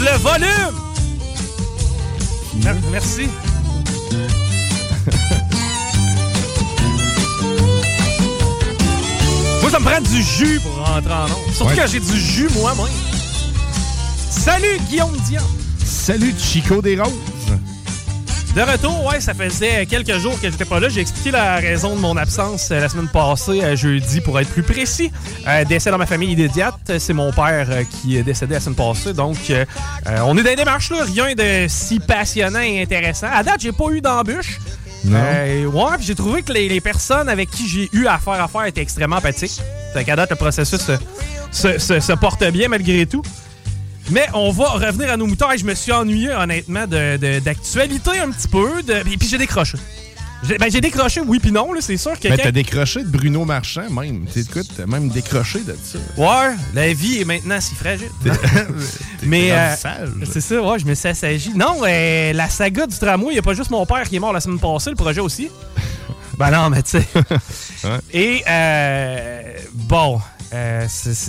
Le volume! Mer- Merci. moi, ça me prend du jus pour rentrer en onde. Surtout Ouais. quand j'ai du jus moi-même. Salut, Guillaume Dion! Salut Chico des Roses. De retour, ouais, ça faisait quelques jours que j'étais pas là. J'ai expliqué la raison de mon absence euh, la semaine passée, euh, jeudi, pour être plus précis. Euh, décès dans ma famille immédiate, c'est mon père qui est décédé la semaine passée. Donc, on est dans les démarches, là. Rien de si passionnant et intéressant. À date, j'ai pas eu d'embûche. Non. Ouais, puis j'ai trouvé que les, les personnes avec qui j'ai eu affaire à faire étaient extrêmement empathiques. Fait qu'à date, le processus se, se- se- se porte bien malgré tout. Mais on va revenir à nos moutons. Hey, je me suis ennuyé, honnêtement, de- de- d'actualité un petit peu. De, puis puis j'ai décroché. J'ai ben, j'ai décroché, oui puis non. C'est sûr que Mais t'as décroché de Bruno Marchand, même. T'écoutes, t'as même décroché de ça. Ouais, la vie est maintenant si fragile. Mais euh, c'est ça, ouais, je me suis assagi. Non, euh, la saga du tramway, il n'y a pas juste mon père qui est mort la semaine passée, le projet aussi. ben non, mais tu sais. Ouais. Et euh, bon, euh,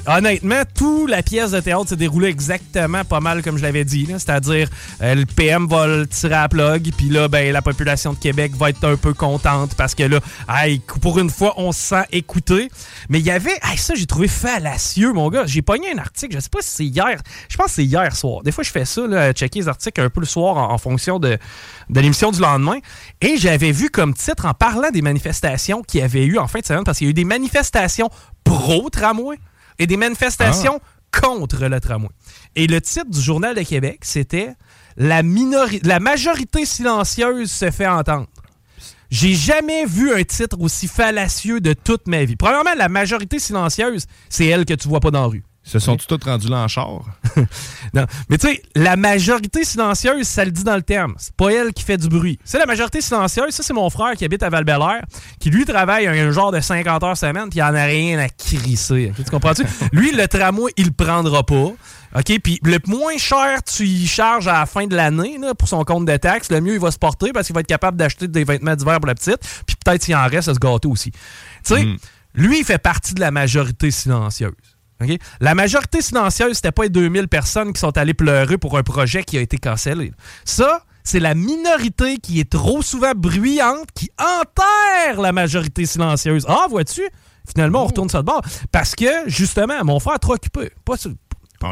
honnêtement, toute la pièce de théâtre s'est déroulée exactement pas mal comme je l'avais dit. C'est-à-dire, euh, le PM va le tirer à plug, puis là, ben, la population de Québec va être un peu contente parce que là, pour une fois, on se sent écouté. Mais il y avait, hey, ça, j'ai trouvé fallacieux, mon gars. J'ai pogné un article, je sais pas si c'est hier, je pense que c'est hier soir. Des fois, je fais ça, là, checker les articles un peu le soir en, fonction de, de l'émission du lendemain. Et j'avais vu comme titre, en parlant des manifestations qu'il y avait eu en fin de semaine, parce qu'il y a eu des manifestations pro-tramway et des manifestations contre le tramway. Et le titre du Journal de Québec, c'était la, la majorité silencieuse se fait entendre. J'ai jamais vu un titre aussi fallacieux de toute ma vie. Premièrement, la majorité silencieuse, c'est elle que tu vois pas dans la rue. Se sont-ils tous rendus là en char? Non. Mais tu sais, la majorité silencieuse, ça le dit dans le terme. C'est pas elle qui fait du bruit. C'est la majorité silencieuse. Ça, c'est mon frère qui habite à val qui lui travaille un, genre de 50 heures semaine, puis il en a rien à crisser. Tu comprends-tu? lui, le tramway, il le prendra pas. OK? Puis le moins cher tu y charges à la fin de l'année pour son compte de taxes, le mieux il va se porter parce qu'il va être capable d'acheter des vêtements d'hiver pour la petite. Puis peut-être s'il en reste, à se gâter aussi. Tu sais, lui, il fait partie de la majorité silencieuse. La majorité silencieuse, c'était pas les 2000 personnes qui sont allées pleurer pour un projet qui a été cancellé. Ça, c'est la minorité qui est trop souvent bruyante qui enterre la majorité silencieuse. Ah, vois-tu? Finalement, on retourne ça de bord. Parce que, justement, mon frère est trop occupé. Pas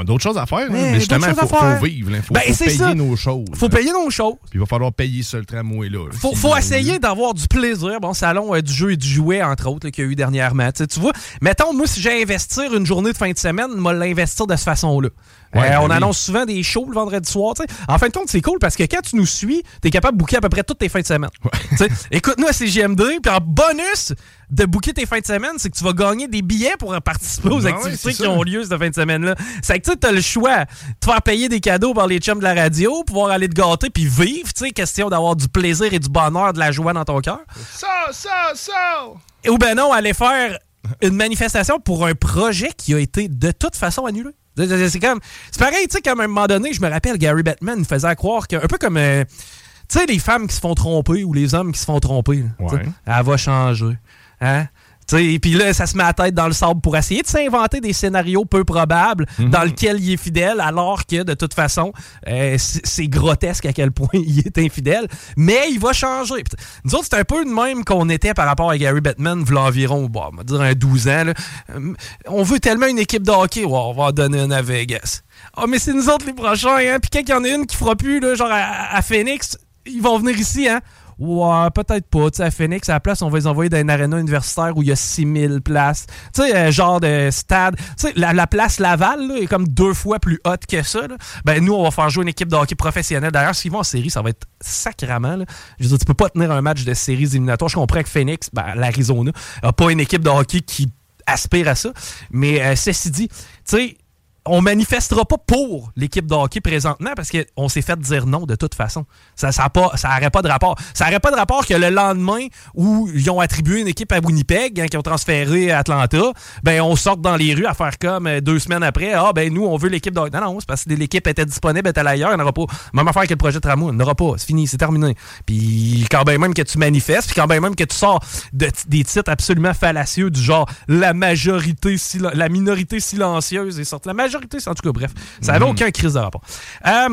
d'autres choses à faire, Mais mais justement, il faut, faut vivre. Il faut, Ben, faut payer ça. nos choses. faut hein. payer nos choses. Puis il va falloir payer ce tramway-là. là. Faut, faut essayer d'avoir du plaisir. Bon, salon euh, du jeu et du jouet, entre autres, qu'il y a eu dernièrement. Tu vois, mettons, moi, si j'ai investir une journée de fin de semaine, moi, l'investir de cette façon-là. Ouais, Euh, ben on oui. annonce souvent des shows le vendredi soir. En fin de compte, c'est cool parce que quand tu nous suis, tu es capable de booker à peu près toutes tes fins de semaine. Tu sais, Écoute-nous à CGMD, puis en bonus de booker tes fins de semaine, c'est que tu vas gagner des billets pour participer aux ouais, activités qui ont lieu cette fin de semaine-là. C'est que tu as le choix de faire payer des cadeaux par les chums de la radio, pouvoir aller te gâter puis vivre, tu sais, question d'avoir du plaisir et du bonheur, de la joie dans ton cœur. Ça, ça, ça! Ou ben non, aller faire une manifestation pour un projet qui a été de toute façon annulé. C'est comme. C'est pareil, tu sais, comme à un moment donné, je me rappelle, Gary Bettman faisait croire que. Un peu comme. euh, tu sais, les femmes qui se font tromper ou les hommes qui se font tromper. là, Ouais. Elle va changer. Hein? Et puis là, ça se met la tête dans le sable pour essayer de s'inventer des scénarios peu probables dans lesquels il est fidèle, alors que de toute façon, euh, c'est grotesque à quel point il est infidèle. Mais il va changer. Nous autres, c'est un peu le même qu'on était par rapport à Gary Bettman, environ, bon, on va dire un 12 ans. là. Euh, On veut tellement une équipe de hockey, ouais, on va en donner une à Vegas. Ah, mais c'est nous autres les prochains, hein. Puis quand il y en a une qui fera plus, là, genre à, à Phoenix, ils vont venir ici, hein. Ouais, peut-être pas. Tu sais, à Phoenix, à la place, on va les envoyer dans une aréna universitaire où il y a 6000 places. Tu sais, euh, genre de stade. Tu sais, la, la place Laval là, est comme deux fois plus haute que ça. là. Ben, nous, on va faire jouer une équipe de hockey professionnelle. D'ailleurs, s'ils vont en série, ça va être sacrament. Là. Je veux dire, tu peux pas tenir un match de séries éliminatoires. Je comprends que Phoenix, ben, l'Arizona, a pas une équipe de hockey qui aspire à ça. Mais euh, ceci dit, tu sais, on manifestera pas pour l'équipe de hockey présentement parce qu'on s'est fait dire non de toute façon. Ça ça pas, ça pas de rapport. Ça aurait pas de rapport que le lendemain où ils ont attribué une équipe à Winnipeg, hein, qui ont transféré à Atlanta, ben on sorte dans les rues à faire comme euh, deux semaines après, ah ben nous on veut l'équipe de hockey. Non, non, c'est parce que l'équipe était disponible, était ailleurs, il n'y en aura pas. Même affaire que le projet de Tramou, il n'y en aura pas. C'est fini, c'est terminé. Puis quand bien même que tu manifestes, puis quand bien même que tu sors de, des titres absolument fallacieux du genre la majorité, la minorité silencieuse est sortie. La majorité, en tout cas, bref, ça n'avait aucun crise de rapport. Euh,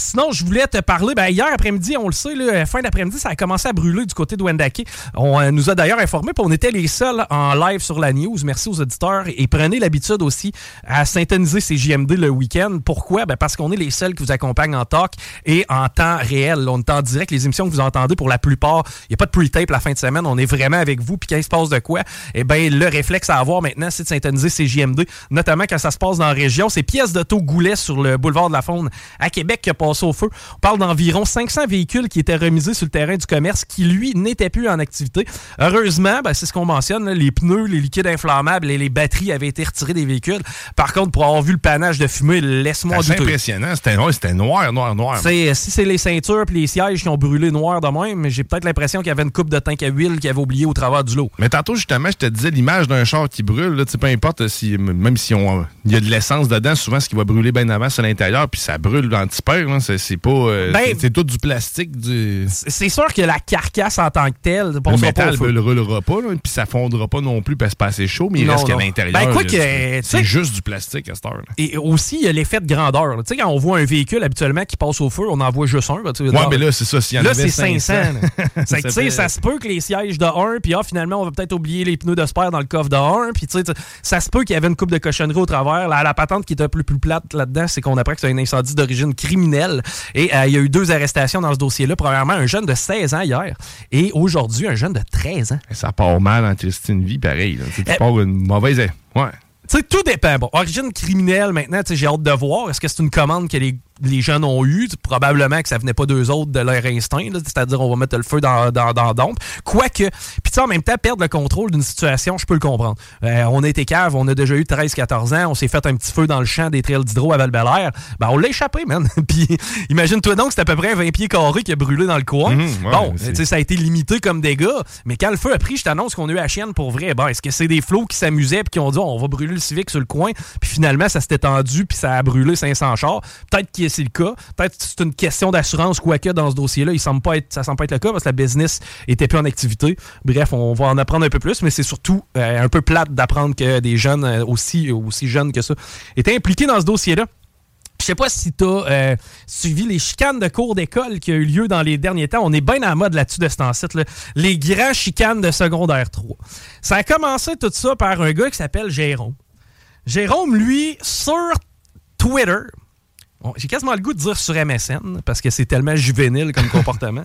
Sinon, je voulais te parler. Ben, hier après-midi, on le sait, là, fin d'après-midi, ça a commencé à brûler du côté de Wendake. On euh, nous a d'ailleurs informé, on était les seuls en live sur la news. Merci aux auditeurs. Et prenez l'habitude aussi à syntoniser ces JMD le week-end. Pourquoi? Ben, parce qu'on est les seuls qui vous accompagnent en talk et en temps réel. On est en direct. Les émissions que vous entendez, pour la plupart, il n'y a pas de pre-tape la fin de semaine. On est vraiment avec vous. Puis quand il se passe de quoi, eh ben, le réflexe à avoir maintenant, c'est de syntoniser ces JMD, notamment quand ça se passe dans la région. C'est pièces d'auto Goulet sur le boulevard de la Faune à Québec qui a passé au feu. On parle d'environ 500 véhicules qui étaient remisés sur le terrain du commerce qui, lui, n'étaient plus en activité. Heureusement, ben, c'est ce qu'on mentionne, là, les pneus, les liquides inflammables et les batteries avaient été retirés des véhicules. Par contre, pour avoir vu le panache de fumée, laisse-moi C'est douter. impressionnant. C'était noir, c'était noir, noir, noir. C'est- si c'est les ceintures et les sièges qui ont brûlé noir de même, j'ai peut-être l'impression qu'il y avait une coupe de tank à huile qui avait oublié au travers du lot. Mais tantôt, justement, je te disais l'image d'un char qui brûle. Là, peu importe si, même si il y a de l'essence dedans, souvent ce qui va brûler bien avant, c'est à l'intérieur, puis ça brûle l'antipère. Là. C'est pas. euh, Ben, c'est- tout du plastique, du. C'est sûr que la carcasse en tant que telle, Le métal ne roulera pas, puis ça fondra pas non plus parce que c'est pas assez chaud, mais il Non, reste qu'à l'intérieur. Ben, quoi que, c'est- juste du plastique à cette heure. là. Et aussi, il y a l'effet de grandeur. Tu sais, quand on voit un véhicule habituellement qui passe au feu, on en voit juste un. Ouais, mais là, c'est ça. S'il y en Là, c'est 500. là. C'est que, tu sais, fait- ça se peut que les sièges de 1, puis ah, finalement, on va peut-être oublier les pneus de spare dans le coffre de 1, puis tu sais, tu- ça se peut qu'il y avait une coupe de cochonnerie au travers. La, la patente qui est un peu plus plate là-dedans, c'est qu'on apprend que c'est un incendie d'origine criminelle. Et euh, il y a eu deux arrestations dans ce dossier-là. Premièrement, un jeune de 16 ans hier, et aujourd'hui, un jeune de 13 ans. Ça part mal en Christine Vie, pareil. là. Tu Eh- pars une mauvaise. Ouais. Tu sais, tout dépend. Bon, origine criminelle, maintenant, j'ai hâte de voir. Est-ce que c'est une commande que les, les jeunes ont eue? Probablement que ça venait pas d'eux autres, de leur instinct. C'est-à-dire, on va mettre le feu dans, dans, dans la dompe. Quoique, puis tu sais, en même temps, perdre le contrôle d'une situation, je peux le comprendre. Euh, on a été cave, on a déjà eu 13-14 ans, on s'est fait un petit feu dans le champ des trails d'hydro à val Ben, on l'a échappé, man. puis, imagine-toi donc, c'est à peu près 20 pieds carrés qui a brûlé dans le coin. Mhm, ouais, bon, c'est- tu sais, ça a été limité comme dégâts, mais quand le feu a pris, je t'annonce qu'on a eu à chienne pour vrai. Ben, est-ce que c'est des flots qui s'amusaient puis qui ont dit on va brûler le civique sur le coin, puis finalement ça s'est étendu puis ça a brûlé 500 chars. Peut-être c'est le cas. Peut-être que c'est une question d'assurance quoique dans ce dossier-là, il semble pas être, ça semble pas être le cas parce que la business était plus en activité. Bref, on va en apprendre un peu plus, mais c'est surtout euh, un peu plate d'apprendre que des jeunes euh, aussi aussi jeunes que ça étaient impliqués dans ce dossier-là. Je sais pas si tu as suivi les chicanes de cours d'école qui ont eu lieu dans les derniers temps. On est bien à la mode là-dessus de ce temps-ci. là. Les grands chicanes de secondaire 3. Ça a commencé tout ça par un gars qui s'appelle Jérôme. Jérôme, lui, sur Twitter, j'ai quasiment le goût de dire sur MSN, parce que c'est tellement juvénile comme comportement.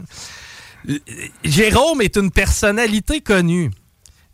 Jérôme est une personnalité connue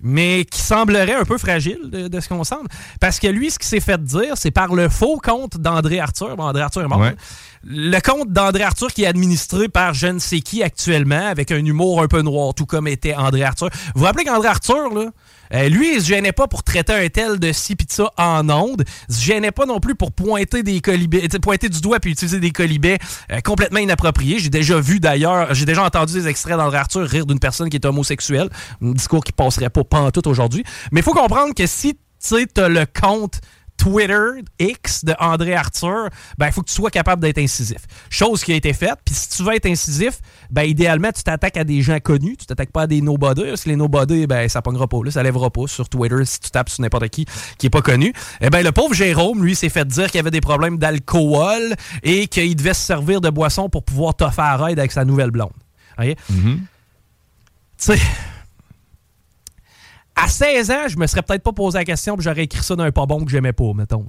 mais qui semblerait un peu fragile de, de ce qu'on semble. Parce que lui, ce qui s'est fait dire, c'est par le faux compte d'André Arthur. Bon, André Arthur est mort. Ouais. Le compte d'André Arthur qui est administré par je ne sais qui actuellement, avec un humour un peu noir, tout comme était André Arthur. Vous vous rappelez qu'André Arthur, là, euh, lui, il se gênait pas pour traiter un tel de ci pis en ondes. Il se gênait pas non plus pour pointer des colibets, pointer du doigt puis utiliser des colibets euh, complètement inappropriés. J'ai déjà vu d'ailleurs, j'ai déjà entendu des extraits d'André Arthur rire d'une personne qui est homosexuelle. Un discours qui passerait pas pantoute aujourd'hui. Mais il faut comprendre que si tu as le compte Twitter X de André Arthur, ben il faut que tu sois capable d'être incisif. Chose qui a été faite. Puis si tu veux être incisif, ben idéalement tu t'attaques à des gens connus, tu t'attaques pas à des nobody. Parce que les nobody, ben ça pognera pas, là, ça lèvera pas sur Twitter si tu tapes sur n'importe qui qui est pas connu. Eh ben le pauvre Jérôme, lui, s'est fait dire qu'il avait des problèmes d'alcool et qu'il devait se servir de boisson pour pouvoir toffer à raid avec sa nouvelle blonde. Voyez? Mm-hmm. Tu sais à 16 ans, je me serais peut-être pas posé la question, puis j'aurais écrit ça d'un pas bon que j'aimais pas, mettons.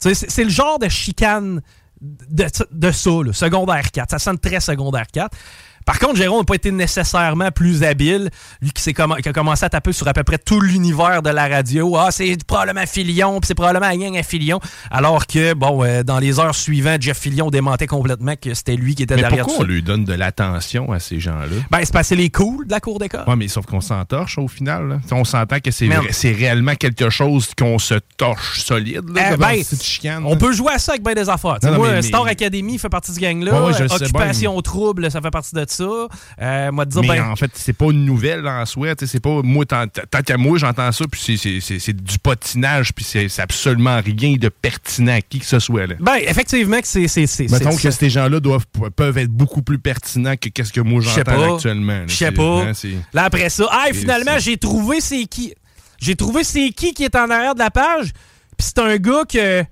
C'est le genre de chicane de, de ça, secondaire 4. Ça sonne très secondaire 4. Par contre, Jérôme n'a pas été nécessairement plus habile, lui qui, qui, a commencé à taper sur à peu près tout l'univers de la radio. Ah, c'est probablement Filion, puis c'est probablement Yang à Filion. Alors que, bon, euh, dans les heures suivantes, Jeff Filion démentait complètement que c'était lui qui était mais derrière pourquoi on lui donne de l'attention à ces gens-là? Ben, c'est passé les cools de la cour d'école. Oui, mais sauf qu'on s'entorche au final. Là. On s'entend que c'est réellement quelque chose qu'on se torche solide. Là, eh ben, chicane, on peut jouer à ça avec bien des affaires. Non, moi, Star Academy fait partie de ce gang-là. Ouais, Occupation trouble, ça fait partie de ça. Euh, moi, dire, mais ben, en fait, c'est pas une nouvelle en soi. C'est pas moi, tant, qu'à moi, j'entends ça, puis c'est du patinage, puis c'est absolument rien de pertinent à qui que ce soit. Là. Ben, effectivement, que c'est. Mettons que ces gens-là doivent peuvent être beaucoup plus pertinents que qu'est-ce que moi j'entends actuellement. Je sais pas. Là, après ça, ah, finalement, j'ai trouvé c'est qui. J'ai trouvé c'est qui qui est en arrière de la page, puis c'est un gars que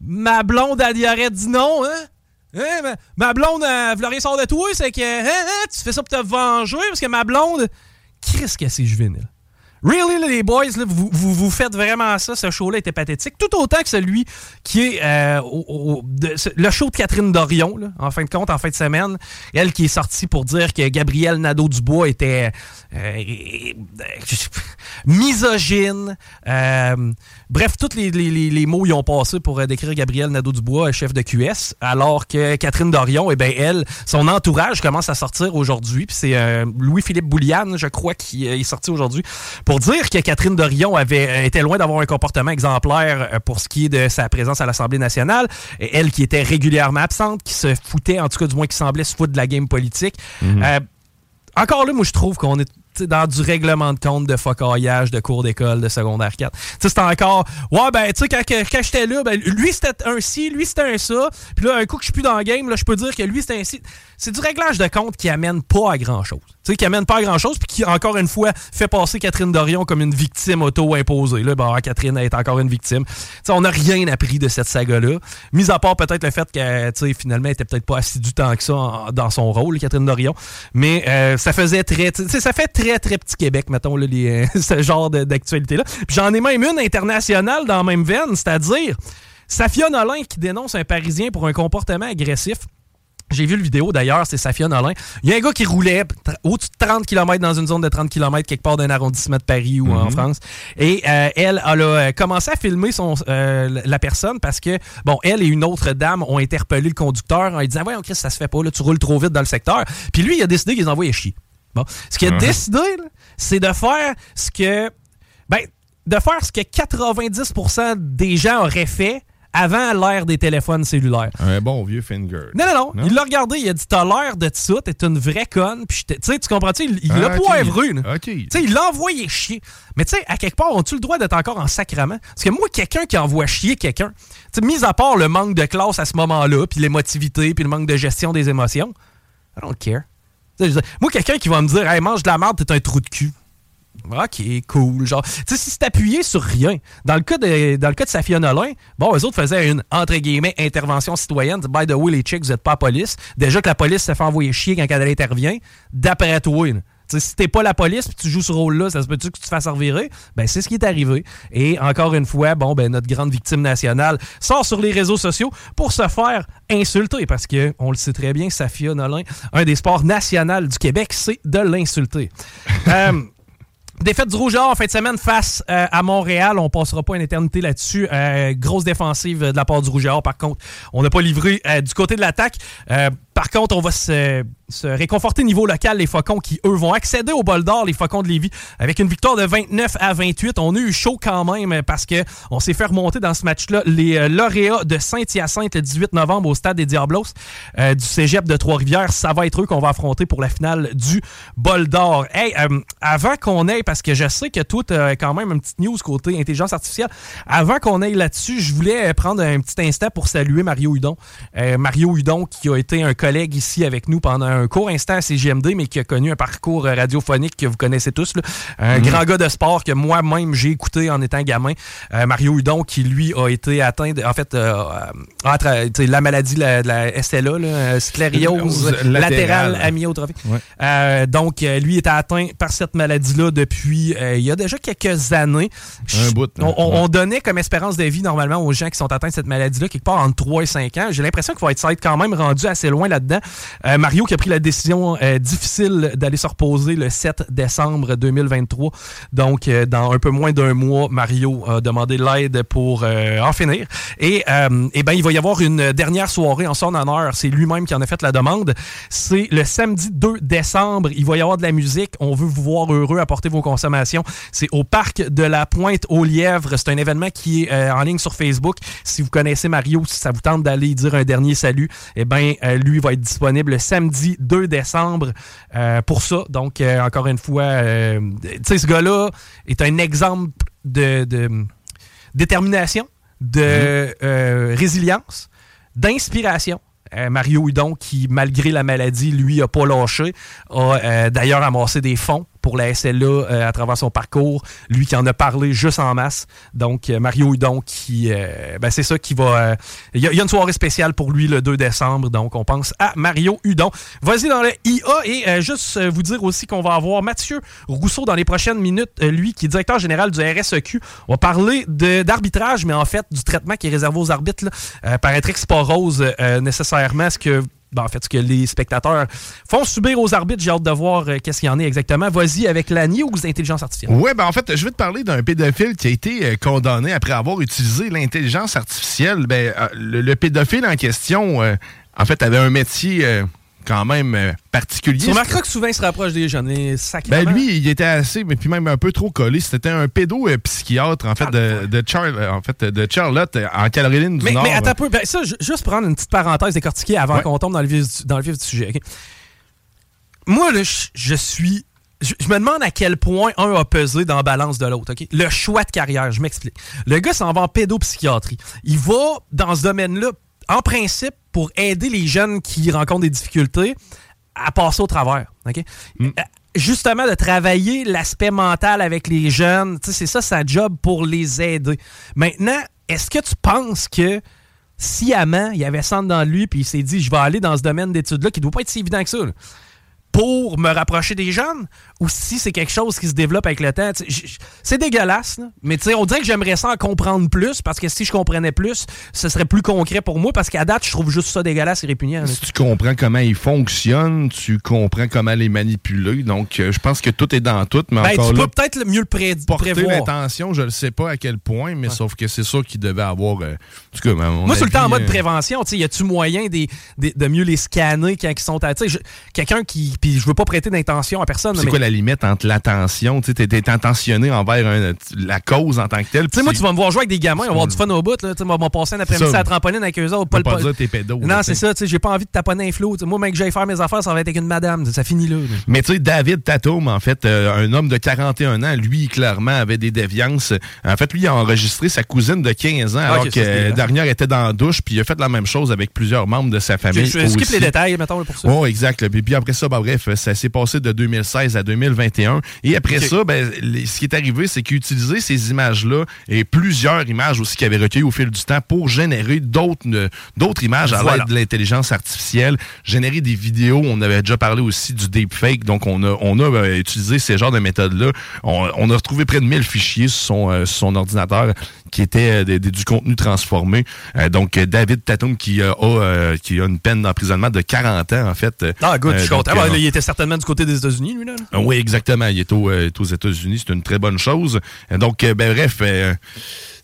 ma blonde, elle y aurait dit non, hein? Hein, ma, blonde, elle voulait rien sort de toi, c'est que hein, hein, tu fais ça pour te venger parce que ma blonde, qu'est-ce que c'est juvénile? Really, les boys, vous, vous, faites vraiment ça. Ce show-là était pathétique. Tout autant que celui qui est euh, le show de Catherine Dorion, en fin de compte, en fin de semaine. Elle qui est sortie pour dire que Gabriel Nadeau-Dubois était euh, misogyne. Euh, bref, tous les, les, mots y ont passé pour décrire Gabriel Nadeau-Dubois, chef de QS, alors que Catherine Dorion, eh ben elle, son entourage commence à sortir aujourd'hui. Puis c'est Louis-Philippe Bouliane, je crois, qui est sorti aujourd'hui pour dire que Catherine Dorion avait euh, été loin d'avoir un comportement exemplaire euh, pour ce qui est de sa présence à l'Assemblée nationale, et elle qui était régulièrement absente, qui se foutait, en tout cas du moins qui semblait se foutre de la game politique. Mhm. Euh, encore là, moi je trouve qu'on est dans du règlement de compte de focaillage de cours d'école de secondaire 4. C'est encore, ouais, ben, tu sais, quand, quand j'étais là, ben, lui c'était un ci, lui c'était un ça. Puis là, un coup que je suis plus dans le game, là, je peux dire que lui c'était un ci. C'est du réglage de compte qui amène pas à grand chose tu sais, qui amène pas à grand-chose, puis qui, encore une fois, fait passer Catherine Dorion comme une victime auto-imposée. Là, bon, Catherine est encore une victime. sais, on n'a rien appris de cette saga-là, mis à part peut-être le fait qu'elle, finalement, elle était peut-être pas assidue tant que ça dans son rôle, Catherine Dorion. Mais euh, ça faisait très... ça fait très, très petit Québec, mettons, là, les, ce genre d'actualité-là. Puis j'en ai même une internationale dans la même veine, c'est-à-dire... Safia Nolin qui dénonce un Parisien pour un comportement agressif. J'ai vu le vidéo d'ailleurs, c'est Safia Nolin. Il y a un gars qui roulait au-dessus de 30 km dans une zone de 30 km quelque part d'un arrondissement de Paris ou en mhm. France. Et euh, elle, a euh, commencé à filmer son, euh, la personne parce que, bon, elle et une autre dame ont interpellé le conducteur en lui disant Ouais, Chris, ça se fait pas, là, tu roules trop vite dans le secteur. Puis lui, il a décidé qu'il les envoyait chier. Bon. Ce qu'il a décidé, c'est de faire ce que. Ben, de faire ce que 90% des gens auraient fait avant l'ère des téléphones cellulaires. Un bon vieux finger. Non, non, non. Il l'a regardé, il a dit T'as l'air de ça, t'es une vraie conne. Puis, tu sais, tu comprends-tu? Il, l'a ah, poivré. Tu sais, il l'a envoyé chier. Mais, tu sais, à quelque part, as-tu le droit d'être encore en sacrament Parce que moi, quelqu'un qui envoie chier quelqu'un, tu sais, mis à part le manque de classe à ce moment-là, puis l'émotivité, puis le manque de gestion des émotions, I don't care. Moi, quelqu'un qui va me dire mange de la merde, t'es un trou de cul. OK, cool. Genre, tu sais, si c'est appuyé sur rien. Dans le cas de, dans le cas de Safia Nolin, bon, eux autres faisaient une, entre guillemets, intervention citoyenne. By the way, les chicks, vous n'êtes pas police. Déjà que la police se fait envoyer chier quand elle intervient. D'après toi, sais, si t'es pas la police puis tu joues ce rôle-là, ça se peut-tu que tu te fasses revirer? Ben, c'est ce qui est arrivé. Et encore une fois, bon, ben, notre grande victime nationale sort sur les réseaux sociaux pour se faire insulter parce que, on le sait très bien, Safia Nolin, un des sports nationaux du Québec, c'est de l'insulter. euh, Défaite du Rouge en fin de semaine face euh, à Montréal. On passera pas une éternité là-dessus. Euh, grosse défensive de la part du Rouge Par contre, on n'a pas livré euh, du côté de l'attaque. Par contre, on va se se réconforter niveau local, les Faucons qui, eux, vont accéder au bol d'or, les Faucons de Lévis, avec une victoire de 29 à 28. On a eu chaud quand même parce que on s'est fait remonter dans ce match-là les euh, lauréats de Saint-Hyacinthe le 18 novembre au stade des Diablos euh, du cégep de Trois-Rivières. Ça va être eux qu'on va affronter pour la finale du bol d'or. Hey, euh, avant qu'on aille, parce que je sais que tout a quand même une petite news côté intelligence artificielle, avant qu'on aille là-dessus, je voulais prendre un petit instant pour saluer Mario Hudon. Mario Hudon qui a été un collègue ici avec nous pendant un court instant à CGMD, mais qui a connu un parcours euh, radiophonique que vous connaissez tous. Un mhm. grand gars de sport que moi-même j'ai écouté en étant gamin. Euh, Mario Hudon, qui lui a été atteint, en fait, euh, la maladie de la, SLA, là, sclériose latérale amyotrophique. donc, lui était atteint par cette maladie-là depuis il y a déjà quelques années. Un bout, on, on, donnait comme espérance de vie normalement aux gens qui sont atteints de cette maladie-là quelque part entre 3 et 5 ans. J'ai l'impression qu'il va être quand même rendu assez loin là-dedans. Mario qui a pris la décision euh, difficile d'aller se reposer le 7 décembre 2023. Donc, euh, dans un peu moins d'un mois, Mario a demandé l'aide pour euh, en finir. Et, eh ben, il va y avoir une dernière soirée en son honneur. C'est lui-même qui en a fait la demande. C'est le samedi 2 décembre. Il va y avoir de la musique. On veut vous voir heureux, apporter vos consommations. C'est au parc de la Pointe aux Lièvres. C'est un événement qui est en ligne sur Facebook. Si vous connaissez Mario, si ça vous tente d'aller dire un dernier salut, eh ben, lui va être disponible le samedi 2 décembre euh, pour ça. Donc, euh, encore une fois, euh, tu sais, ce gars-là est un exemple de, détermination, de mhm. résilience, d'inspiration. Mario Hudon, qui, malgré la maladie, lui, a pas lâché, a d'ailleurs amassé des fonds pour la SLA euh, à travers son parcours. Lui qui en a parlé juste en masse. Donc, euh, Mario Hudon, qui, euh, ben, c'est ça qui va. Il y, a une soirée spéciale pour lui le 2 décembre. Donc, on pense à Mario Hudon. Vas-y dans le IA et juste vous dire aussi qu'on va avoir Mathieu Rousseau dans les prochaines minutes. lui qui est directeur général du RSEQ. On va parler d'arbitrage, mais en fait, du traitement qui est réservé aux arbitres. Là. paraîtrait que c'est pas rose nécessairement. ce que ben, en fait, ce que les spectateurs font subir aux arbitres. J'ai hâte de voir euh, qu'est-ce qu'il y en est exactement. Vas-y avec la ou d'intelligence artificielle. Oui, ben en fait, je vais te parler d'un pédophile qui a été euh, condamné après avoir utilisé l'intelligence artificielle. Ben, euh, le, pédophile en question, en fait, avait un métier quand même euh, particulier. Tu remarqueras que souvent il se rapproche des jeunes, les Ben lui, il était assez, mais puis même un peu trop collé. C'était un pédo-psychiatre, en fait, de, de, euh, en fait, de Charlotte, euh, en Caroline du mais, Nord. Mais attends un peu, ben, ça, juste prendre une petite parenthèse décortiquée avant qu'on tombe dans le vif du, dans le vif du sujet. Moi, là, je suis je, me demande à quel point un a pesé dans la balance de l'autre. Le choix de carrière, je m'explique. Le gars s'en va en pédopsychiatrie. Il va dans ce domaine-là en principe, pour aider les jeunes qui rencontrent des difficultés à passer au travers. Mm. Euh, justement, de travailler l'aspect mental avec les jeunes, c'est ça sa job pour les aider. Maintenant, est-ce que tu penses que sciemment, il y avait ça dans lui, puis il s'est dit, je vais aller dans ce domaine d'études-là, qui ne doit pas être si évident que ça pour me rapprocher des jeunes ou si c'est quelque chose qui se développe avec le temps. C'est dégueulasse, mais on dirait que j'aimerais ça en comprendre plus parce que si je comprenais plus, ce serait plus concret pour moi parce qu'à date, je trouve juste ça dégueulasse et répugnant. Si tu comprends comment ils fonctionnent, tu comprends comment les manipuler. Donc, euh, je pense que tout est dans tout. Mais ben, encore tu peux peut-être mieux le pré porter l'intention, je ne sais pas à quel point, mais sauf que c'est sûr qu'il devait avoir. Euh, en tout cas, moi, sur le temps en mode euh, prévention, y a-tu moyen de mieux les scanner quand ils sont à. Quelqu'un qui puis je veux pas prêter d'intention à personne. C'est quoi la limite entre l'attention? Tu es, intentionné envers la cause en tant que telle. Tu sais, moi, tu vas me voir jouer avec des gamins, on va avoir du fun au bout. Tu vas passer un après-midi à la trampoline avec eux autres. Pas, pas dire t'es pédo. Non, c'est ça. J'ai pas envie de taponner un flot. moi, mec, j'aille faire mes affaires, ça va être avec une madame. Ça finit là. Mais tu sais, David Tatum, en fait, euh, un homme de 41 ans, lui, clairement, avait des déviances. En fait, lui, il a enregistré sa cousine de 15 ans ah, alors que la dernière était dans la douche, puis il a fait la même chose avec plusieurs membres de sa famille. Je, skip les détails, mettons, pour ça. Oh, exact. Puis, après ça, bah, bref, ça s'est passé de 2016 à 2021. Et après ça, ben, ce qui est arrivé, c'est qu'il utilisait ces images-là et plusieurs images aussi qu'il avait recueillies au fil du temps pour générer d'autres d'autres images à l'aide de l'intelligence artificielle, générer des vidéos. On avait déjà parlé aussi du deepfake. Donc, on a, on a euh, utilisé ces genres de méthodes-là. On, a retrouvé près de 1000 fichiers sur son, euh, sur son ordinateur qui était du contenu transformé. donc, David Tatum qui a, qui a une peine d'emprisonnement de 40 ans, en fait. Ah, good, je suis content. il était certainement du côté des États-Unis, lui, là. oui, exactement. Il est, au, aux États-Unis. C'est une très bonne chose. Donc, ben, bref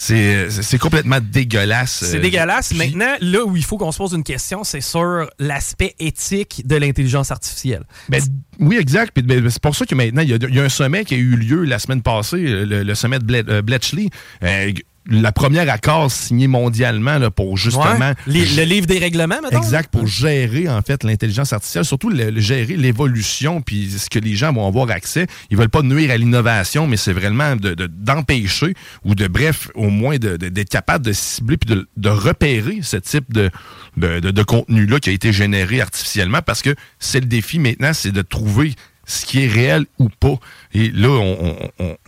c'est complètement dégueulasse. C'est dégueulasse. Maintenant, là où il faut qu'on se pose une question, c'est sur l'aspect éthique de l'intelligence artificielle. Ben, oui, exact. Ben, c'est pour ça que maintenant, il y, a, un sommet qui a eu lieu la semaine passée, le, sommet de Bletchley. Euh, la première accord signé mondialement là, pour justement... le livre des règlements, maintenant. Exact, pour gérer en fait l'intelligence artificielle, surtout le, gérer l'évolution puis ce que les gens vont avoir accès. Ils veulent pas nuire à l'innovation, mais c'est vraiment d'empêcher ou de, bref, au moins d'être capable de cibler puis de, repérer ce type de, de contenu-là qui a été généré artificiellement parce que c'est le défi maintenant, c'est de trouver ce qui est réel ou pas. Et là,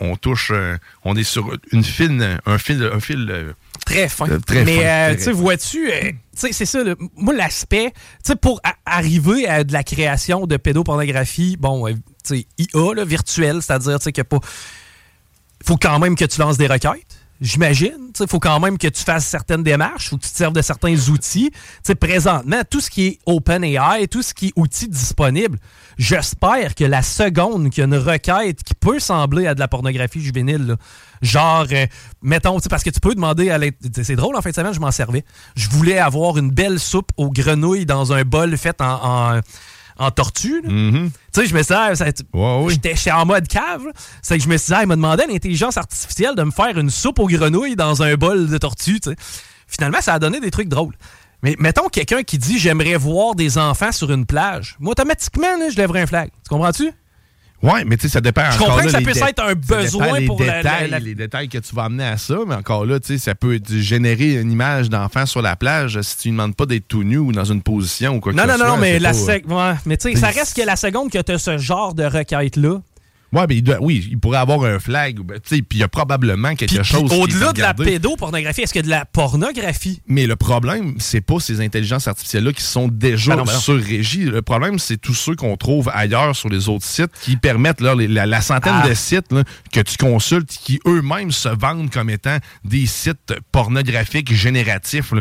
on, touche, euh, on est sur une fine, un fil, un fil euh, très fin. Euh, Mais tu vois-tu, c'est ça, moi l'aspect, pour arriver à de la création de pédopornographie, bon, tu sais, IA, virtuelle, c'est-à-dire, tu sais, que pas, faut quand même que tu lances des requêtes j'imagine. Il faut quand même que tu fasses certaines démarches, il faut que tu te serves de certains outils. T'sais, présentement, tout ce qui est OpenAI, tout ce qui est outils disponibles, j'espère que la seconde qu'il y a une requête qui peut sembler à de la pornographie juvénile, genre, euh, mettons, parce que tu peux demander à C'est drôle, en fin de semaine, je m'en servais. Je voulais avoir une belle soupe aux grenouilles dans un bol fait en en tortue. Mm-hmm. Tu sais, je me suis j'étais en mode cave. C'est que je me suis dit, il m'a demandé à l'intelligence artificielle de me faire une soupe aux grenouilles dans un bol de tortue. Finalement, ça a donné des trucs drôles. Mais mettons quelqu'un qui dit j'aimerais voir des enfants sur une plage. Moi, automatiquement, je lèverais un flag. Tu comprends-tu? Oui, mais tu sais, ça dépend Je comprends que ça peut être un besoin pour détails, les détails que tu vas amener à ça, mais encore là, tu sais, ça peut générer une image d'enfant sur la plage si tu ne demandes pas d'être tout nu ou dans une position ou quoi que ce soit. Non, non, non, mais, la ouais, mais tu sais, ça reste que la seconde que tu as ce genre de requête-là, Ouais, mais il doit, oui, il pourrait avoir un flag. Ben, puis il y a probablement quelque chose. Au-delà de la pédopornographie, est-ce qu'il y a de la pornographie? Mais le problème, c'est pas ces intelligences artificielles-là qui sont déjà ben ben sur régie. Le problème, c'est tous ceux qu'on trouve ailleurs sur les autres sites qui permettent là, la, centaine ah. de sites que tu consultes qui eux-mêmes se vendent comme étant des sites pornographiques génératifs.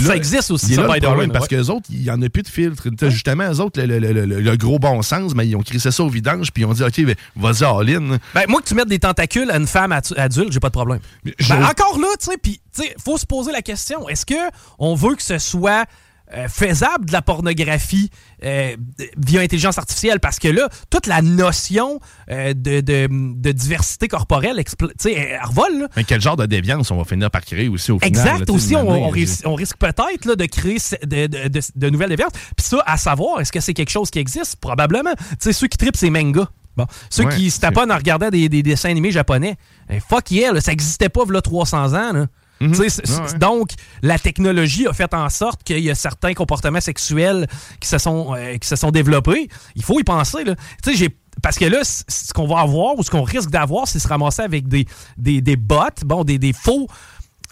ça existe aussi, ça, by problème, Parce que les autres, il n'y en a plus de filtre. Justement, les autres, le, gros bon sens, mais ils ont crissé ça au vidange, puis ils ont dit, OK, vas-y all-in. Ben, moi, que tu mettes des tentacules à une femme adulte, j'ai pas de problème. Ben, encore là, tu sais, puis, faut se poser la question, est-ce que on veut que ce soit euh, faisable de la pornographie euh, via intelligence artificielle? Parce que là, toute la notion euh, de, de, diversité corporelle, elle revole. Mais quel genre de déviance on va finir par créer aussi au final? Exact, aussi, on, risque, peut-être de créer de, de, nouvelles déviances. Puis ça, à savoir, est-ce que c'est quelque chose qui existe? Probablement. Tu sais, ceux qui tripent ces mangas. Bon. Ceux qui se taponnent en regardant des, des, dessins animés japonais, eh, fuck yeah, ça n'existait pas là 300 ans. Là. Mhm. Donc, la technologie a fait en sorte qu'il y a certains comportements sexuels qui se sont, euh, qui se sont développés. Il faut y penser. Là. Parce que là, ce qu'on va avoir ou ce qu'on risque d'avoir, c'est se ramasser avec des, des, des bots, bon, des, des faux,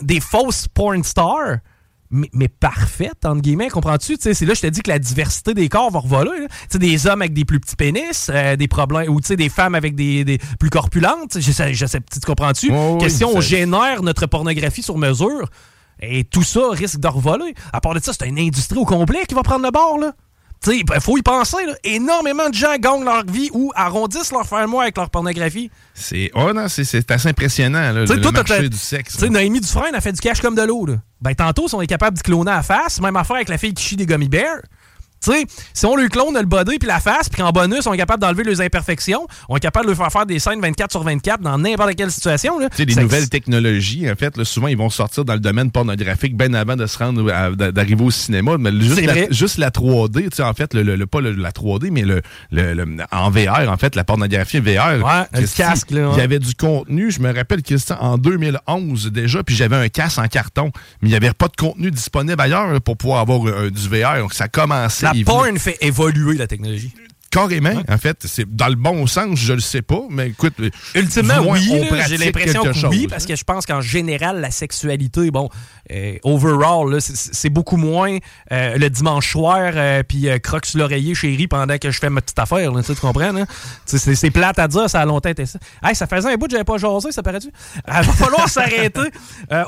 des fausses porn stars mais, parfaite, entre guillemets, comprends-tu? C'est là je te dis que la diversité des corps va revoler. sais Des hommes avec des plus petits pénis, euh, des problèmes, ou des femmes avec des, des plus corpulentes. Je sais, je sais, tu comprends-tu? Question, on génère notre pornographie sur mesure. Et tout ça risque de revoler. À part de ça, c'est une industrie au complet qui va prendre le bord, là. Il faut y penser. Là. Énormément de gens gagnent leur vie ou arrondissent leur fin de mois avec leur pornographie. C'est oh non, c'est assez impressionnant, là, le, marché du sexe. Noémie Dufresne a fait du cash comme de l'eau. Ben, tantôt, si on est capable de cloner à face, même affaire avec la fille qui chie des gummy bears. Tu sais, si on lui clone le body puis la face, puis qu'en bonus, on est capable d'enlever les imperfections, on est capable de lui faire faire des scènes 24 sur 24 dans n'importe quelle situation. Tu sais, des nouvelles technologies, en fait, souvent, ils vont sortir dans le domaine pornographique bien avant de se rendre, d'arriver au cinéma. Mais juste, la, juste la 3D, tu sais, en fait, le, pas la 3D, mais le, en VR, en fait, la pornographie VR. Ouais, le casque, là. Il y avait du contenu, je me rappelle, Christian, en 2011 déjà, puis j'avais un casque en carton, mais il n'y avait pas de contenu disponible ailleurs pour pouvoir avoir du VR. Donc, ça commençait la porn fait évoluer la technologie. Carrément, en fait. C'est dans le bon sens, je le sais pas, mais écoute. Ultimement, moins, oui. J'ai l'impression que oui, parce hein. que je pense qu'en général, la sexualité, bon, euh, overall, c'est- beaucoup moins euh, le dimanche soir, euh, puis croque sur l'oreiller, chérie, pendant que je fais ma petite affaire. Là, tu comprends? sais, C'est plate à dire, ça a longtemps été ça. Hey, ça faisait un bout que j'avais pas jasé, ça paraît-tu? Il va falloir s'arrêter.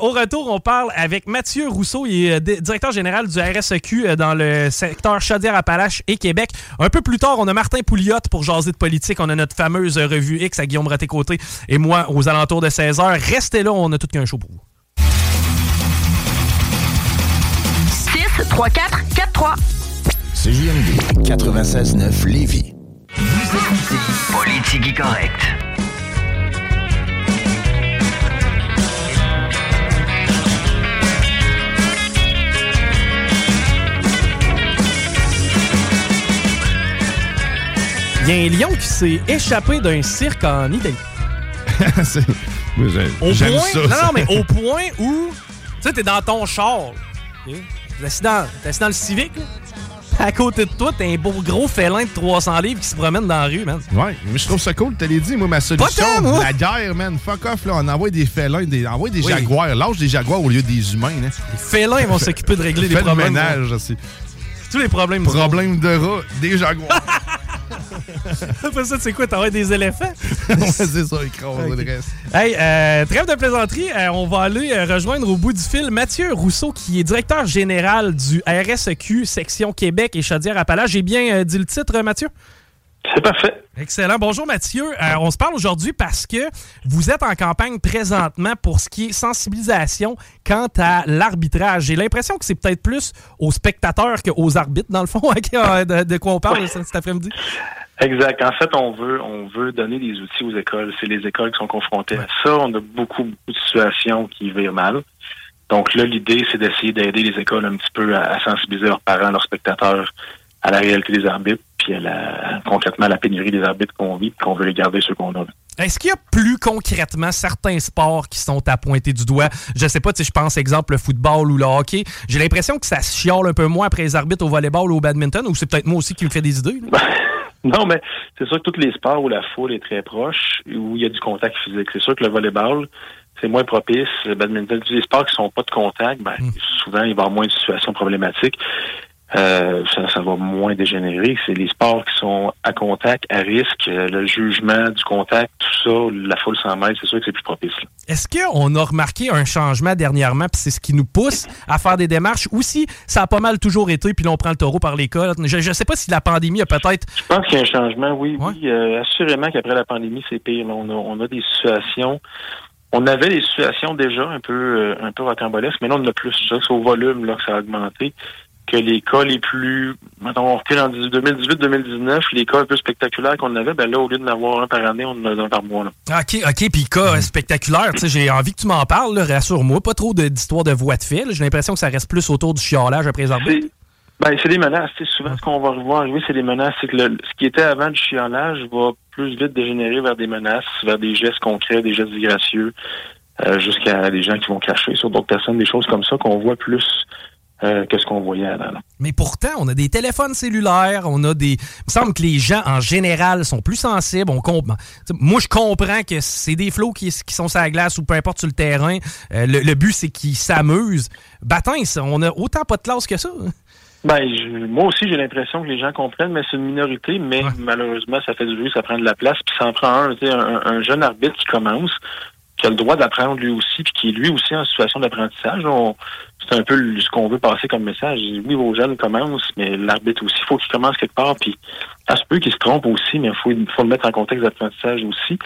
Au retour, on parle avec Mathieu Rousseau, il est di- directeur général du RSEQ dans le secteur Chaudière-Appalaches et Québec. Un peu plus tard, on a Martin Pouliot pour jaser de politique. On a notre fameuse revue X à Guillaume Raté-Côté et moi aux alentours de 16h. Restez là, on a tout qu'un show pour vous. 6, 3, 4, 4, 3. CJMD 96.9 Lévis. Vous écoutez Politique correct. Il y a un lion qui s'est échappé d'un cirque en Italie. J'ai- Au point, ça. non, mais au point où, tu sais, t'es dans ton char. T'es assis dans, t'es assis dans le civique, là. À côté de toi, t'as un beau gros félin de 300 livres qui se promène dans la rue, man. Ouais, mais je trouve ça cool, t'as dit, moi, ma solution, la guerre, man, fuck off, là, on envoie des félins, des, on envoie des Oui. jaguars, lâche des jaguars au lieu des humains, hein. Les félins vont s'occuper de régler des Fais le problèmes. ménage, aussi. Tous les problèmes. du Problème de rat, des jaguars. Après ça, tu sais quoi, t'aurais des éléphants? ouais, c'est ça, écrase Ok. le reste. Hey, euh, trêve de plaisanterie, euh, on va aller euh, rejoindre au bout du fil Mathieu Rousseau, qui est directeur général du RSEQ section Québec et Chaudière-Appalaches. J'ai bien euh, dit le titre, Mathieu? C'est parfait. Excellent. Bonjour Mathieu. Euh, on se parle aujourd'hui parce que vous êtes en campagne présentement pour ce qui est sensibilisation quant à l'arbitrage. J'ai l'impression que c'est peut-être plus aux spectateurs qu'aux arbitres, dans le fond, ok, euh, de, de quoi on parle cet cet après-midi. Exact. En fait, on veut, on veut donner des outils aux écoles. C'est les écoles qui sont confrontées à ça. On a beaucoup, beaucoup de situations qui virent mal. Donc là, l'idée, c'est d'essayer d'aider les écoles un petit peu à, à sensibiliser leurs parents, leurs spectateurs à la réalité des arbitres, puis à la, concrètement à la pénurie des arbitres qu'on vit, qu'on veut les garder ceux qu'on a. Est-ce qu'il y a plus concrètement certains sports qui sont à pointer du doigt? Je sais pas, sais, je pense exemple le football ou le hockey. J'ai l'impression que ça se chiale un peu moins après les arbitres au volleyball ou au badminton, ou c'est peut-être moi aussi qui me fait des idées. Non, mais c'est sûr que tous les sports où la foule est très proche, où il y a du contact physique. C'est sûr que le volleyball, c'est moins propice. Le badminton, tous les sports qui sont pas de contact, ben, souvent, il va y avoir moins de situations problématiques. Euh, ça, ça va moins dégénérer. C'est les sports qui sont à contact, à risque, euh, le jugement du contact, tout ça, la foule s'en mêle, c'est sûr que c'est plus propice. Est-ce qu'on a remarqué un changement dernièrement, puis c'est ce qui nous pousse à faire des démarches, ou si ça a pas mal toujours été, puis là on prend le taureau par les cols? Je ne sais pas si la pandémie a peut-être... Je pense qu'il y a un changement, oui, oui. euh, assurément qu'après la pandémie, c'est pire. On a, on a des situations. On avait des situations déjà un peu euh, un peu rocambolesques, mais là, on en a plus. Que C'est au volume là, que ça a augmenté. Que les cas les plus. Mettons, on recule en 2018-2019, les cas un peu spectaculaires qu'on avait, ben là, au lieu d'en avoir un par année, on en a un par mois. Là. OK, OK, puis cas euh, spectaculaire, tu sais, j'ai envie que tu m'en parles, là, rassure-moi. Pas trop de- d'histoires de voix de fait. là. J'ai l'impression que ça reste plus autour du chiolage les arbitres. Ben, c'est des menaces. Tu sais, souvent, ce qu'on va revoir arriver, c'est des menaces. C'est que le- ce qui était avant du chiolage va plus vite dégénérer vers des menaces, vers des gestes concrets, des gestes disgracieux, euh, jusqu'à des gens qui vont cracher sur d'autres personnes, des choses comme ça qu'on voit plus euh, que ce qu'on voyait avant. là. Mais pourtant, on a des téléphones cellulaires, on a des. Il me semble que les gens, en général, sont plus sensibles. On comprend. Moi, je comprends que c'est des flots qui, qui sont sur la glace ou peu importe sur le terrain. Euh, le, le but, c'est qu'ils s'amusent. Bâtin, ça, on a autant pas de classe que ça. hein? Ben, je- moi aussi, j'ai l'impression que les gens comprennent, mais c'est une minorité, mais malheureusement, ça fait du bruit, ça prend de la place, puis ça en prend un, un, un jeune arbitre qui commence, qui a le droit d'apprendre lui aussi, puis qui est lui aussi en situation d'apprentissage. C'est un peu ce qu'on veut passer comme message. Oui, vos jeunes commencent, mais l'arbitre aussi, il faut qu'il commence quelque part, puis ça se peut qu'il se trompe aussi, mais il faut, faut le mettre en contexte d'apprentissage aussi.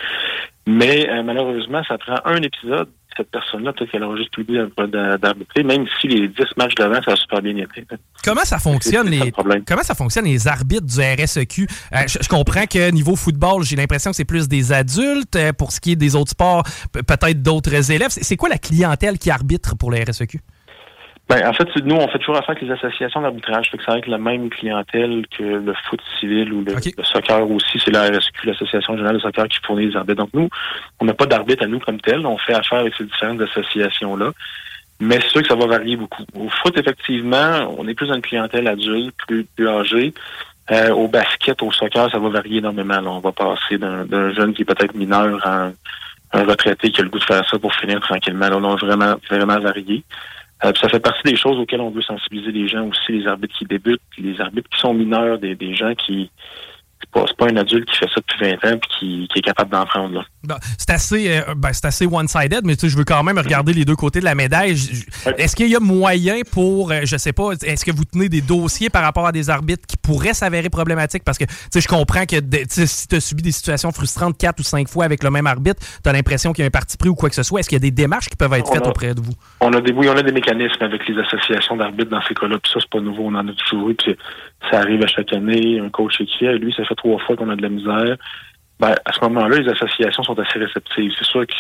Mais euh, malheureusement, ça prend un épisode. Cette personne-là, peut-être qu'elle aura juste plus d'arbitrer, même si les 10 matchs d'avant, ça a super bien été. Comment ça fonctionne les le comment ça fonctionne les arbitres du RSEQ Euh, je, je comprends que niveau football, j'ai l'impression que c'est plus des adultes. Euh, pour ce qui est des autres sports, pe- peut-être d'autres élèves. C'est c'est quoi la clientèle qui arbitre pour le RSEQ Ben, en fait, c'est- nous, on fait toujours affaire avec les associations d'arbitrage. Que ça va être la même clientèle que le foot civil ou le, le soccer aussi. C'est la RSQ, l'Association générale de soccer, qui fournit les arbitres. Donc, nous, on n'a pas d'arbitre à nous comme tel. On fait affaire avec ces différentes associations-là. Mais c'est sûr que ça va varier beaucoup. Au foot, effectivement, on est plus dans une clientèle adulte, plus, plus âgée. Euh, au basket, au soccer, ça va varier énormément. On va passer d'un jeune qui est peut-être mineur à un, retraité qui a le goût de faire ça pour finir tranquillement. Là, on a vraiment, vraiment varié. Euh, ça fait partie des choses auxquelles on veut sensibiliser les gens aussi, les arbitres qui débutent, les arbitres qui sont mineurs, des, des gens qui, pas, pas un adulte qui fait ça depuis 20 ans et qui, qui, est capable d'en prendre. c'est assez, euh, ben, assez one-sided, mais je veux quand même regarder les deux côtés de la médaille. Est-ce qu'il y a moyen pour, euh, je sais pas, est-ce que vous tenez des dossiers par rapport à des arbitres qui pourraient s'avérer problématiques? Parce que je comprends que si tu as subi des situations frustrantes quatre ou cinq fois avec le même arbitre, tu as l'impression qu'il y a un parti pris ou quoi que ce soit. Est-ce qu'il y a des démarches qui peuvent être faites auprès de vous? On a des, oui, on a des mécanismes avec les associations d'arbitres dans ces cas-là. Puis ça, c'est pas nouveau, on en a toujours eu. ça arrive à chaque année. Un coach écrit, lui, ça fait trois fois qu'on a de la misère, ben, à ce moment-là, les associations sont assez réceptives. C'est sûr que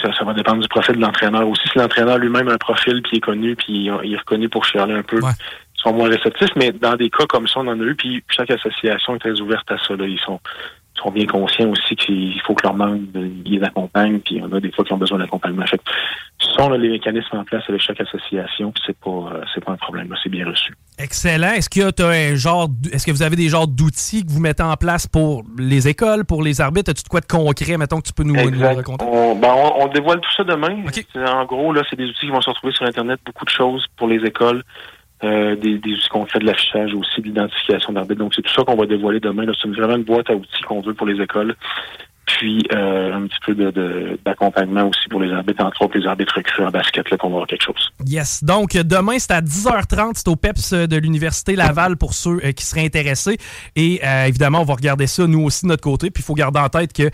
ça, va dépendre du profil de l'entraîneur aussi. Si l'entraîneur lui-même a un profil qui est connu, puis il est reconnu pour chialer un peu, ils sont moins réceptifs. Mais dans des cas comme ça, on en a eu, puis chaque association est très ouverte à ça. Là. Ils sont sont bien conscients aussi qu'il faut que leur membres les accompagnent, puis on a des fois qui ont besoin d'accompagnement. Fait ce sont les mécanismes en place avec chaque association, puis c'est pas euh, c'est pas un problème, c'est bien reçu. Excellent. Est-ce que tu un genre est-ce que vous avez des genres d'outils que vous mettez en place pour les écoles, pour les arbitres? As-tu de quoi de concret, mettons, que tu peux nous, raconter? On, ben on, dévoile tout ça demain. En gros, là, c'est des outils qui vont se retrouver sur Internet, beaucoup de choses pour les écoles. Euh, des, des outils concrets de l'affichage aussi, de l'identification d'arbitre. Donc, c'est tout ça qu'on va dévoiler demain. C'est vraiment une boîte à outils qu'on veut pour les écoles. Puis, euh, un petit peu d'accompagnement aussi pour les arbitres, entre autres les arbitres recrutés en basket, là, qu'on va quelque chose. Yes. Donc, demain, c'est à 10h30. C'est au PEPS de l'Université Laval pour ceux euh, qui seraient intéressés. Et évidemment, on va regarder ça, nous aussi, de notre côté. Puis, il faut garder en tête que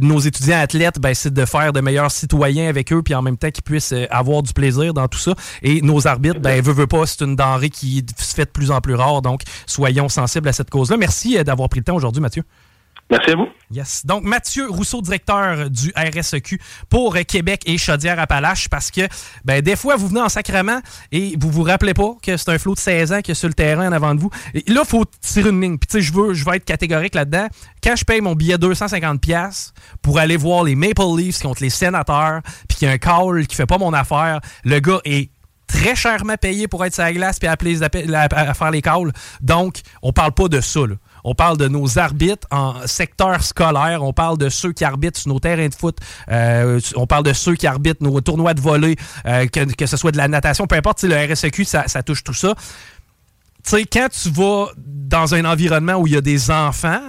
nos étudiants athlètes, ben, c'est de faire de meilleurs citoyens avec eux, puis en même temps qu'ils puissent avoir du plaisir dans tout ça. Et nos arbitres, ben, veut, veut pas, c'est une denrée qui se fait de plus en plus rare. Donc, soyons sensibles à cette cause-là. Merci d'avoir pris le temps aujourd'hui, Mathieu. Merci à vous. Yes. Donc, Mathieu Rousseau, directeur du RSEQ pour Québec et Chaudière-Appalaches, parce que ben, des fois, vous venez en sacrement et vous vous rappelez pas que c'est un flot de 16 ans qui est sur le terrain en avant de vous. Là, il faut tirer une ligne. Puis, tu sais, je veux, je vais être catégorique là-dedans. Quand je paye mon billet 250$ pour aller voir les Maple Leafs contre les sénateurs, puis qu'il y a un call qui fait pas mon affaire, le gars est très chèrement payé pour être sur la glace puis appeler à, faire les calls. Donc, on parle pas de ça. Là. On parle de nos arbitres en secteur scolaire. On parle de ceux qui arbitrent sur nos terrains de foot. Euh, on parle de ceux qui arbitrent nos tournois de volée, euh, que, ce soit de la natation, peu importe, le RSEQ, ça, ça touche tout ça. Tu sais, quand tu vas dans un environnement où il y a des enfants,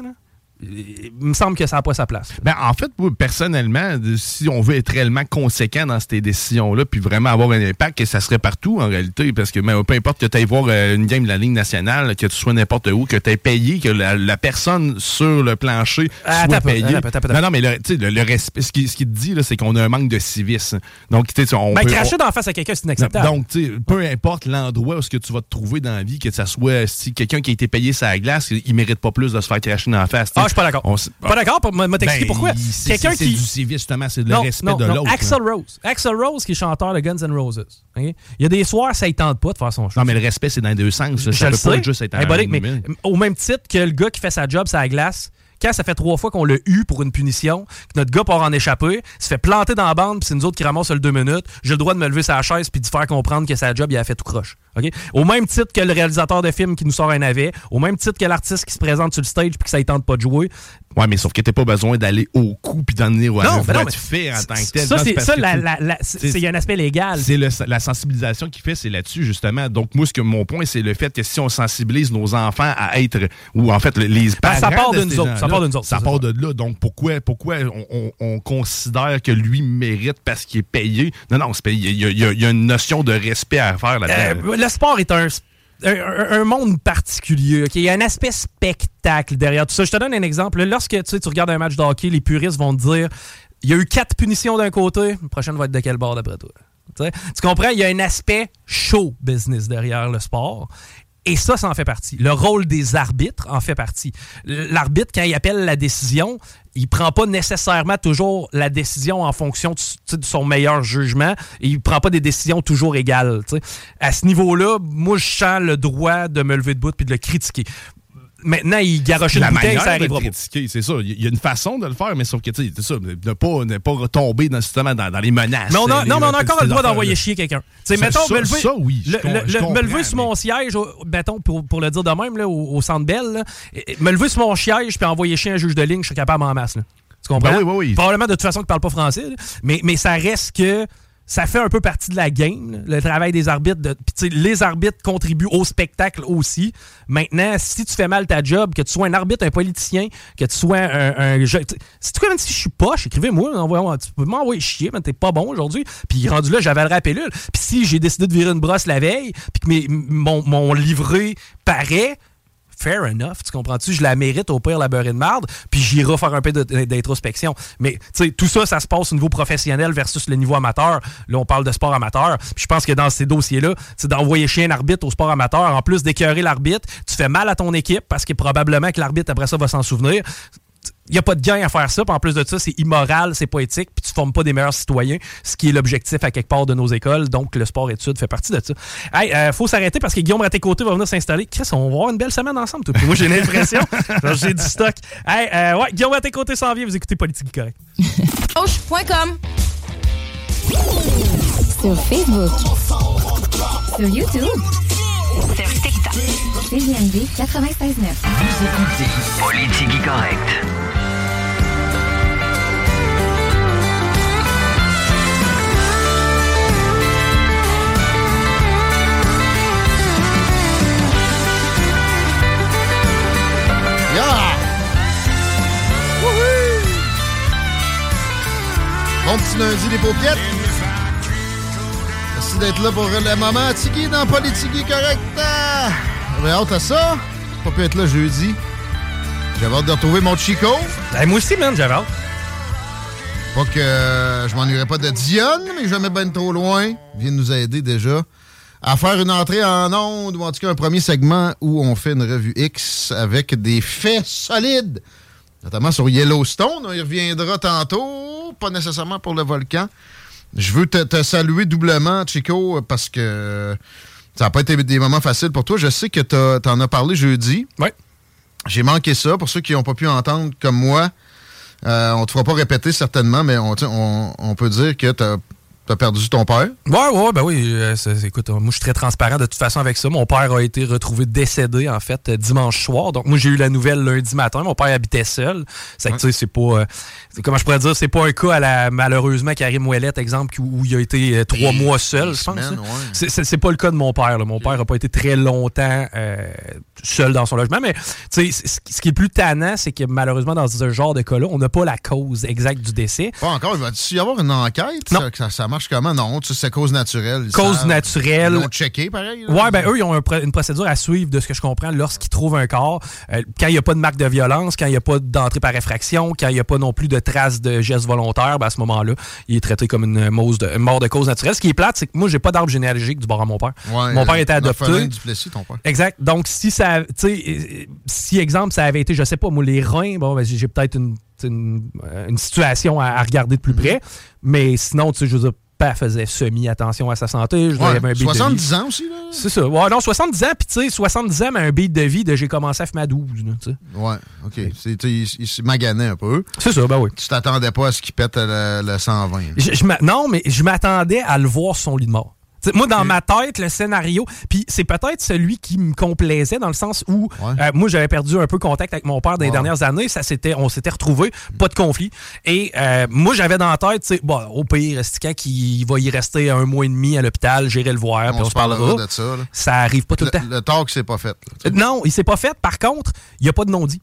il me semble que ça n'a pas sa place. Ben, en fait, personnellement, si on veut être réellement conséquent dans ces décisions-là, puis vraiment avoir un impact, ça serait partout en réalité, parce que peu importe que tu ailles voir euh, une game de la Ligue nationale, que tu sois n'importe où, que tu aies payé, que la, personne sur le plancher ah, soit payée. non, non, mais le, le, respect, ce qu'il ce qui te dit, c'est qu'on a un manque de civisme. Donc, tu sais, on ben, cracher d'en face à quelqu'un, c'est inacceptable. Donc, tu sais, peu importe l'endroit où ce que tu vas te trouver dans la vie, que ça soit si quelqu'un qui a été payé sa glace, il mérite pas plus de se faire cracher d'en face. Je suis pas d'accord. Pas d'accord, pour m'expliquer ben, pourquoi. Quelqu'un qui. C'est du civisme, justement, c'est le respect de l'autre. Axel Rose. Axel Rose, qui est chanteur de Guns N' Roses. Il y a des soirs, ça ne tente pas de faire son show. Non, mais le respect, c'est dans les deux sens. Je ça le sais. Pas juste être mais au même titre que le gars qui fait sa job, sa glace, ça fait trois fois qu'on l'a eu pour une punition, que notre gars part en échapper, se fait planter dans la bande, puis c'est nous autres qui ramassent le deux minutes, j'ai le droit de me lever sa chaise puis de faire comprendre que sa job, il a fait tout croche. Au même titre que le réalisateur de film qui nous sort un navet, au même titre que l'artiste qui se présente sur le stage puis que ça ne tente pas de jouer. Ouais, mais sauf que t'as pas besoin d'aller au coup puis d'en venir à non, non, tu fais en tant que tel. Ça, c'est ça, il y a un aspect légal. C'est la sensibilisation qui fait, c'est là-dessus, justement. Donc, moi, ce que mon point, c'est le fait que si on sensibilise nos enfants à être, ou en fait, les ben, parents. ça part de nous autres. Ça part de nous autres. Ça part de là. Donc, pourquoi, pourquoi on, considère que lui mérite parce qu'il est payé? Non, non, il y, y, a une notion de respect à faire là-dedans. Euh, le sport est un un, monde particulier. Il y a un aspect spectacle derrière tout ça. Je te donne un exemple. Lorsque tu, regardes un match de hockey, les puristes vont te dire il y a eu quatre punitions d'un côté, la prochaine va être de quel bord d'après toi? tu comprends? Il y a un aspect show business derrière le sport. Et ça, ça en fait partie. Le rôle des arbitres en fait partie. L'arbitre, quand il appelle la décision, il prend pas nécessairement toujours la décision en fonction de, son meilleur jugement. il prend pas des décisions toujours égales. À ce niveau-là, moi, je sens le droit de me lever debout puis de le critiquer maintenant, il garoche la bouteille, ça arrivera c'est ça. Il y a une façon de le faire, mais sauf que, tu sais, c'est ça, ne pas, ne pas retomber dans, justement dans, dans les menaces. Mais on a, non, mais on a encore le droit d'envoyer chier quelqu'un. Tu sais, mettons, ça- me lever, ça, oui, le- le- me comprends, sur mon siège, mettons, pour, pour le dire de même, là, au, au Centre Bell, me lever sur mon siège puis envoyer chier un juge de ligne, je suis capable en masse. Là. Tu comprends? Ben oui, oui, oui. Probablement de toute façon qu'il parle pas français, mais, mais ça reste que ça fait un peu partie de la game, le travail des arbitres. De, sais, les arbitres contribuent au spectacle aussi. Maintenant, si tu fais mal ta job, que tu sois un arbitre, un politicien, que tu sois un... un si tu même si je suis poche, écrivez-moi, tu peux m'envoyer chier, mais t'es pas bon aujourd'hui. Puis rendu là, j'avais la pilule. Puis si j'ai décidé de virer une brosse la veille, puis que mon, mon livret paraît, fair enough, tu comprends-tu? Je la mérite au pire la beurrée de marde, puis j'irai faire un peu d'introspection. Mais tout ça, ça se passe au niveau professionnel versus le niveau amateur. Là, on parle de sport amateur. Je pense que dans ces dossiers-là, c'est d'envoyer chier un arbitre au sport amateur, en plus d'écœurer l'arbitre, tu fais mal à ton équipe parce que probablement que l'arbitre après ça va s'en souvenir. Il n'y a pas de gain à faire ça. Puis en plus de ça, c'est immoral, c'est pas éthique, puis tu formes pas des meilleurs citoyens, ce qui est l'objectif à quelque part de nos écoles. Donc, le sport-études fait partie de ça. Hey, euh, faut s'arrêter parce que Guillaume Raté-Côté va venir s'installer. Chris, on va avoir une belle semaine ensemble. toi. Puis moi, j'ai l'impression. Genre, j'ai du stock. Hey, euh, ouais, Guillaume Raté-Côté s'en vient. Vous écoutez Politique Correct. Hoche.com Sur Facebook. Sur YouTube. Sur TikTok. CGMD 96.9. Vous écoutez Politique Correct. Yeah! Wouhou! Bon petit lundi des paupiètes. Merci d'être là pour le moment. Tigui dans Politique Correct. Ah! J'avais hâte à ça. Pas pu être là jeudi. J'avais hâte de retrouver mon Chico. Ben, moi aussi, man, j'avais hâte. Pas que euh, je m'ennuierais pas de Dionne, mais jamais ben trop loin. Il vient de nous aider déjà à faire une entrée en onde, ou en tout cas un premier segment où on fait une revue X avec des faits solides, notamment sur Yellowstone. On y reviendra tantôt, pas nécessairement pour le volcan. Je veux te, te saluer doublement, Chico, parce que ça n'a pas été des moments faciles pour toi. Je sais que tu en as parlé jeudi. Oui. J'ai manqué ça. Pour ceux qui n'ont pas pu entendre comme moi, euh, on ne te fera pas répéter certainement, mais on, on peut dire que tu as, perdu ton père? Ouais, ouais, ben oui. euh, écoute, moi, je suis très transparent de toute façon avec ça. Mon père a été retrouvé décédé, en fait, euh, dimanche soir. Donc, moi, j'ai eu la nouvelle lundi matin. Mon père habitait seul. C'est que, tu sais, c'est pas. euh, comment je pourrais dire, c'est pas un cas à la, malheureusement, Karim Ouellet, exemple, où il a été euh, trois mois seul, je pense. hein. ouais. C'est- pas le cas de mon père. là. Mon père a pas été très longtemps seul dans son logement. Mais, tu sais, ce qui- est plus tannant, c'est que malheureusement, dans ce genre de cas-là, on n'a pas la cause exacte du décès. Pas encore. Il va y avoir une enquête? Ça, ça marche comment? Non, tu sais, c'est cause naturelle. Ils Cause savent. naturelle. Ils l'ont checké, pareil. là. Ouais, ben eux, ils ont un pro- une procédure à suivre de ce que je comprends lorsqu'ils trouvent un corps. Euh, quand il n'y a pas de marque de violence, quand il n'y a pas d'entrée par effraction, quand il n'y a pas non plus de traces de gestes volontaires, ben à ce moment-là, il est traité comme une, mause de- une mort de cause naturelle. Ce qui est plate, c'est que moi, j'ai pas d'arbre généalogique du bord à mon père. Ouais, mon père était adopté. Ton père. Exact. Donc, si ça, tu sais, euh, si exemple, ça avait été, je sais pas, moi, les reins, bon, ben, j'ai peut-être une, une, euh, une situation à, à regarder de plus près. Mais sinon, tu sais, je veux dire, père faisait semi-attention à sa santé. Je Ouais, un beat de vie. 70 ans aussi, là? C'est ça. Ouais, non, 70 ans, puis tu sais, 70 ans, mais un beat de vie de j'ai commencé à fumer à 12, là, tu sais. Ouais, OK. C'est- tu sais, Il, il se maganait un peu. C'est ça, ben oui. Tu t'attendais pas à ce qu'il pète le, le 120. là. Je- non, mais je m'attendais à le voir sur son lit de mort. T'sais, moi, dans ma tête, le scénario, puis c'est peut-être celui qui me complaisait dans le sens où euh, moi, j'avais perdu un peu contact avec mon père dans les Ouais. dernières années. Ça s'était, on s'était retrouvés, pas de conflit. Et euh, moi, j'avais dans la tête, tu sais, bon, au pire, quand qu'il va y rester un mois et demi à l'hôpital, j'irai le voir, puis on, On se parlera de ça. là. Ça arrive pas tout le, temps. Le talk, c'est pas fait. là. Euh, Non, il s'est pas fait. Par contre, il n'y a pas de non-dit.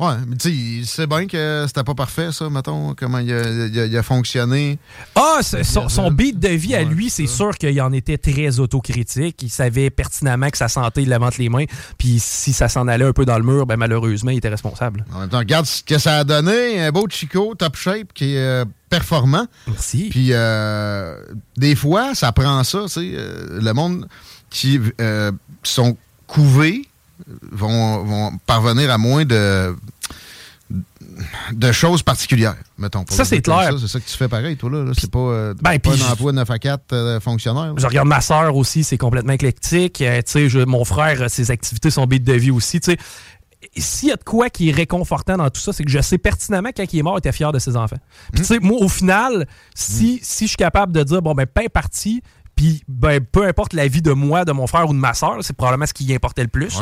Ouais, mais tu sais, il sait bien que c'était pas parfait, ça, mettons, comment il a, il a- il a fonctionné. Ah, son, son beat de vie à lui, c'est sûr qu'il en était très autocritique. Il savait pertinemment que sa santé, il l'avait entre les mains. Puis si ça s'en allait un peu dans le mur, ben malheureusement, il était responsable. En même temps, regarde ce que ça a donné. Un beau Chico, top shape, qui est euh, performant. Merci. Puis, euh, des fois, ça prend ça, tu sais. euh, le monde qui sont couvés vont, vont parvenir à moins de de choses particulières, mettons. Ça, c'est clair. C'est ça que tu fais pareil, toi, là. là. C'est pas, euh, Ben, pas un je- emploi 9 à 4 euh, fonctionnaire. là. Je regarde ma sœur aussi, c'est complètement éclectique. Euh, je- mon frère, euh, ses activités, son beat de vie aussi. Tu sais, s'il y a de quoi qui est réconfortant dans tout ça, c'est que je sais pertinemment quand il est mort, il était fier de ses enfants. Puis tu sais, moi, au final, si, si je suis capable de dire, bon, ben, pain parti, puis ben, peu importe la vie de moi, de mon frère ou de ma soeur, c'est probablement ce qui importait le plus.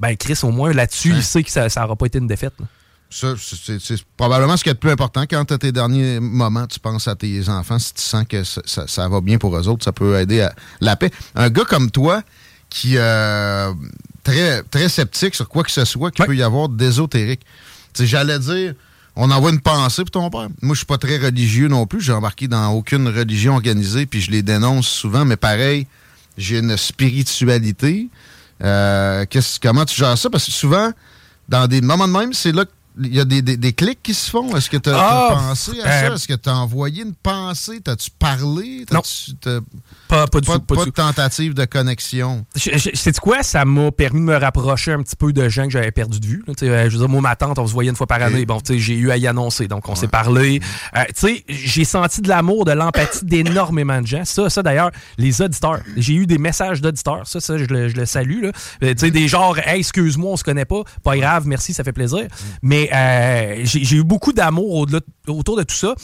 Ben, Chris, au moins, là-dessus, il sait que ça n'aura pas été une défaite. là. Ça, c'est probablement ce qui est le plus important. Quand tu as tes derniers moments, tu penses à tes enfants. Si tu sens que ça, ça- ça va bien pour eux autres, ça peut aider à la paix. Un gars comme toi, qui euh, très, très sceptique sur quoi que ce soit qu'il peut y avoir d'ésotérique. J'allais dire, on envoie une pensée pour ton père. Moi, je suis pas très religieux non plus. J'ai embarqué dans aucune religion organisée, puis je les dénonce souvent. Mais pareil, j'ai une spiritualité. Euh, comment tu gères ça? Parce que souvent, dans des moments de même, c'est là qu'il y a des, des- des clics qui se font? Est-ce que tu as, Ah, pensé à euh, ça? Est-ce que tu as envoyé une pensée? T'as-tu parlé? T'as-tu- t'as- Pas, pas du pas, tout. Pas pas du de tentative de connexion? C'est quoi? Ça m'a permis de me rapprocher un petit peu de gens que j'avais perdu de vue. là. Euh, Je veux dire, moi, ma tante, on se voyait une fois par année. Bon, tu sais, j'ai eu à y annoncer, donc on s'est parlé. Euh, tu sais, j'ai senti de l'amour, de l'empathie d'énormément de gens. Ça, ça d'ailleurs, les auditeurs. J'ai eu des messages d'auditeurs. Ça, ça, je le, je le salue. là. Euh, tu sais, des genres, hey, excuse-moi, on se connaît pas. Pas grave, merci, ça fait plaisir. Mais euh, j'ai eu beaucoup d'amour autour de tout ça.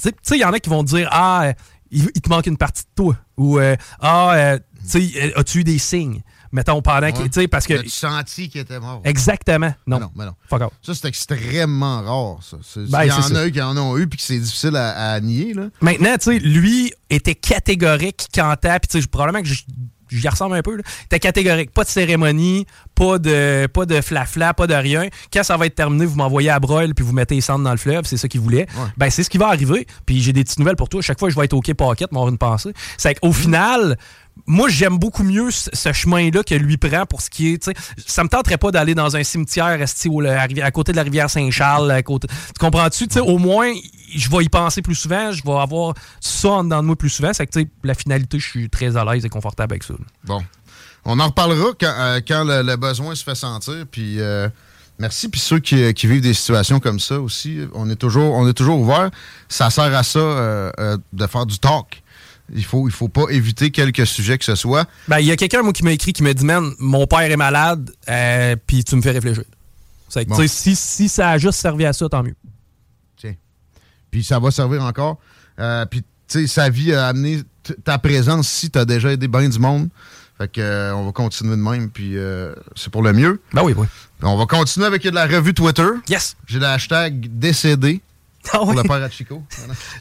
Tu sais, il y en a qui vont dire, ah, il, il te manque une partie de toi. Ou, euh, ah, euh, tu sais, as-tu eu des signes? Mettons, pendant. Ouais. Tu sais, parce que. Senti qu'il était mort? Exactement. Non. Mais non, mais non. Fuck off. Ça, c'est extrêmement rare, ça. Ben, Il y en ça. a qui en ont eu puis que c'est difficile à, à nier, là. Maintenant, tu sais, lui était catégorique quand t'as, puis tu sais, probablement que je- j'y ressemble un peu. là. T'es catégorique, pas de cérémonie, pas de pas de flafla, pas de rien. Quand ça va être terminé, vous m'envoyez à broil puis vous mettez les cendres dans le fleuve, c'est ça qu'il voulait. Ben c'est ce qui va arriver. Puis j'ai des petites nouvelles pour toi. Chaque fois je vais être OK pocket, m'avoir une pensée. C'est qu'au final, moi, j'aime beaucoup mieux ce, chemin-là que lui prend pour ce qui est. tu sais, Ça me tenterait pas d'aller dans un cimetière à, côté de la rivière Saint-Charles. Tu comprends-tu? Au moins, je vais y penser plus souvent. Je vais avoir ça en dedans de moi plus souvent. C'est que la finalité, je suis très à l'aise et confortable avec ça. Bon. On en reparlera quand, euh, quand le, besoin se fait sentir. Puis euh, merci. Puis ceux qui, vivent des situations comme ça aussi, on est toujours, on est toujours ouvert. Ça sert à ça euh, de faire du talk. Il faut, il faut pas éviter quelques sujets que ce soit. Ben, il y a quelqu'un, moi, qui m'a écrit, qui m'a dit, man, mon père est malade, euh, puis tu me fais réfléchir. Que, Bon. si, si ça a juste servi à ça, tant mieux. Puis ça va servir encore. Euh, puis, tu sais, sa vie a amené ta présence ici. Tu as déjà aidé bien du monde. Fait que, euh, on va continuer de même. Puis, euh, c'est pour le mieux. Ben oui, oui. On va continuer avec de la revue Twitter. Yes. J'ai le hashtag décédé. Ah pour le père à Chico.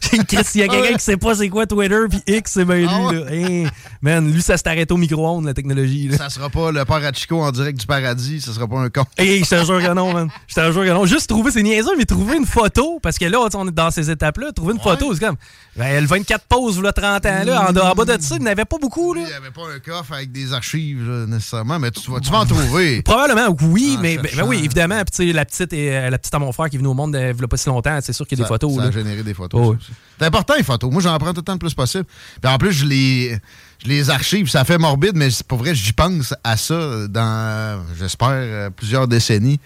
S'il y a quelqu'un qui sait pas c'est quoi Twitter, puis X, c'est bien lui. Ah là. Hein, man, lui, ça s'est arrêté au micro-ondes, la technologie. Là. Ça sera pas le père à Chico en direct du paradis. Ça sera pas un con. Hey, je te jure que non, man. Je te jure que non. Juste trouver, c'est niaiseux, mais trouver une photo, parce que là, on est dans ces étapes-là, trouver une photo, c'est comme. Ben, le 24 poses, là, 30 ans, là, en, en bas de ça, il n'y en avait pas beaucoup, là. Il n'y avait pas un coffre avec des archives, là, nécessairement, mais tu vas, tu vas en trouver. Probablement, oui, En mais ben, ben oui, évidemment. Puis, tu sais, la petite, et, la petite à mon frère qui est venue au monde euh, il y a pas si longtemps, c'est sûr a des photos. Ça là. a généré des photos. Oh, ça oui. aussi. C'est important, les photos. Moi, j'en prends tout le temps le plus possible. Puis en plus, je les, je les archive. Ça fait morbide, mais c'est pour vrai, j'y pense à ça dans, j'espère, euh, plusieurs décennies,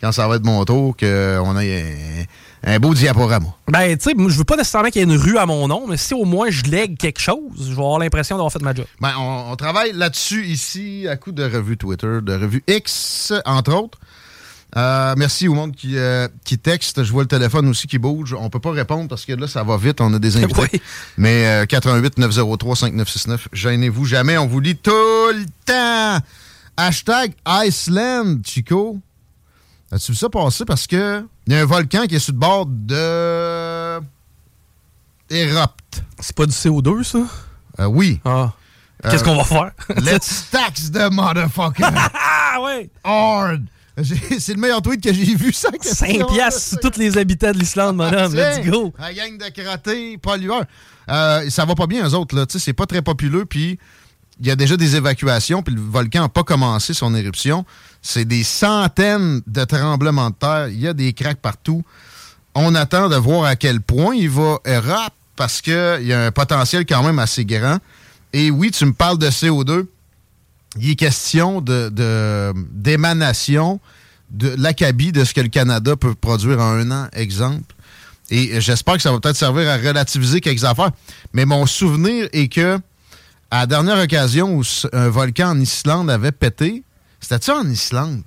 quand ça va être mon tour, qu'on ait un, beau diaporama. Ben, tu sais, je veux pas nécessairement qu'il y ait une rue à mon nom, mais si au moins je lègue quelque chose, je vais avoir l'impression d'avoir fait ma job. Ben, on, on travaille là-dessus ici, à coup de revue Twitter, de revue X, entre autres. Euh, merci au monde qui, euh, qui texte. Je vois le téléphone aussi qui bouge. On peut pas répondre parce que là, ça va vite. On a des invités. Oui. Mais euh, 88 903 5969. Gênez-vous jamais. On vous lit tout le temps. Hashtag Iceland, Chico. As-tu vu ça passer? Parce que il y a un volcan qui est sur le bord de. Érupte. C'est pas du CO2, ça? Euh, oui. Ah. Qu'est-ce qu'on va faire? Let's tax the motherfucker. ah ouais! Hard. C'est le meilleur tweet que j'ai vu, ça. 5 piastres sur tous les habitants de l'Islande, madame. Let's go! La gang de crottés, pollueurs. Euh, ça va pas bien, eux autres. là. Tu sais, C'est pas très populeux, puis il y a déjà des évacuations, puis le volcan n'a pas commencé son éruption. C'est des centaines de tremblements de terre. Il y a des craques partout. On attend de voir à quel point il va érupter, parce qu'il y a un potentiel quand même assez grand. Et oui, tu me parles de CO2 il est question de, de- d'émanation de l'acabit de ce que le Canada peut produire en un an, exemple. Et j'espère que ça va peut-être servir à relativiser quelques affaires. Mais mon souvenir est que à la dernière occasion où un volcan en Islande avait pété, c'était ça en Islande?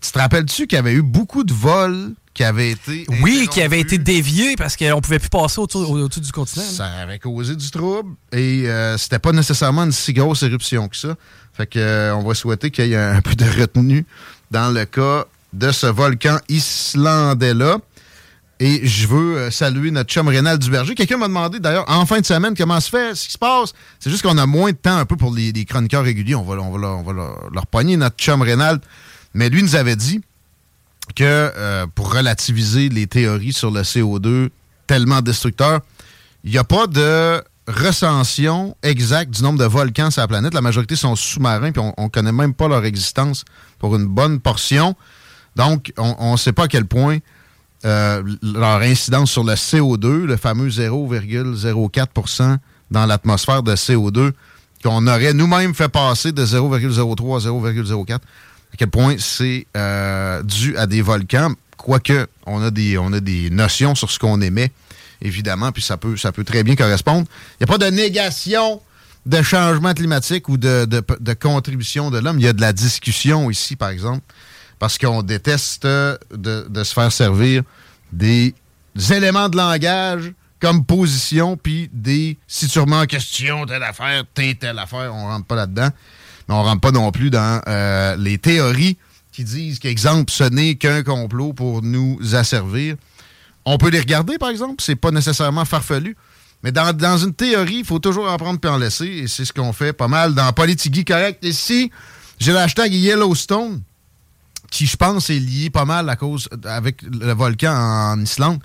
Tu te rappelles-tu qu'il y avait eu beaucoup de vols qui avaient été. Oui, qui avaient été déviés parce qu'on pouvait plus passer autour, autour du continent. Ça avait causé du trouble et euh, c'était pas nécessairement une si grosse éruption que ça. Fait que euh, on va souhaiter qu'il y ait un peu de retenue dans le cas de ce volcan islandais-là. Et je veux euh, saluer notre chum Rénal Duberger. Quelqu'un m'a demandé d'ailleurs en fin de semaine comment se fait, ce qui se passe. C'est juste qu'on a moins de temps un peu pour les, chroniqueurs réguliers. On va, leur- on pogner notre chum Rénal. Mais lui nous avait dit que euh, pour relativiser les théories sur le CO2 tellement destructeur, il n'y a pas de recension exacte du nombre de volcans sur la planète. La majorité sont sous-marins, puis on ne connaît même pas leur existence pour une bonne portion. Donc, on ne sait pas à quel point euh, leur incidence sur le CO2, le fameux 0,04% dans l'atmosphère de CO2, qu'on aurait nous-mêmes fait passer de 0,03 à 0,04, à quel point c'est euh, dû à des volcans, quoique on a des, on a des notions sur ce qu'on émet, évidemment, puis ça peut, ça peut très bien correspondre. Il n'y a pas de négation de changement climatique ou de, contribution de l'homme. Il y a de la discussion ici, par exemple, parce qu'on déteste de, de se faire servir des éléments de langage comme position, puis des si tu remets en question telle affaire, t'es telle affaire, on rentre pas là-dedans. Mais on rentre pas non plus dans euh, les théories qui disent qu'exemple, ce n'est qu'un complot pour nous asservir. On peut les regarder, par exemple, c'est pas nécessairement farfelu. Mais dans, une théorie, il faut toujours en prendre puis en laisser. Et c'est ce qu'on fait pas mal dans Politigui Correct. Ici, j'ai le hashtag Yellowstone, qui, je pense, est lié pas mal à cause avec le volcan en Islande.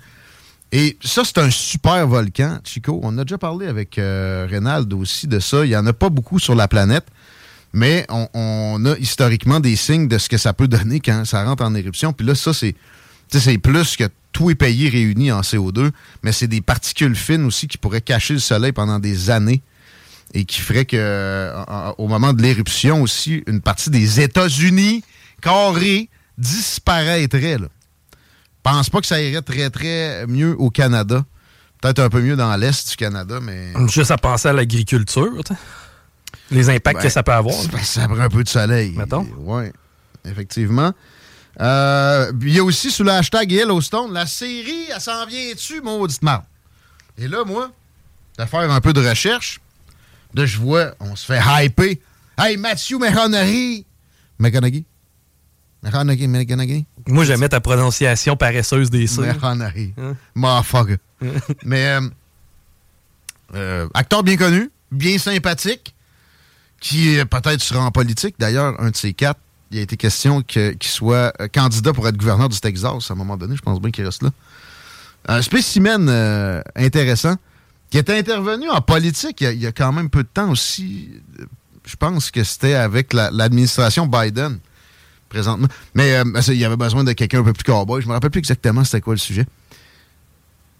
Et ça, c'est un super volcan, Chico. On a déjà parlé avec euh, Reynald aussi de ça. Il n'y en a pas beaucoup sur la planète, mais on, a historiquement des signes de ce que ça peut donner quand ça rentre en éruption. Puis là, ça, c'est c'est plus que tous les pays réunis en CO2, mais c'est des particules fines aussi qui pourraient cacher le soleil pendant des années et qui ferait que euh, en- au moment de l'éruption aussi, une partie des États-Unis carrés disparaîtrait. Là. Pense pas que ça irait très très mieux au Canada. Peut-être un peu mieux dans l'est du Canada, mais Juste à penser à l'agriculture, les impacts Ben, que ça peut avoir. ça prend un peu de soleil. Mettons. Oui, effectivement. Euh, Il y a aussi sous le hashtag Yellowstone, la série, elle s'en vient-tu, maudite marde? Et là, moi, de faire un peu de recherche, là, je vois, on se fait hyper. Hey, Matthew McConaughey! McConaughey? McConaughey, McConaughey? Moi, j'aimais ta prononciation paresseuse des cires. McConaughey. Hein? Motherfucker. Mais, euh, euh, acteur bien connu, bien sympathique, qui euh, peut-être sera en politique. D'ailleurs, un de ces quatre, il a été question que- qu'il soit euh, candidat pour être gouverneur du Texas à un moment donné. Je pense bien qu'il reste là. Un spécimen euh, intéressant qui est intervenu en politique il y, a, quand même peu de temps aussi. Je pense que c'était avec la- l'administration Biden présentement. Mais euh, il y avait besoin de quelqu'un un peu plus cowboy. Je me rappelle plus exactement c'était quoi le sujet.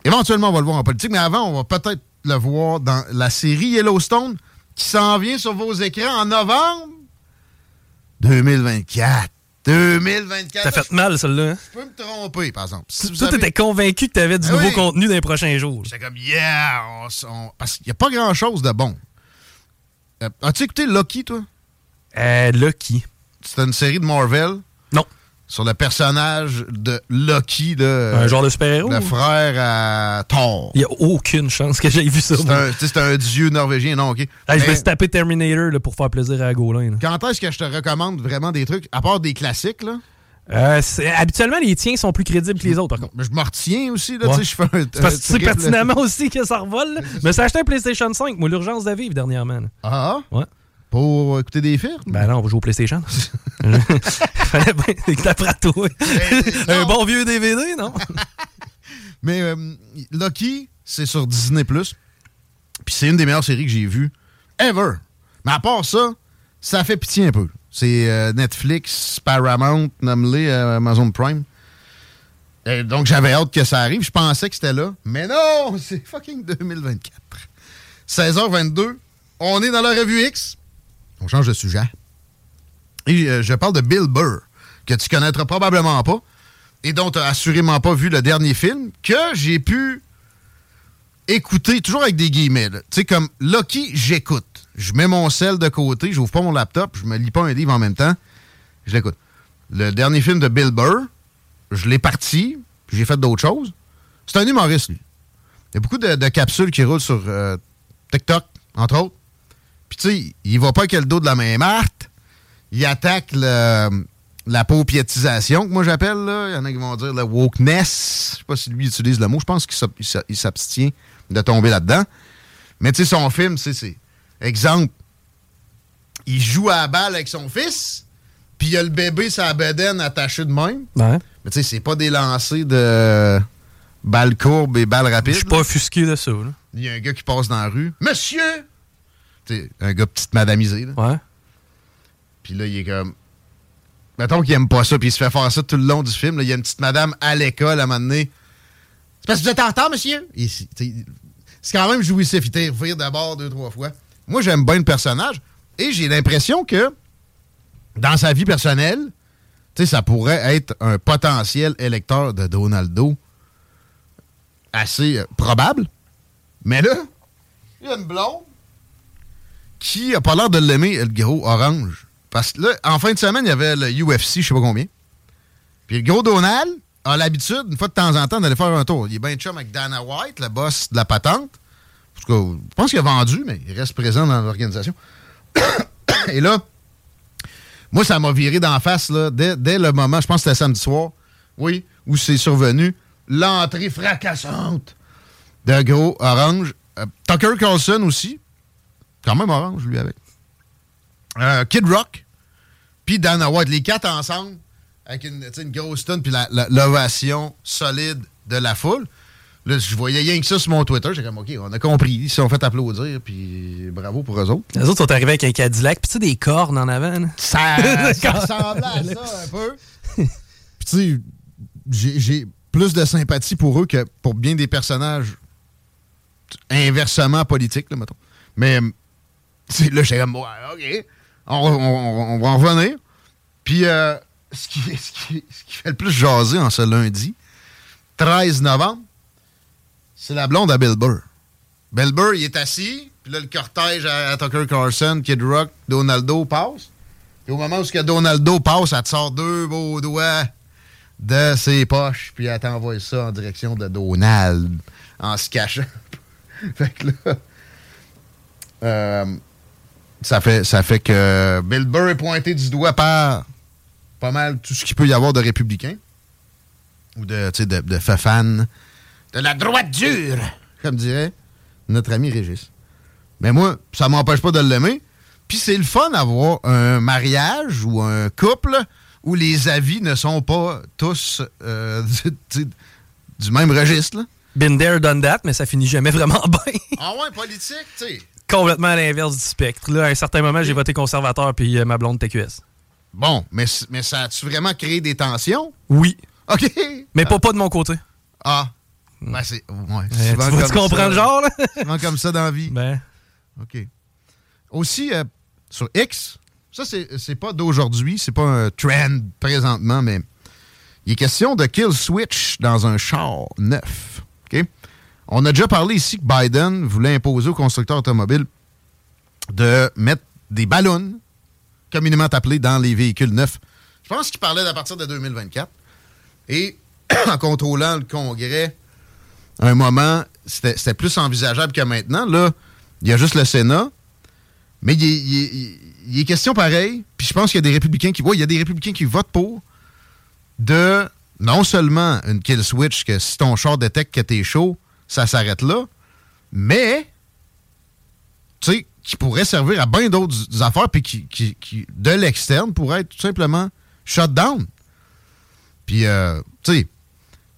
Éventuellement, on va le voir en politique, mais avant, on va peut-être le voir dans la série Yellowstone qui s'en vient sur vos écrans en novembre 2024. 2024. Ça fait mal, celle-là. hein? Je peux me tromper, par exemple. Si vous Toi, avez- t'étais convaincu que t'avais du Ah nouveau oui. contenu dans les prochains jours. J'étais comme, yeah! on Parce qu'il n'y a pas grand-chose de bon. Euh, As-tu écouté Loki, toi? Euh, Loki. C'est une série de Marvel. Sur le personnage de Loki, de, Un genre de super-héros? Le frère à Thor. Il n'y a aucune chance que j'aie vu ça. C'est un, un dieu norvégien, non, OK. Je Mais suis tapé Terminator là, pour faire plaisir à Gaulin. là. quand est-ce que je te recommande vraiment des trucs, à part des classiques, là? Euh, habituellement, les tiens sont plus crédibles que les autres, par contre. Mais je me retiens aussi, là, Ouais. tu sais, je fais un... C'est parce que tu sais pertinemment aussi que ça revole. là. Mais c'est acheté un PlayStation 5, moi, l'urgence de vivre dernièrement. là. Ah? Ouais. Pour écouter des films? Ben non, on va jouer au PlayStation. Fallait bien que toi. un bon vieux DVD, non? Mais euh, Loki, c'est sur Disney+. Puis c'est une des meilleures séries que j'ai vues ever. Mais à part ça, ça fait pitié un peu. C'est euh, Netflix, Paramount, nomme-les, euh, Amazon Prime. Et donc j'avais hâte que ça arrive. Je pensais que c'était là. Mais non, c'est fucking 2024. 16h22, on est dans la revue X. On change de sujet. Et euh, je parle de Bill Burr, que tu connaîtras probablement pas, et dont tu n'as assurément pas vu le dernier film, que j'ai pu écouter, toujours avec des guillemets. Tu sais, comme Lucky, j'écoute. Je mets mon sel de côté, j'ouvre pas mon laptop, je me lis pas un livre en même temps, je l'écoute. le dernier film de Bill Burr, je l'ai parti, j'ai fait d'autres choses. C'est un humoriste, lui. Il y a beaucoup de, de capsules qui roulent sur euh, TikTok, entre autres. Puis, tu sais, il va pas avec le dos de la main Marthe. Il attaque le- la paupiétisation, que moi j'appelle. là. Il y en a qui vont dire le wokeness. Je sais pas si lui utilise le mot. Je pense qu'il s'ab- il s'a- il s'abstient de tomber là-dedans. Mais tu sais, son film, c'est- c'est. Exemple, il joue à la balle avec son fils, puis il y a le bébé sa bedaine attaché de même. Ouais. Mais tu sais, c'est pas des lancers de balles courbes et balles rapides. Je suis pas offusqué de ça. Il y a un gars qui passe dans la rue. Monsieur! Un gars petite madamisé. Là. Ouais. Puis là, il est comme. Mettons qu'il aime pas ça, puis il se fait faire ça tout le long du film. là. Il y a une petite madame à l'école à un moment donné. C'est parce que vous êtes en retard, monsieur? C'est quand même jouissif. Il t'a rire d'abord deux, trois fois. Moi, j'aime bien le personnage. Et j'ai l'impression que dans sa vie personnelle, tu sais, ça pourrait être un potentiel électeur de Donaldo assez euh, probable. Mais là, il y a une blonde qui a pas l'air de l'aimer, le gros orange? Parce que là, en fin de semaine, il y avait le UFC, je sais pas combien. Puis le gros Donald a l'habitude, une fois de temps en temps, d'aller faire un tour. Il est bien chum avec Dana White, le boss de la patente. En tout cas, je pense qu'il a vendu, mais il reste présent dans l'organisation. Et là, moi, ça m'a viré d'en face, là, dès, dès le moment, je pense que c'était samedi soir, oui, où c'est survenu, l'entrée fracassante de gros orange. Euh, Tucker Carlson aussi, quand même orange, lui, avec. Euh, Kid Rock, puis Dana White, les quatre ensemble, avec une, grosse tonne, puis l'ovation solide de la foule. Là, je voyais rien que ça sur mon Twitter. J'ai comme, OK, on a compris. Ils se sont fait applaudir, puis bravo pour eux autres. Les autres sont arrivés avec un Cadillac, puis tu sais, des cornes en avant. là. Ça, ça ressemblait à ça un peu. Puis tu sais, j'ai- plus de sympathie pour eux que pour bien des personnages inversement politiques, là, mettons. Mais là, j'ai comme, OK, on, on- va en revenir. Puis euh, ce, qui, ce, qui, ce qui fait le plus jaser en ce lundi, 13 novembre, c'est la blonde à Bill Burr. Bill Burr, il est assis, puis là, le cortège à, Tucker Carlson, Kid Rock, Donaldo passe. Et au moment où ce que Donaldo passe, elle te sort deux beaux doigts de ses poches, puis elle t'envoie ça en direction de Donald, en se cachant. fait que là, euh, ça, fait, ça fait que Bill Burr est pointé du doigt par pas mal tout ce qu'il peut y avoir de républicains, ou de, tu sais, de, de fafans, de la droite dure, comme dirait notre ami Régis. Mais moi, ça m'empêche pas de l'aimer. Puis c'est le fun d'avoir un mariage ou un couple où les avis ne sont pas tous euh, du même registre. là. Been there, done that, mais ça finit jamais vraiment bien. Ah ouais, politique, tu sais. Complètement à l'inverse du spectre. Là, à un certain moment, j'ai voté conservateur, puis euh, ma blonde TQS. Bon, mais, mais ça a-tu vraiment créé des tensions? Oui. OK. Mais pas, pas de mon côté. Ah. Ben, c'est. Ouais, Euh, tu vois- comme tu comprends ça. le genre, là? Souvent comme ça dans la vie. Ben. OK. Aussi, euh, sur X, ça, c'est c'est pas d'aujourd'hui, c'est pas un trend présentement, mais il est question de kill switch dans un char neuf. On a déjà parlé ici que Biden voulait imposer aux constructeurs automobiles de mettre des ballons, communément appelés, dans les véhicules neufs. Je pense qu'il parlait d'à partir de 2024. Et en contrôlant le Congrès, à un moment, c'était plus envisageable que maintenant. Là, il y a juste le Sénat. Mais il il il est- question pareil. Puis je pense qu'il y a des républicains qui. Ouais, il y a des républicains qui votent pour de non seulement une kill switch, que si ton char détecte que t'es chaud, ça s'arrête là, mais tu sais, qui pourrait servir à bien d'autres affaires, puis qui, de l'externe, pourrait être tout simplement shut down. Puis, euh, tu sais,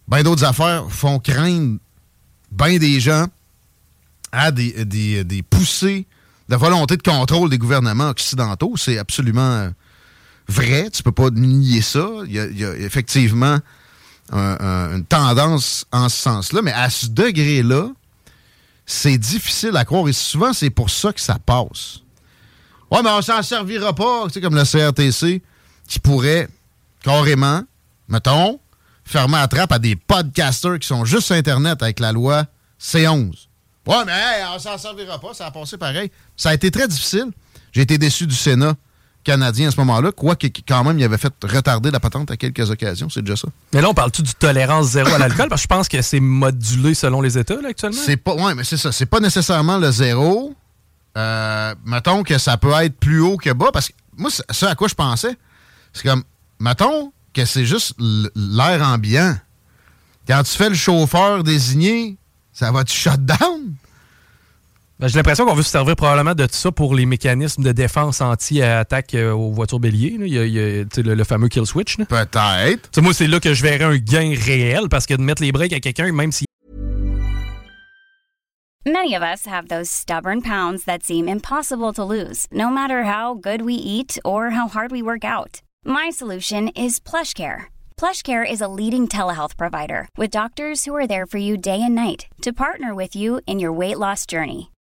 bien d'autres affaires font craindre bien des gens à des, des, des poussées de volonté de contrôle des gouvernements occidentaux. C'est absolument euh, vrai. Tu peux pas nier ça. Il y a effectivement un- un- une tendance en ce sens-là. Mais à ce degré-là, c'est difficile à croire. Et souvent, c'est pour ça que ça passe. Ouais, mais on s'en servira pas. Tu sais, comme le CRTC, qui pourrait carrément, mettons, fermer la trappe à des podcasters qui sont juste sur Internet avec la loi C11. Ouais, mais hey, on s'en servira pas, ça a passé pareil. Ça a été très difficile. J'ai été déçu du Sénat canadien à ce moment-là, quoique quand même, il avait fait retarder la patente à quelques occasions. C'est déjà ça. Mais là, on parle-tu du tolérance zéro à l'alcool? Parce que je pense que c'est modulé selon les États, là, actuellement. C'est pas, ouais, mais c'est ça. C'est pas nécessairement le zéro. Euh, mettons que ça peut être plus haut que bas. Parce que moi, ce à quoi je pensais, c'est comme, mettons que c'est juste l'air ambiant. Quand tu fais le chauffeur désigné, ça va-tu shut down? Ben, J'ai l'impression qu'on veut se servir probablement de tout ça pour les mécanismes de défense anti-attaque euh, aux voitures béliers. là. Il y a, il y a, le, le fameux kill switch. Peut-être. Moi, c'est là que je verrais un gain réel parce que de mettre les breaks à quelqu'un, même si Many of us have those stubborn pounds that seem impossible to lose, no matter how good we eat or how hard we work out. My solution is PlushCare. PlushCare is a leading telehealth provider with doctors who are there for you day and night to partner with you in your weight loss journey.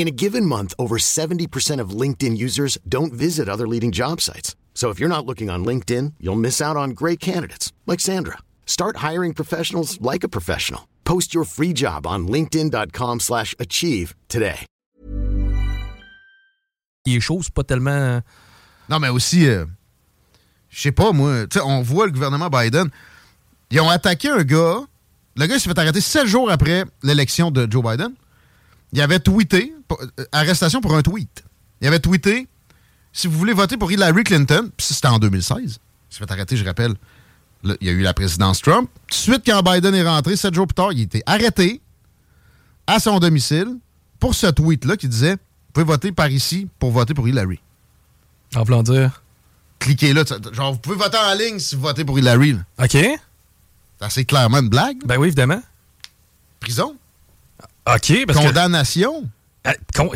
In a given month, over 70% of LinkedIn users don't visit other leading job sites. So if you're not looking on LinkedIn, you'll miss out on great candidates like Sandra. Start hiring professionals like a professional. Post your free job on linkedin.com/achieve slash achieve today. il est chaud, c'est pas tellement. Non, mais aussi, euh, je sais pas, moi, tu sais, on voit le gouvernement Biden. Ils ont attaqué un gars. Le gars s'est fait arrêter sept jours après l'élection de Joe Biden. Il avait tweeté, euh, arrestation pour un tweet. Il avait tweeté si vous voulez voter pour Hillary Clinton, puis c'était en 2016. Il s'est fait arrêter, je rappelle. Là, il y a eu la présidence Trump. Tout de suite, quand Biden est rentré, sept jours plus tard, il était arrêté à son domicile pour ce tweet-là qui disait Vous pouvez voter par ici pour voter pour Hillary. En voulant dire? Cliquez là. Genre, vous pouvez voter en ligne si vous votez pour Hillary. là. OK. C'est clairement une blague. Ben oui, évidemment. Prison. OK. Parce que- Condamnation. Ah, con...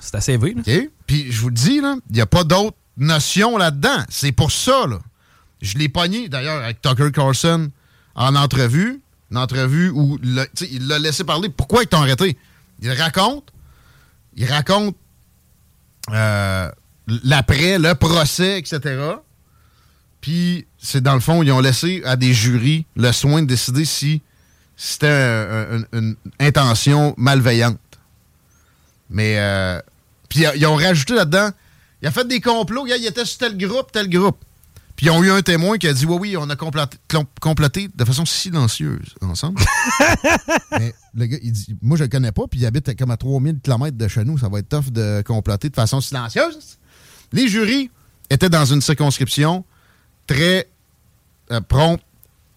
C'est assez élevé. là. OK? Puis je vous le dis, là, il n'y a pas d'autre notion là-dedans. C'est pour ça, là. Je l'ai pogné, d'ailleurs, avec Tucker Carlson en entrevue. Une entrevue où le- il l'a laissé parler. Pourquoi ils t'ont arrêté? Il raconte. Il raconte euh, l'après, le procès, etc. Puis, c'est dans le fond, ils ont laissé à des jurys le soin de décider si c'était un- un- une intention malveillante. Mais, euh, puis ils ont rajouté là-dedans, il a fait des complots, il était sur tel groupe, tel groupe. Puis ils ont eu un témoin qui a dit, oui, oui, on a comploté de façon silencieuse ensemble. Mais le gars, il dit, moi, je le connais pas, puis il habite comme à 3000 km de chez nous, ça va être tough de comploter de façon silencieuse. Les jurys étaient dans une circonscription très euh, prompte,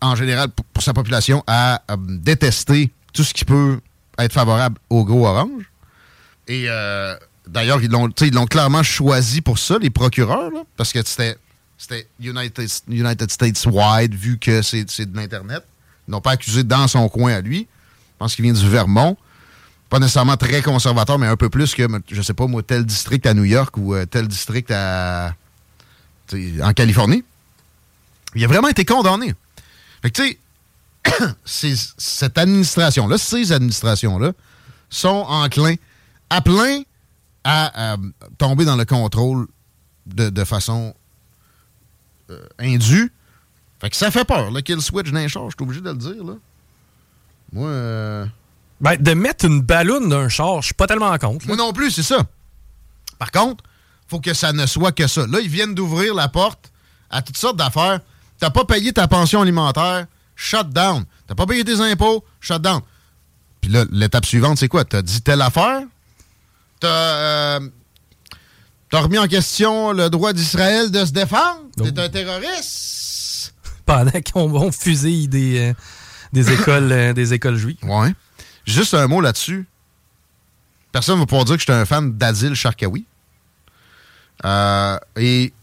en général, pour, sa population, à euh, détester tout ce qui peut être favorable au gros orange. Et euh, d'ailleurs, ils l'ont ils l'ont clairement choisi pour ça, les procureurs, parce que c'était c'était United, United States wide, vu que c'est c'est de l'Internet. Ils n'ont pas accusé dans son coin à lui. Je pense qu'il vient du Vermont. Pas nécessairement très conservateur, mais un peu plus que, je sais pas, moi, tel district à New York ou euh, tel district à, en Californie. Il a vraiment été condamné. Fait que, tu sais, cette administration-là, ces administrations-là, sont enclins à plein à, à tomber dans le contrôle de, de façon euh, indue. Fait que ça fait peur, le kill switch d'un char, je suis obligé de le dire, là. Moi, euh, Ben, de mettre une balloune d'un char, je suis pas tellement en compte. moi non plus, c'est ça. Par contre, faut que ça ne soit que ça. Là, ils viennent d'ouvrir la porte à toutes sortes d'affaires. T'as pas payé ta pension alimentaire, shut down. T'as pas payé tes impôts, shut down. Puis là, l'étape suivante, c'est quoi? T'as dit telle affaire? T'as euh, t'as remis en question le droit d'Israël de se défendre? T'es un terroriste? Pendant qu'on on fusille des, euh, des, écoles, euh, des écoles juives. Ouais. Juste un mot là-dessus. Personne ne va pouvoir dire que j'étais un fan d'Adil Sharkawi. Et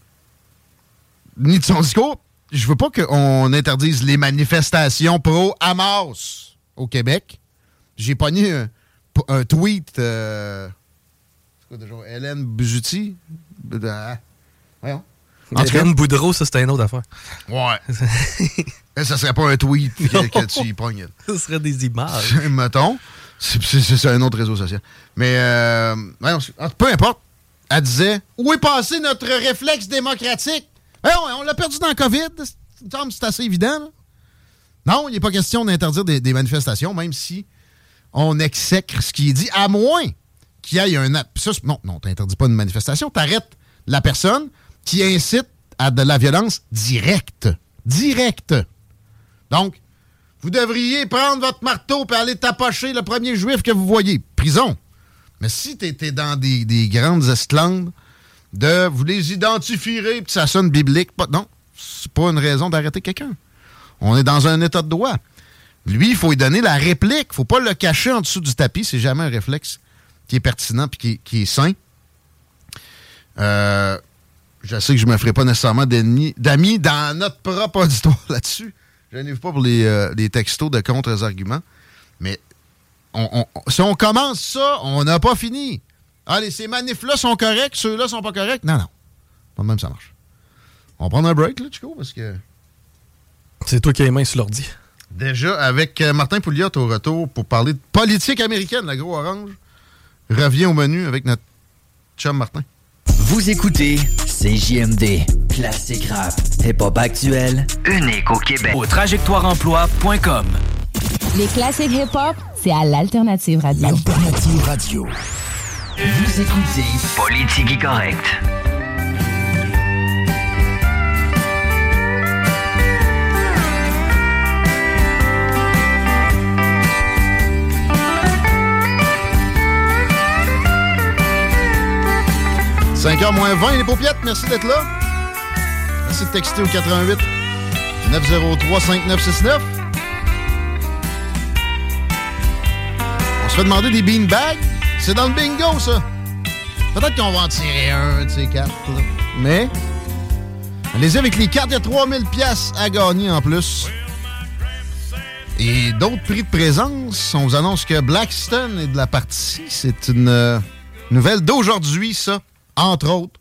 ni de son discours, je veux pas qu'on interdise les manifestations pro-Hamas au Québec. J'ai pogné un, un tweet. euh, c'est quoi déjà? Hélène Buzuti? Euh, voyons. En tout cas, Hélène Boudreau, ça, c'était une autre affaire. Ouais. Ça serait pas un tweet que, que tu y pognes. Ce serait des images. Mettons. C'est- un autre réseau social. Mais, euh, peu importe. Elle disait Où est passé notre réflexe démocratique? Eh, on l'a perdu dans le COVID. C'est assez évident. là. Non, il n'est pas question d'interdire des, manifestations, même si on exècre ce qui est dit, à moins qu'il y ait un. c'est- non, non, tu n'interdis pas une manifestation. Tu arrêtes la personne qui incite à de la violence directe. Directe. Donc, vous devriez prendre votre marteau et aller tapocher le premier juif que vous voyez. Prison. Mais si tu étais dans des, des grandes esclandes, de vous les identifierez, puis ça sonne biblique, pas, non, c'est pas une raison d'arrêter quelqu'un. On est dans un état de droit. Lui, il faut lui donner la réplique. faut pas le cacher en dessous du tapis. C'est jamais un réflexe qui est pertinent et qui, est- qui est sain. Euh, je sais que je me ferai pas nécessairement d'amis dans notre propre auditoire là-dessus. Je n'ai pas pour les, euh, les textos de contre-arguments. Mais si on commence ça, on n'a pas fini. Allez, ces manifs-là sont corrects, ceux-là sont pas corrects. Non, non. Pas de même, ça marche. On va prendre un break, là, Chico, parce que. C'est toi qui as les mains sur l'ordi. Déjà, avec euh, Martin Pouliot au retour pour parler de politique américaine, la gros orange, revient au menu avec notre chum Martin. Vous écoutez CJMD, classique rap, hip-hop actuel, unique au Québec. Au trajectoireemploi.com. Les classiques hip-hop, c'est à l'Alternative Radio. Alternative Radio. Vous écoutez Politique correct. « 5h moins 20, les paupiètes, merci d'être là. Merci de texter au 88 903 5969. On se fait demander des beanbags. C'est dans le bingo, ça. Peut-être qu'on va en tirer un de ces quatre. là. Mais, allez-y avec les cartes, il y a 3000 pièces à gagner en plus. Et d'autres prix de présence, on vous annonce que Blackstone est de la partie. C'est une euh, nouvelle d'aujourd'hui, ça, entre autres,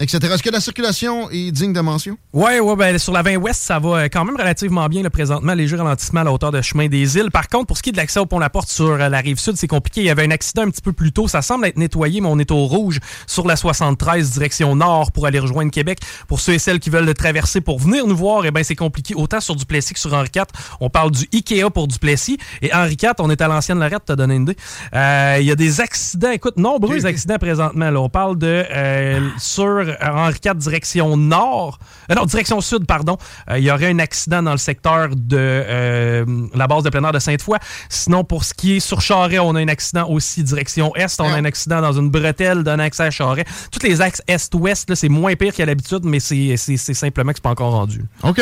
etc. Est-ce que la circulation est digne de mention? Ouais, ouais, ben, sur la 20 Ouest, ça va euh, quand même relativement bien là, présentement. Léger ralentissement à la hauteur de chemin des îles. Par contre, pour ce qui est de l'accès au pont La Porte sur euh, la rive sud, c'est compliqué. Il y avait un accident un petit peu plus tôt. Ça semble être nettoyé, mais on est au rouge sur la 73 direction nord pour aller rejoindre Québec. Pour ceux et celles qui veulent le traverser pour venir nous voir, eh ben, c'est compliqué autant sur Duplessis que sur Henri IV. On parle du Ikea pour Duplessis. Et Henri IV, on est à l'ancienne Lorette, t'as donné une idée. Euh, Il y a des accidents, écoute, nombreux accidents présentement. Là. On parle de euh, sur Henri IV direction nord, euh, non, direction sud, pardon. Euh, Il y aurait un accident dans le secteur de euh, la base de plein air de Sainte-Foy. Sinon, pour ce qui est sur Charret, on a un accident aussi direction est. On a un accident dans une bretelle d'un accès à Charret. Tous les axes est-ouest, là, c'est moins pire qu'à l'habitude, mais c'est simplement que c'est pas encore rendu. OK,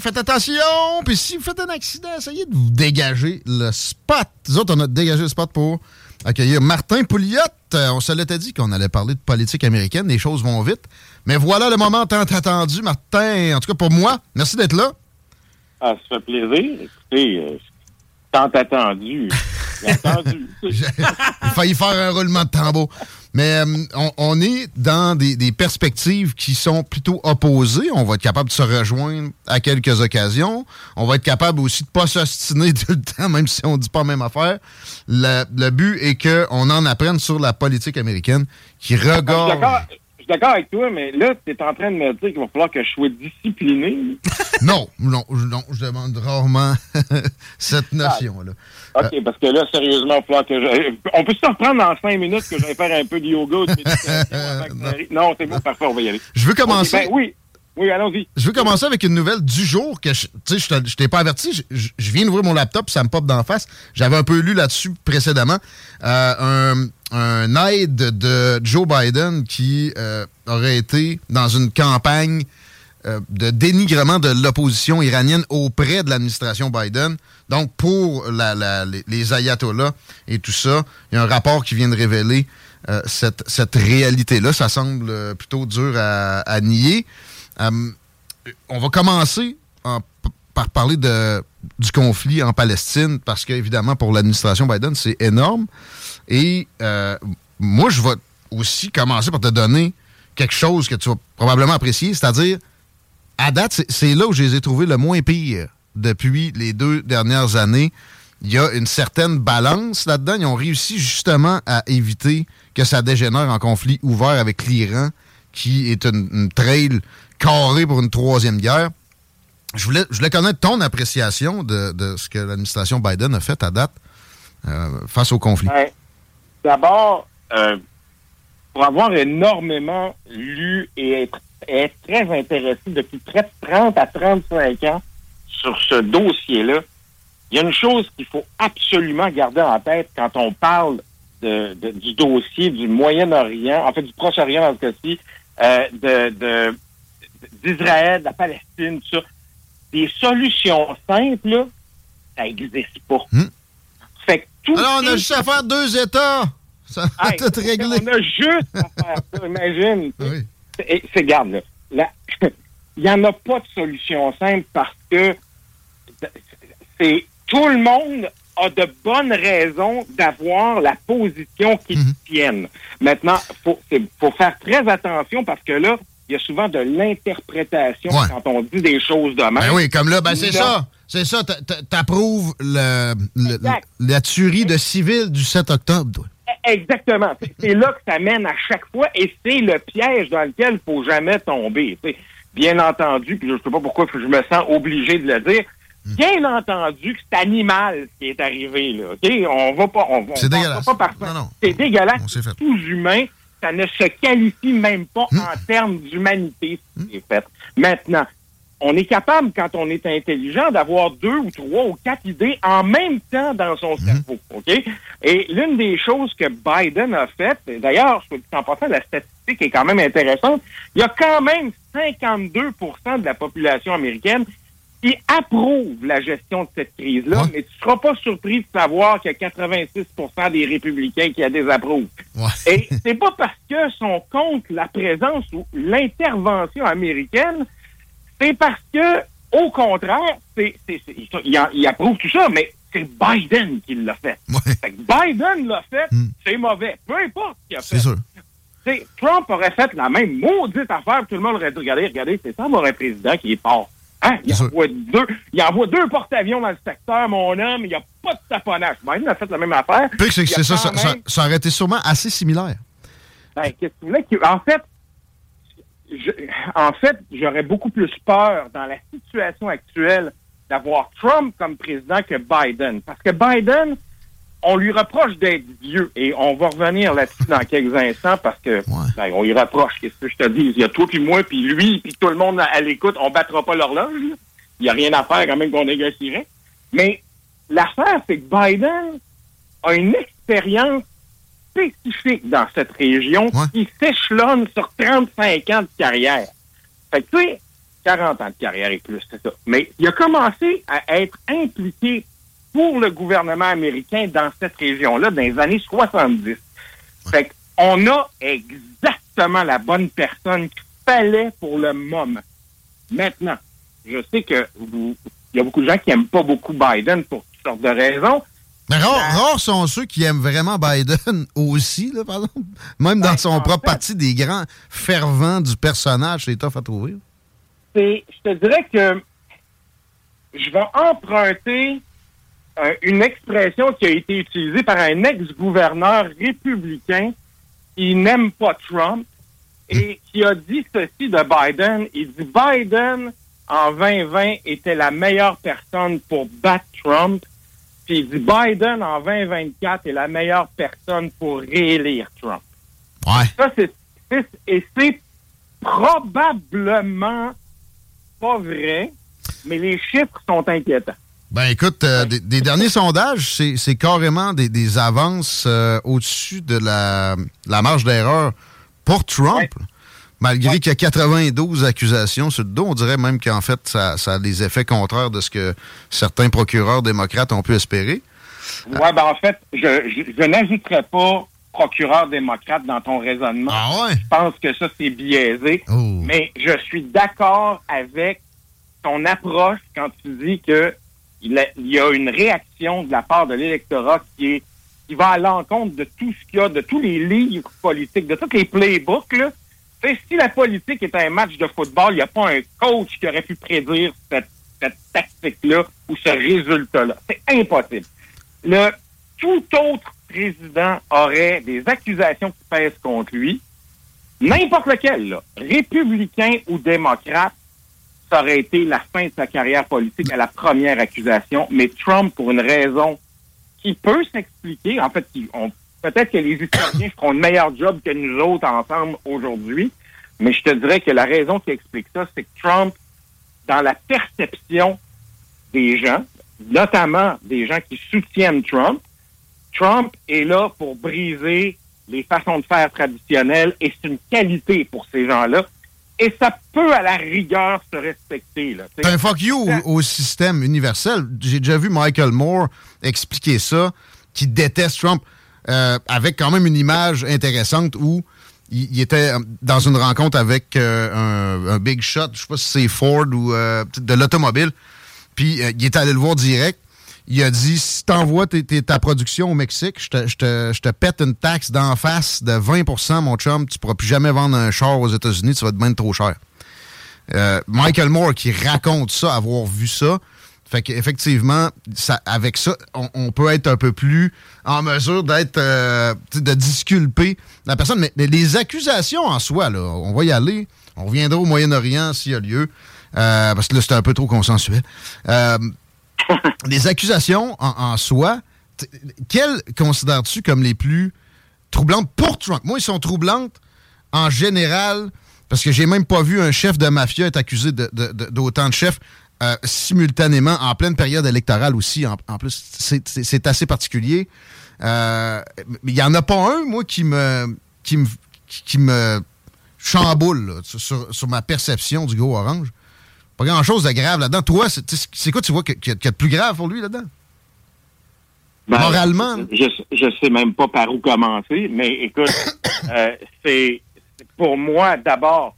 faites attention. Puis si vous faites un accident, essayez de vous dégager le spot. Nous autres, on a dégagé le spot pour accueillir Martin Pouliot. Euh, on se l'était dit qu'on allait parler de politique américaine. Les choses vont vite. Mais voilà le moment tant attendu, Martin. En tout cas, pour moi, merci d'être là. Ah, ça fait plaisir. Écoutez, euh, tant attendu. J'ai attendu. Failli faire un roulement de tambour. Mais euh, on, on est dans des, des perspectives qui sont plutôt opposées. On va être capable de se rejoindre à quelques occasions. On va être capable aussi de pas s'ostiner tout le temps, même si on dit pas la même affaire. Le, le but est qu'on en apprenne sur la politique américaine qui Je suis d'accord- avec toi, mais là, tu es en train de me dire qu'il va falloir que je sois discipliné. non, non, je- non, je demande rarement cette notion-là. OK, parce que là, sérieusement, il va falloir que je... On peut se reprendre dans cinq minutes que je vais faire un peu de yoga ou de méditation arrive? Non, c'est bon, parfait, on va y aller. Je veux commencer- Ok, ben oui, oui, allons-y. Je veux commencer avec une nouvelle du jour que je, je t'ai pas averti. Je, viens d'ouvrir mon laptop, ça me pop d'en face. J'avais un peu lu là-dessus précédemment. Euh, un, aide de Joe Biden qui euh, aurait été dans une campagne euh, de dénigrement de l'opposition iranienne auprès de l'administration Biden. Donc, pour les, ayatollahs et tout ça, il y a un rapport qui vient de révéler cette, réalité-là. Ça semble plutôt dur à nier. Euh, on va commencer par parler de, du conflit en Palestine, parce qu'évidemment, pour l'administration Biden, c'est énorme. Et euh, moi, je vais aussi commencer par te donner quelque chose que tu vas probablement apprécier, c'est-à-dire, à date, c'est- c'est là où je les ai trouvés le moins pire depuis les deux dernières années. Il y a une certaine balance là-dedans. Ils ont réussi justement à éviter que ça dégénère en conflit ouvert avec l'Iran, qui est une, une trail carrée pour une troisième guerre. Je voulais, je voulais connaître ton appréciation de, de ce que l'administration Biden a fait à date euh, face au conflit. D'abord, euh, pour avoir énormément lu et être, très intéressé depuis près de 30 à 35 ans sur ce dossier-là, il y a une chose qu'il faut absolument garder en tête quand on parle de, du dossier du Moyen-Orient, en fait du Proche-Orient dans ce cas-ci, euh, de- d'Israël, de la Palestine, tout ça. Des solutions simples, là, ça n'existe pas. Fait que tout Alors, on a juste à faire deux États. Ça va Hey, tout régler. On a juste à faire ça, imagine. Et C'est, garde, là. Il n'y en a pas de solution simple parce que c'est tout le monde a de bonnes raisons d'avoir la position qu'ils Mhm. tiennent. Maintenant, faut, c'est- faut faire très attention parce que là, il y a souvent de l'interprétation Ouais. quand on dit des choses de même. Ben oui, comme là, ben c'est ça. C'est ça. t'a- t'a- T'approuves le, le- la tuerie de civils du 7 octobre, toi. Exactement. C'est- là que ça mène à chaque fois et c'est le piège dans lequel il faut jamais tomber. Bien entendu, puis je ne sais pas pourquoi je me sens obligé de le dire, Hmm. bien entendu que c'est animal ce qui est arrivé. Là, OK? On va pas... On, on C'est dégueulasse. Pas par ça. C'est dégueulasse. s'est fait. Ça ne se qualifie même pas Hmm. en termes d'humanité, ce qui est fait. Maintenant, on est capable, quand on est intelligent, d'avoir deux ou trois ou quatre idées en même temps dans son cerveau. OK? Et l'une des choses que Biden a faites, d'ailleurs, je en passant, la statistique est quand même intéressante, il y a quand même 52% de la population américaine qui approuve la gestion de cette crise-là, mais tu seras pas surpris de savoir qu'il y a 86% des républicains qui la désapprouvent. Et c'est pas parce que sont contre la présence ou l'intervention américaine, c'est parce que, au contraire, c'est, c'est, c'est- il, il approuve tout ça, mais c'est Biden qui l'a fait. Fait que Biden l'a fait, c'est mauvais. Peu importe ce qu'il a fait. C'est sûr. Trump aurait fait la même maudite affaire, tout le monde aurait dit, regardez, regardez, c'est ça mon président qui est fort. Hein? Il, envoie deux, il envoie deux porte-avions dans le secteur, mon homme, il n'y a pas de taponnage. Biden a fait la même affaire. C'est ça, ça, quand ça- même- ça aurait été sûrement assez similaire. ben, qu'est-ce que En fait, je- en fait, j'aurais beaucoup plus peur dans la situation actuelle d'avoir Trump comme président que Biden. Parce que Biden, on lui reproche d'être vieux. Et on va revenir là-dessus dans quelques instants parce que ben, on lui reproche. Qu'est-ce que je te dis? Il y a toi, puis moi, puis lui, puis tout le monde à, à l'écoute. On battra pas l'horloge. Il n'y a rien à faire quand même qu'on négocierait. Mais l'affaire, c'est que Biden a une expérience spécifique dans cette région qui s'échelonne sur 35 ans de carrière. Fait que, tu sais, 40 ans de carrière et plus, c'est ça. Mais il a commencé à être impliqué pour le gouvernement américain dans cette région-là dans les années 70. Fait qu'on a exactement la bonne personne qu'il fallait pour le moment. Maintenant, je sais que vous, il y a beaucoup de gens qui n'aiment pas beaucoup Biden pour toutes sortes de raisons. Mais rares, rares sont ceux qui aiment vraiment Biden aussi, là, par exemple. Même dans son propre parti, des grands fervents du personnage, c'est tough à trouver. je te dirais que je vais emprunter une expression qui a été utilisée par un ex-gouverneur républicain qui n'aime pas Trump et qui a dit ceci de Biden. Il dit Biden, en 2020, était la meilleure personne pour battre Trump. Puis il dit Biden, en 2024, est la meilleure personne pour réélire Trump. Ça, c'est- et c'est probablement pas vrai, mais les chiffres sont inquiétants. Ben écoute, euh, des, des derniers sondages, c'est carrément des, des avances euh, au-dessus de la, la marge d'erreur pour Trump. Malgré qu'il y a 92 accusations sur le dos, on dirait même qu'en fait, ça, ça a des effets contraires de ce que certains procureurs démocrates ont pu espérer. Ouais, ben en fait, je, je, je n'ajouterais pas procureur démocrate dans ton raisonnement. Ah ouais? Je pense que ça, c'est biaisé. Mais je suis d'accord avec ton approche quand tu dis que il, y a une réaction de la part de l'électorat qui est qui va à l'encontre de tout ce qu'il y a, de tous les livres politiques, de tous les playbooks, là, si la politique est un match de football, il n'y a pas un coach qui aurait pu prédire cette, cette tactique-là ou ce résultat-là. C'est impossible. Le tout autre président aurait des accusations qui pèsent contre lui, n'importe lequel, là, républicain ou démocrate, ça aurait été la fin de sa carrière politique à la première accusation. Mais Trump, pour une raison qui peut s'expliquer, en fait, peut-être que les historiens feront le meilleur job que nous autres ensemble aujourd'hui, mais je te dirais que la raison qui explique ça, c'est que Trump, dans la perception des gens, notamment des gens qui soutiennent Trump, Trump est là pour briser les façons de faire traditionnelles et c'est une qualité pour ces gens-là. Et ça peut, à la rigueur, se respecter. Là, un fuck you au, au système universel. J'ai déjà vu Michael Moore expliquer ça, qui déteste Trump, euh, avec quand même une image intéressante où il, il était dans une rencontre avec euh, un, un big shot, je sais pas si c'est Ford ou euh, de l'automobile, puis euh, il est allé le voir direct. Il a dit si t'envoies tes- tes- ta production au Mexique, je te, pète une taxe d'en face de 20% mon chum. Tu pourras plus jamais vendre un char aux États-Unis, tu vas te bien trop cher. Euh, Michael Moore qui raconte ça, avoir vu ça. Fait qu'effectivement, avec ça, on, peut être un peu plus en mesure d'être euh, tu de disculper la personne. Mais, les accusations en soi, là, on va y aller. On reviendra au Moyen-Orient s'il y a lieu. euh, parce que là, c'est un peu trop consensuel. Les accusations en, soi, quelles considères-tu comme les plus troublantes pour Trump? Moi, ils sont troublantes en général, parce que j'ai même pas vu un chef de mafia être accusé d'autant de, chefs euh, simultanément en pleine période électorale aussi. En, plus, c'est- assez particulier. Euh, il y en a pas un, moi, qui me qui me, qui me chamboule sur ma perception du gros orange. Pas grand-chose de grave là-dedans. Toi, c'est quoi tu vois qu'il y, y a de plus grave pour lui là-dedans? Ben, Moralement? Je, je sais même pas par où commencer, mais écoute, euh, c'est pour moi d'abord.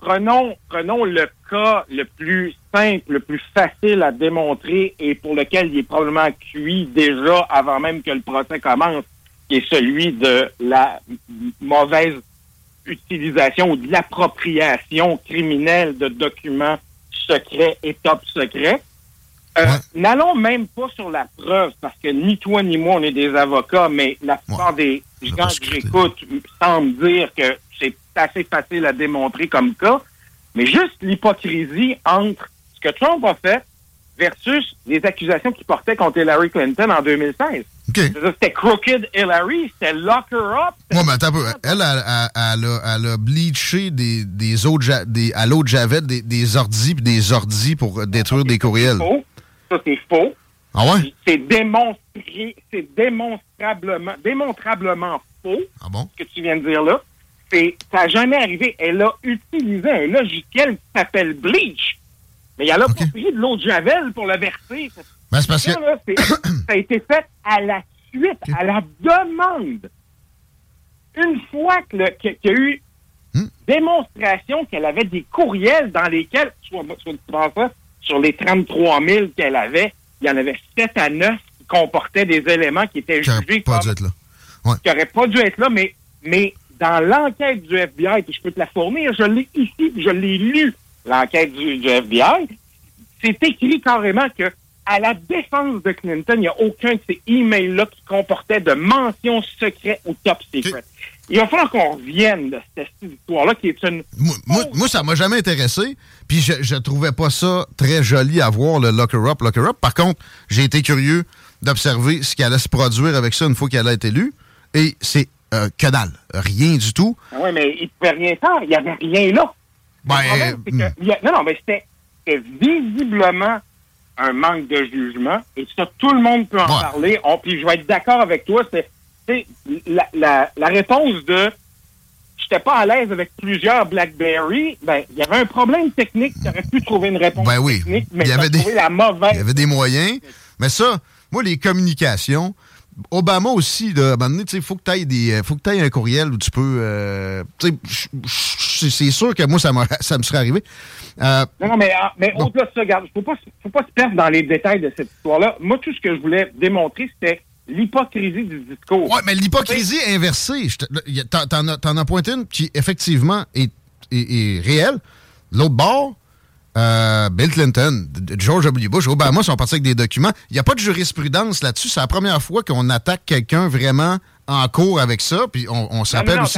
Prenons, prenons le cas le plus simple, le plus facile à démontrer et pour lequel il est probablement cuit déjà avant même que le procès commence, qui est celui de la mauvaise utilisation ou de l'appropriation criminelle de documents secrets et top secrets. Euh, N'allons même pas sur la preuve, parce que ni toi ni moi, on est des avocats, mais la plupart des gens que j'écoute semblent dire que c'est assez facile à démontrer comme cas, mais juste l'hypocrisie entre ce que Trump a fait versus les accusations qu'il portait contre Hillary Clinton en 2016. C'est-à-dire, C'était Crooked Hillary, c'était Lock Her Up, Ouais, mais attends un peu. Elle, elle, elle, elle a, elle a bleaché des, des autres, des, à l'autre javel des, des ordis des ordis pour détruire des courriels. faux. Ça, c'est faux. Ah ouais? C'est c'est démonstrablement, démontrablement faux. Ah bon? Ce que tu viens de dire là. C'est, ça n'a jamais arrivé. Elle a utilisé un logiciel qui s'appelle Bleach. Mais elle a pas pris de l'eau de Javel pour le verser. Ben, c'est parce que- Ça, là, ça a été fait à la suite, à la demande. Une fois qu'il y a eu Hmm? démonstration qu'elle avait des courriels dans lesquels, soit, soit tu penses ça, sur les 33 000 qu'elle avait, il y en avait 7 à 9 qui comportaient des éléments qui étaient Qui jugés pas comme dû être là. Ouais. qui n'aurait pas dû être là, mais, mais dans l'enquête du FBI, puis je peux te la fournir, je l'ai ici, puis je l'ai lu, l'enquête du, du FBI, c'est écrit carrément que à la défense de Clinton, il n'y a aucun de ces emails-là qui comportait de mentions secrets ou top secret. Il va falloir qu'on revienne de cette histoire-là qui est une... Moi, moi, ça m'a jamais intéressé. Puis je, je trouvais pas ça très joli à voir, le Locker Up, Locker Up. Par contre, j'ai été curieux d'observer ce qui allait se produire avec ça une fois qu'elle a été élue. Et c'est euh, que dalle. Rien du tout. Oui, mais il ne pouvait rien faire. Il n'y avait rien là. Ben, problème, que- a- non, non, mais c'était visiblement un manque de jugement. Et ça, tout le monde peut en parler. On- puis je vais être d'accord avec toi. C'est la, la, la réponse de j'étais pas à l'aise avec plusieurs BlackBerry. Ben, il y avait un problème technique. Tu aurais pu trouver une réponse Ben oui. technique, mais Il y t'as avait des- trouvé la Il y mauvaise. avait des moyens. Mais ça, moi, les communications, Obama aussi, là, à un moment donné, il faut que tu ailles des, euh, faut que t'ailles un courriel où tu peux. euh, c'est sûr que moi, ça, ça me serait arrivé. Euh, Non, non, mais, mais au-delà de ça, regarde, il ne faut pas, se perdre dans les détails de cette histoire-là. Moi, tout ce que je voulais démontrer, c'était l'hypocrisie du discours. Ouais, mais l'hypocrisie inversée, t'en- as, as pointé une qui, effectivement, est, est- est réelle. L'autre bord, euh, Bill Clinton, George W. Bush, Obama sont partis avec des documents. Il n'y a pas de jurisprudence là-dessus. C'est la première fois qu'on attaque quelqu'un vraiment en cours avec ça. Puis on, non, aussi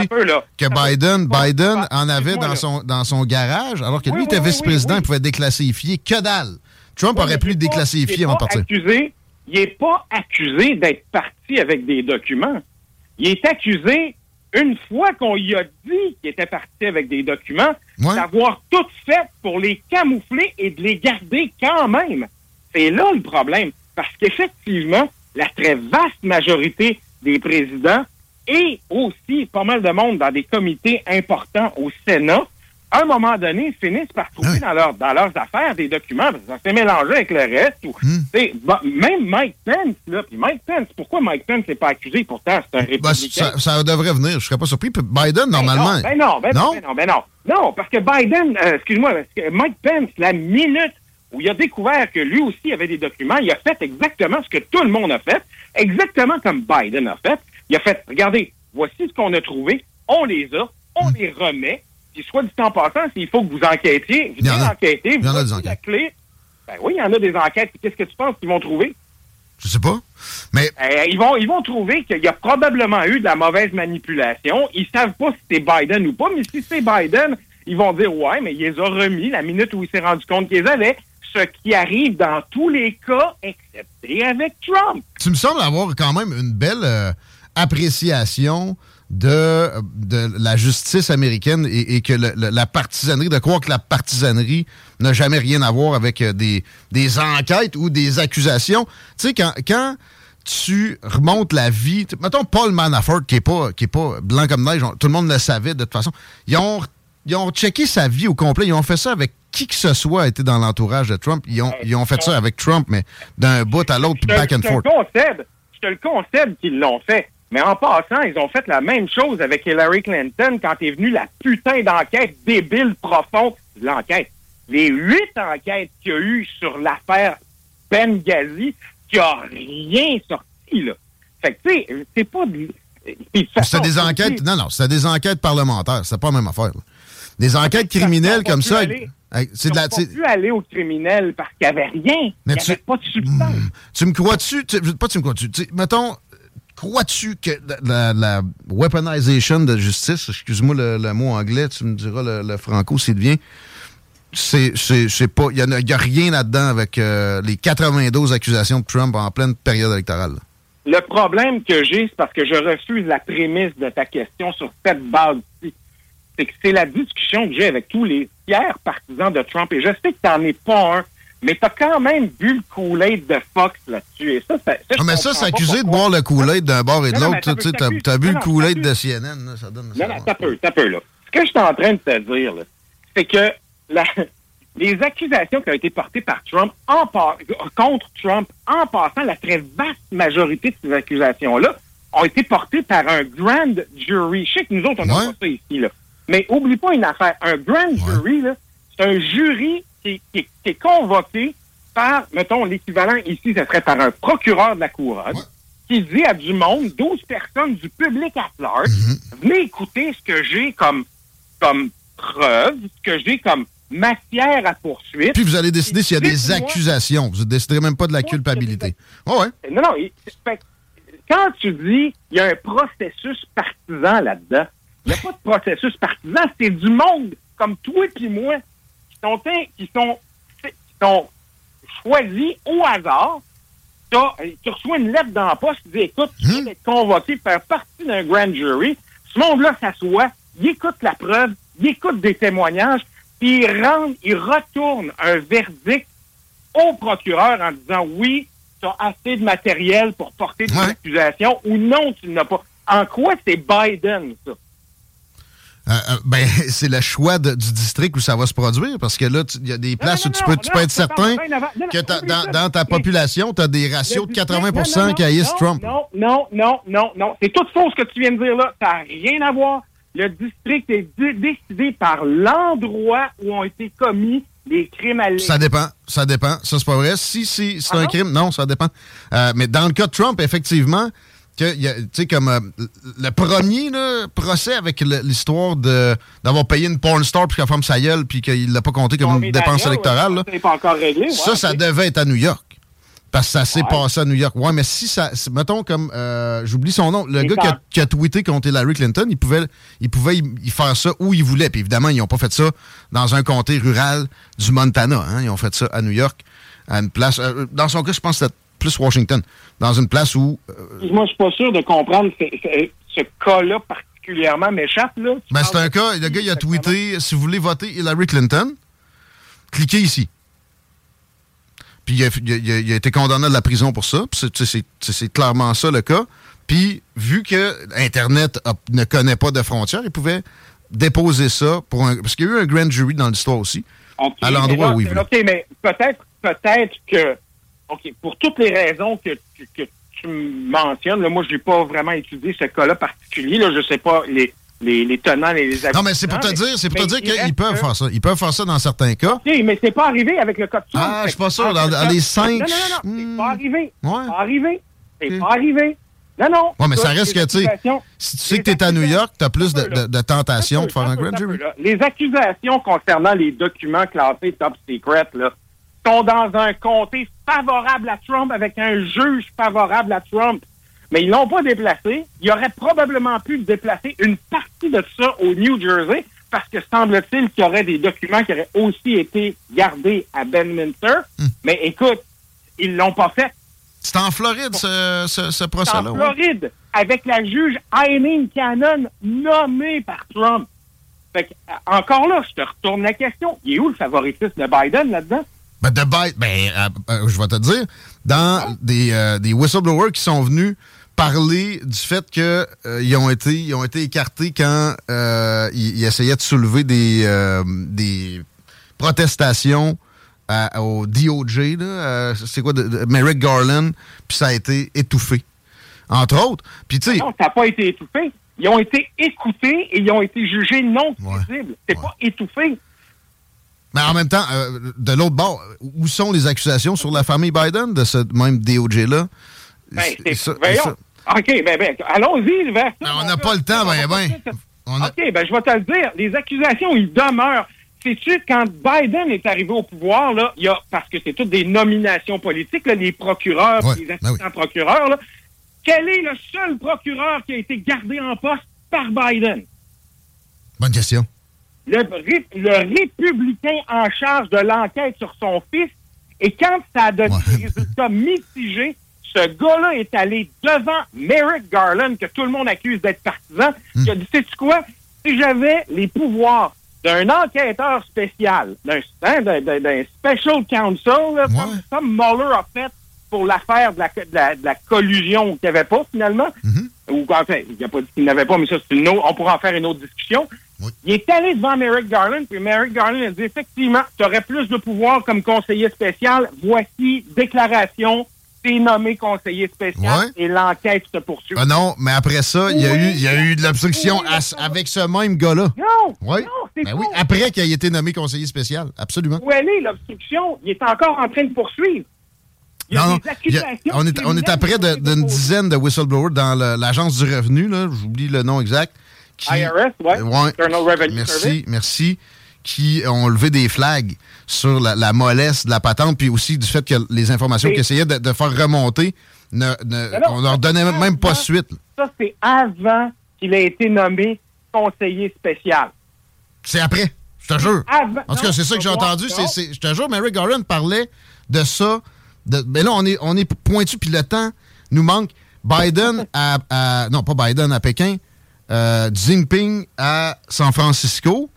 peut, que Ça. Biden, Biden en avait dans là. son, dans son garage, alors que Oui, lui était oui, vice-président, oui, il pouvait déclassifier. Que dalle! Trump aurait pu pas- déclassifier avant de partir. Accusé, il n'est pas accusé d'être parti avec des documents. Il est accusé, une fois qu'on y a dit qu'il était parti avec des documents, d'avoir tout fait pour les camoufler et de les garder quand même. C'est là le problème. Parce qu'effectivement, la très vaste majorité des présidents et aussi pas mal de monde dans des comités importants au Sénat, à un moment donné, finissent par trouver dans, leur- dans leurs affaires des documents, parce que ça s'est mélangé avec le reste. ou- Hmm. bah, même Mike Pence, là, puis Mike Pence, pourquoi Mike Pence n'est pas accusé? Pourtant, c'est un Ben, républicain? ça, ça devrait venir. Je serais pas surpris. Puis Biden, normalement. Ben non, ben non, ben non, ben non. Non, parce que Biden, euh, excuse-moi, Mike Pence, la minute où il a découvert que lui aussi avait des documents, il a fait exactement ce que tout le monde a fait, exactement comme Biden a fait. Il a fait, regardez, voici ce qu'on a trouvé, on les a, on les remet, puis soit du temps passant, s'il faut que vous enquêtiez, vous Il y en allez a. enquêter, Il y en vous avez la enquêtes. clé. Ben oui, il y en a des enquêtes. puis Qu'est-ce que tu penses qu'ils vont trouver? Je sais pas. Mais Euh, ils, vont, ils vont trouver qu'il y a probablement eu de la mauvaise manipulation. Ils savent pas si c'est Biden ou pas, mais si c'est Biden, ils vont dire ouais, mais il les a remis la minute où il s'est rendu compte qu'ils avaient. Ce qui arrive dans tous les cas, excepté avec Trump. tu me sembles avoir quand même une belle euh, appréciation de, de la justice américaine et, et que le- le- la partisanerie, de croire que la partisanerie n'a jamais rien à voir avec euh, des, des enquêtes ou des accusations. Tu sais, quand, quand tu remontes la vie, mettons Paul Manafort, qui est pas, qui est pas blanc comme neige, tout le monde le savait de toute façon, ils ont, ils ont checké sa vie au complet, ils ont fait ça avec qui que ce soit a été dans l'entourage de Trump. Ils ont, ils ont fait ça avec Trump, mais d'un bout à l'autre, puis back and je te le forth. concède. Je te le concède qu'ils l'ont fait. Mais en passant, ils ont fait la même chose avec Hillary Clinton quand est venue la putain d'enquête débile profonde. L'enquête. Les huit enquêtes qu'il y a eu sur l'affaire Benghazi, qui a rien sorti, là. Fait que, tu sais, c'est pas... de- de C'était des enquêtes. Non, non, c'était des enquêtes parlementaires. C'est pas la même affaire. là. Des enquêtes criminelles comme ça. aller- C'est de la. pas c'est- pu aller au criminel parce qu'il n'y avait rien. Mais il tu- avait pas de substance. Tu me crois-tu? tu- Pas tu me crois-tu. Mettons, crois-tu que la, la- weaponization de justice, excuse-moi le, mot anglais, tu me diras le, franco s'il devient, c'est pas. Il n'y a, rien là-dedans avec euh, les 92 accusations de Trump en pleine période électorale. Le problème que j'ai, c'est parce que je refuse la prémisse de ta question sur cette base-ci. C'est que c'est la discussion que j'ai avec tous les fiers partisans de Trump. Et je sais que t'en es pas un, mais t'as quand même vu le Kool-Aid de Fox là-dessus. Et ça, ça, ça, je Ah, mais ça, c'est accusé de boire le Kool-Aid d'un bord et de Non, non, l'autre. Tu t'as bu non, le non, Kool-Aid de CNN. là, ça donne. Non, non, t'as peu, t'as peu, là. Ce que je suis en train de te dire, là, c'est que la- les accusations qui ont été portées par Trump en par- contre Trump, en passant, la très vaste majorité de ces accusations-là ont été portées par un grand jury. Je sais que nous autres, on n'a pas ça ici, là. Mais oublie pas une affaire. Un grand jury, là, c'est un jury qui, qui- qui est convoqué par, mettons, l'équivalent ici, ce serait par un procureur de la couronne, qui dit à du monde, 12 personnes du public à large, venez écouter ce que j'ai comme, comme preuve, ce que j'ai comme matière à poursuite. Puis vous allez décider s'il y a des accusations. Vous ne déciderez même pas de la culpabilité. Ouais, ouais. Non, non. fait quand tu dis il y a un processus partisan là-dedans, il n'y a pas de processus partisan, c'est du monde comme toi et moi qui sont, qui sont, qui sont choisis au hasard. T'as- tu reçois une lettre dans la poste qui dit écoute, tu viens d'être convoqué pour faire partie d'un grand jury. Ce monde-là s'assoit, il écoute la preuve, il écoute des témoignages, puis il, rend, il retourne un verdict au procureur en disant oui, tu as assez de matériel pour porter des accusations ou non, tu n'as pas. En quoi c'est Biden, ça? Euh, euh, ben, c'est le choix de- du district où ça va se produire, parce que là, il y a des places où tu peux, tu peux être certain que ta- dans, dans ta population, tu as des ratios de 80 qui haïssent Trump. Non, non, non, non, non. C'est tout faux ce que tu viens de dire là. Ça n'a rien à voir. Le district est dé- décidé par l'endroit où ont été commis les crimes à Ça dépend. Ça dépend. Ça, c'est pas vrai. Si, si c'est Ah un crime, non, ça dépend. Euh, mais dans le cas de Trump, effectivement, que, tu sais, comme euh, le premier là, procès avec l'histoire de d'avoir payé une porn star puis qu'elle ferme sa gueule puis qu'il l'a pas compté comme une dépense électorale, là, C'est pas encore réglé. ça, ouais, ça devait être à New York. Parce que ça s'est Ouais. passé à New York. Ouais, mais si ça. mettons comme. euh, J'oublie son nom. Le gars qui a, qui a tweeté contre Hillary Clinton, il pouvait, il pouvait y, y faire ça où il voulait. Puis évidemment, ils n'ont pas fait ça dans un comté rural du Montana. hein. Ils ont fait ça à New York, à une place. euh, dans son cas, je pense que c'était plus Washington. Dans une place où. euh, Moi, je suis pas sûr de comprendre ce, ce- ce cas-là particulièrement m'échappe, ben, c'est un cas. Le gars, il a tweeté si vous voulez voter Hillary Clinton, cliquez ici. Puis il a, il a- il a- il a été condamné à de la prison pour ça. C'est- clairement ça le cas. Puis vu que Internet a- ne connaît pas de frontières, il pouvait déposer ça pour un. Parce qu'il y a eu un grand jury dans l'histoire aussi. À l'endroit où il voulait. OK, mais peut-être peut-être que, OK, pour toutes les raisons que, que, que tu mentionnes, là, moi, je n'ai pas vraiment étudié ce cas-là particulier. Là, je sais pas les, les, les tenants et les Non, mais c'est pour te dire, c'est pour te dire il qu'ils peuvent que- faire ça. Ils peuvent faire ça dans certains cas. OK, mais c'est pas arrivé avec le cas de Trump. Ah, je suis pas sûr. Dans- dans les cinq- Non, non, non, non, c'est pas arrivé. Ouais. C'est pas arrivé. C'est pas arrivé. Non, non. Ouais, mais ça reste que, tu sais, si tu sais que tu es à New York, tu as plus de, de, de tentation de faire un grand jury. Les accusations concernant les documents classés top secret là, sont dans un comté favorable à Trump avec un juge favorable à Trump. Mais ils l'ont pas déplacé. Ils auraient probablement pu déplacer une partie de ça au New Jersey parce que semble-t-il qu'il y aurait des documents qui auraient aussi été gardés à Bedminster. Hmm. Mais écoute, ils l'ont pas fait. C'est en Floride, ce, ce, procès-là. en ouais. Floride, avec la juge Eileen Cannon, nommée par Trump. Fait que, euh, encore là, je te retourne la question. Il est où le favoritisme de Biden là-dedans? Ben, de Biden, ben, euh, euh, je vais te dire, dans des, euh, des whistleblowers qui sont venus parler du fait que euh, ils ont été ils ont été écartés quand ils, ils essayaient de soulever des des protestations à- au DOJ c'est quoi de, de- Merrick Garland puis ça a été étouffé entre autres puis tu sais Non, ça n'a pas été étouffé. Ils ont été écoutés et ils ont été jugés non crédibles. C'est pas étouffé. Mais en même temps euh, de l'autre bord où sont les accusations sur la famille Biden de ce même DOJ là Ben, OK, ben, ben, allons-y vers ça. on n'a pas le temps, ben, ben. On a- OK, ben, je vais te le dire. Les accusations, ils demeurent. Sais-tu, quand Biden est arrivé au pouvoir, là, il y a, parce que c'est toutes des nominations politiques, là, les procureurs, Ouais, les ben assistants procureurs, là, quel est le seul procureur qui a été gardé en poste par Biden? bonne question le, le républicain en charge de l'enquête sur son fils. Et quand ça a donné des résultats mitigés, ce gars-là est allé devant Merrick Garland, que tout le monde accuse d'être partisan. Il a dit, sais-tu quoi? Si j'avais les pouvoirs d'un enquêteur spécial, d'un hein, special counsel, là, comme, comme Mueller a fait pour l'affaire de la, de, la, de la collusion qu'il n'y avait pas, finalement, ou enfin, il n'a pas dit qu'il n'avait pas, mais ça, c'est une autre, on pourra en faire une autre discussion. Il est allé devant Merrick Garland, puis Merrick Garland a dit effectivement, tu aurais plus de pouvoir comme conseiller spécial. Voici déclaration, t'es nommé conseiller spécial Ouais. et l'enquête se poursuit. Ah non, mais après ça, il y a eu, y a eu de l'obstruction avec ce même gars-là. Non! C'est Ben oui, après qu'il ait été nommé conseiller spécial. Absolument. Où elle est l'obstruction? Il est encore en train de poursuivre. Il y a Non, des a- accusations. on, est, on est à près d'une dizaine de whistleblowers dans l'agence du revenu, j'oublie le nom exact. Qui- IRS, ouais. Euh, ouais. Internal Revenue Merci, Service. merci. Qui ont levé des flags sur la, la mollesse de la patente, puis aussi du fait que les informations qu'ils essayaient de, de faire remonter, ne, ne- on leur donnait même pas suite. Ça, c'est avant qu'il ait été nommé conseiller spécial. C'est après, je te jure. Avant- En tout cas, c'est ça que j'ai entendu. c'est- je te jure, Mary Garland parlait de ça. De, mais là, on est, on est pointu, puis le temps nous manque. Biden à, à- Non, pas Biden à Pékin. Euh, Jinping à San Francisco.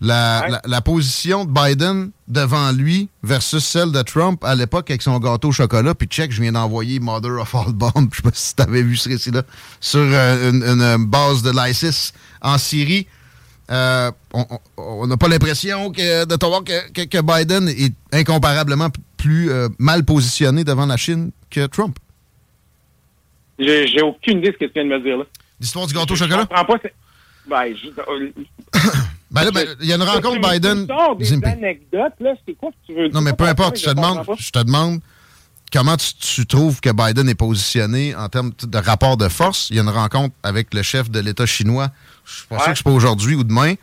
La, Ouais. la, la position de Biden devant lui versus celle de Trump à l'époque avec son gâteau au chocolat. Puis check, je viens d'envoyer Mother of All Bombs. Je sais pas si tu avais vu ce récit-là. Sur euh, une, une base de l'ISIS en Syrie. Euh, on- n'a pas l'impression que, de te voir que, que- que Biden est incomparablement plus euh, mal positionné devant la Chine que Trump. J'ai j'ai aucune idée de ce que tu viens de me dire là. L'histoire du gâteau au Je chocolat? comprends pas. Ben, je- Ben là, ben, il y a une rencontre Biden. Des Zimpi. anecdotes, là, c'est quoi que tu veux Non, mais peu importe, je te demande, je te demande comment tu, tu trouves que Biden est positionné en termes de rapport de force. Il y a une rencontre avec le chef de l'État chinois, je suis pas sûr que c'est pas aujourd'hui ou demain.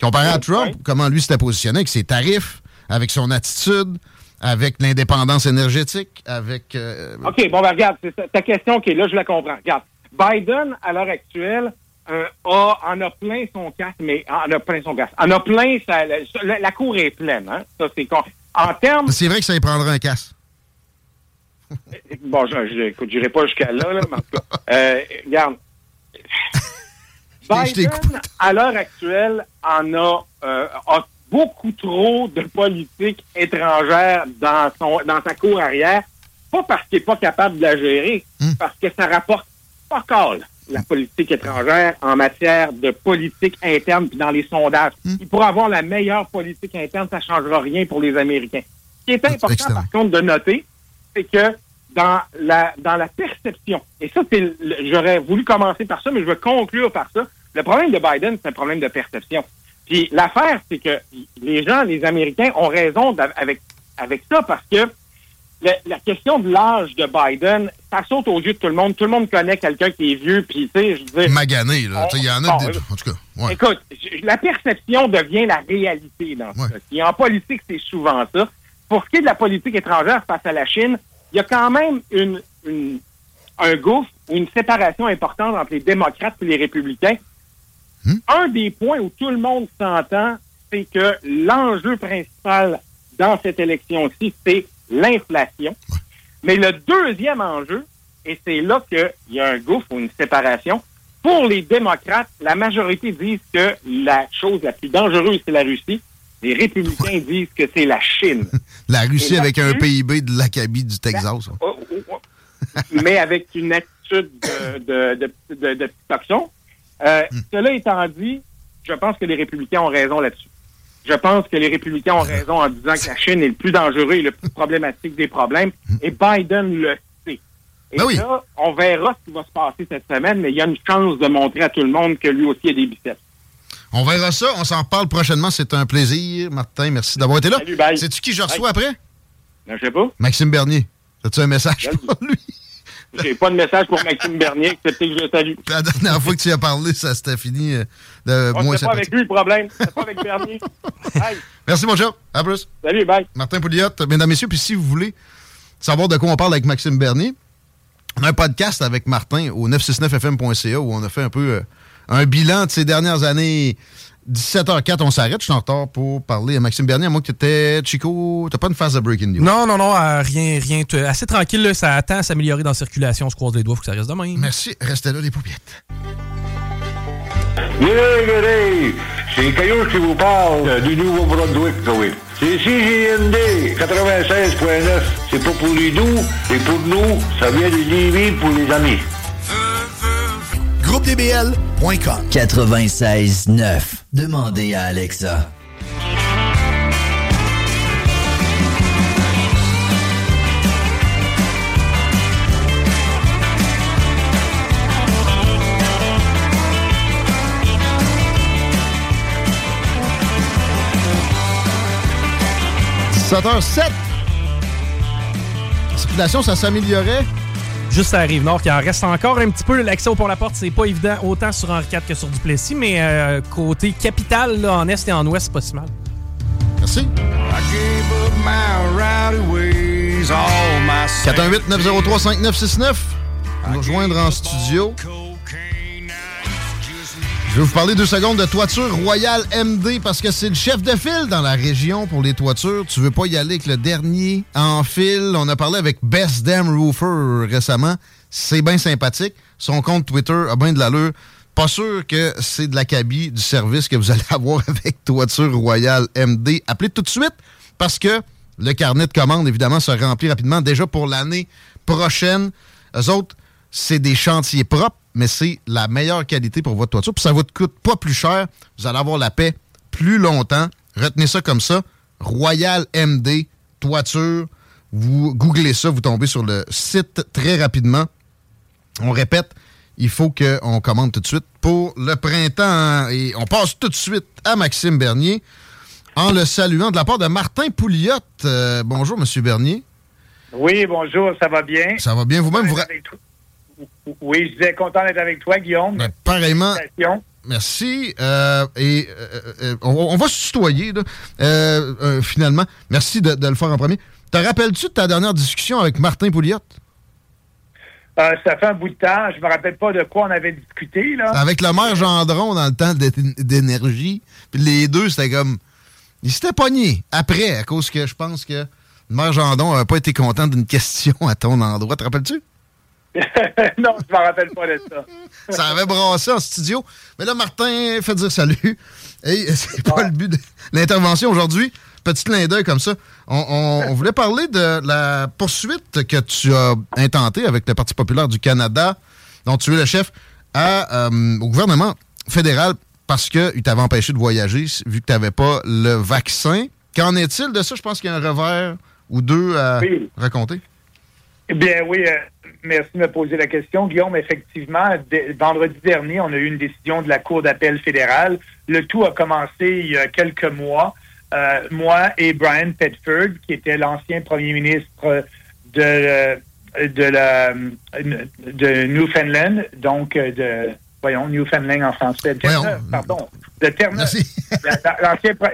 Comparé à Trump, comment lui s'était positionné avec ses tarifs, avec son attitude, avec l'indépendance énergétique, avec... euh, OK, bon, ben, regarde, c'est ta question, OK, là, je la comprends. Regarde, Biden, à l'heure actuelle, euh, a, en a plein son casque, mais en a plein son casque. En a plein, sa- la, la cour est pleine, hein? Ça, c'est con. En termes... C'est vrai que ça y prendra un casse. Bon, je, j'irai pas jusqu'à là, là, mais en tout cas, euh, regarde. Biden, à l'heure actuelle, en a, euh, a beaucoup trop de politique étrangère dans, son, dans sa cour arrière. Pas parce qu'il n'est pas capable de la gérer, parce que ça rapporte pas call la politique étrangère en matière de politique interne puis dans les sondages. Il pourra avoir la meilleure politique interne, ça ne changera rien pour les Américains. Ce qui est important, excellent. par contre, de noter, c'est que dans la dans la perception, et ça, c'est j'aurais voulu commencer par ça, mais je veux conclure par ça. Le problème de Biden, c'est un problème de perception. Puis l'affaire, c'est que les gens, les Américains, ont raison avec avec ça parce que la question de l'âge de Biden, ça saute aux yeux de tout le monde. Tout le monde connaît quelqu'un qui est vieux, puis tu sais, je veux dire... Magané, là. on- Tu sais, Il y en a... bon, des- en tout cas, ouais. Écoute, la perception devient la réalité dans ce cas Et en politique, c'est souvent ça. Pour ce qui est de la politique étrangère face à la Chine, il y a quand même une, une- un gouffre ou une séparation importante entre les démocrates et les républicains. Un des points où tout le monde s'entend, c'est que l'enjeu principal dans cette élection-ci, c'est l'inflation. Mais le deuxième enjeu, et c'est là qu'il y a un gouffre ou une séparation, pour les démocrates, la majorité disent que la chose la plus dangereuse, c'est la Russie. Les républicains disent que c'est la Chine. La Russie avec un PIB de l'Acabie du Texas. hein. Oh, oh, oh. mais avec une attitude de, de, de, de. Euh, Cela étant dit, je pense que les républicains ont raison là-dessus. Je pense que les républicains ont raison en disant que la Chine est le plus dangereux et le plus problématique des problèmes. Et Biden le sait. Et Ben là, on verra ce qui va se passer cette semaine, mais il y a une chance de montrer à tout le monde que lui aussi a des biceps. On verra ça. On s'en reparle prochainement. C'est un plaisir. Martin, merci d'avoir été là. Salut, bye. Sais-tu qui je reçois Bye. après? Ben, je sais pas. Maxime Bernier. As-tu un message pour lui? J'ai pas de message pour Maxime Bernier, excepté que je le salue. La dernière fois que tu as parlé, ça s'était fini euh, de On moins ne pas avec lui le problème. C'est pas avec Bernier. Bye. Merci, mon. À plus. Salut, bye. Martin Pouliot, mesdames, messieurs, puis si vous voulez savoir de quoi on parle avec Maxime Bernier, on a un podcast avec Martin au 969fm.ca où on a fait un peu euh, un bilan de ces dernières années. 17h04, on s'arrête. Je suis en retard pour parler à Maxime Bernier. À moi que t'étais, Chico, t'as pas une phase de breaking news. Non, non, non, euh, rien, rien. Assez tranquille, là, ça attend à s'améliorer dans la circulation. On se croise les doigts, faut que ça reste de même. Merci, restez là, les paupiètes. Yeah, c'est Caillou qui vous parle euh, du Nouveau-Brunswick, oui. C'est CGND 96.9. C'est pas pour les doux, c'est pour nous. Ça vient de Lévis pour les amis. GroupeDBL.com 96.9. Demandez à Alexa. – 17h07. La circulation, ça s'améliorait. Juste à Rive-Nord, qui en reste encore un petit peu. L'accès au pont-la-porte, c'est pas évident autant sur Henri IV que sur Duplessis, mais euh, côté capitale, là, en est et en ouest, c'est pas si mal. Merci. 418-903-5969. Nous rejoindre en studio. Je vais vous parler deux secondes de toiture Royal MD parce que c'est le chef de file dans la région pour les toitures. Tu veux pas y aller avec le dernier en file? On a parlé avec Best Damn Roofer récemment. C'est bien sympathique. Son compte Twitter a bien de l'allure. Pas sûr que c'est de l'acabit du service que vous allez avoir avec Toiture Royal MD. Appelez tout de suite parce que le carnet de commandes, évidemment, se remplit rapidement déjà pour l'année prochaine. Eux autres, c'est des chantiers propres, mais c'est la meilleure qualité pour votre toiture. Puis ça vous coûte pas plus cher. Vous allez avoir la paix plus longtemps. Retenez ça comme ça. Royal MD, toiture. Vous googlez ça, vous tombez sur le site très rapidement. On répète, il faut qu'on commande tout de suite pour le printemps. Et on passe tout de suite à Maxime Bernier en le saluant de la part de Martin Pouliot. Euh, bonjour, Monsieur Bernier. Oui, bonjour, ça va bien? Ça va bien vous-même? Vous... Oui, je suis content d'être avec toi, Guillaume. Ben, pareillement. Merci. Euh, et euh, on, va se tutoyer, finalement. Merci de, le faire en premier. Te rappelles-tu de ta dernière discussion avec Martin Pouliot? Euh, ça fait un bout de temps. Je me rappelle pas de quoi on avait discuté. Là. Avec le maire Gendron dans le temps d'énergie. Puis les deux, c'était comme. Ils s'étaient pognés après, à cause que je pense que le maire Gendron n'avait pas été content d'une question à ton endroit. Te rappelles-tu? non, je me rappelle pas de ça. ça avait brassé en studio. Mais là, Martin fait dire salut. Et c'est pas le but de l'intervention aujourd'hui petit clin d'œil comme ça. On, voulait parler de la poursuite que tu as intentée avec le Parti populaire du Canada, dont tu es le chef, euh, au gouvernement fédéral parce qu'il t'avait empêché de voyager vu que tu n'avais pas le vaccin. Qu'en est-il de ça? Je pense qu'il y a un revers ou deux à raconter. Eh bien oui, euh, merci de me poser la question, Guillaume. Effectivement, vendredi dernier, on a eu une décision de la Cour d'appel fédérale. Le tout a commencé il y a quelques mois. Euh, moi et Brian Petford, qui était l'ancien premier ministre de, de, la, de Newfoundland, donc de, voyons, Newfoundland en français, Terre-Neuve, pardon, de Terre-Neuve.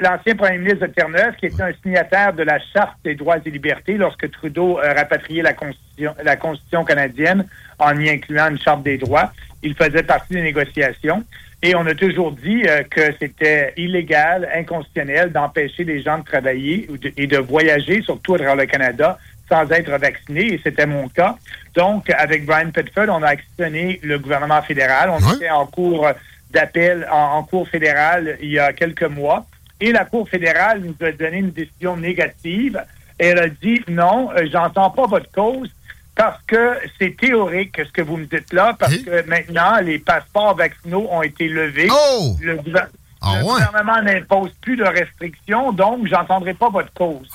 L'ancien premier ministre de Terre-Neuve, qui était un signataire de la Charte des droits et libertés lorsque Trudeau a rapatrié la Constitution, la Constitution canadienne en y incluant une Charte des droits. Il faisait partie des négociations. Et on a toujours dit euh, que c'était illégal, inconstitutionnel d'empêcher les gens de travailler et de voyager, surtout à travers le Canada, sans être vaccinés, et c'était mon cas. Donc, avec Brian Petford, on a actionné le gouvernement fédéral. On était en cours d'appel, en, cours fédéral, il y a quelques mois. Et la Cour fédérale nous a donné une décision négative. Elle a dit, non, euh, j'entends pas votre cause parce que c'est théorique ce que vous me dites là, parce que maintenant, les passeports vaccinaux ont été levés. Oh! Le, ah gouvernement n'impose plus de restrictions, donc j'entendrai pas votre cause.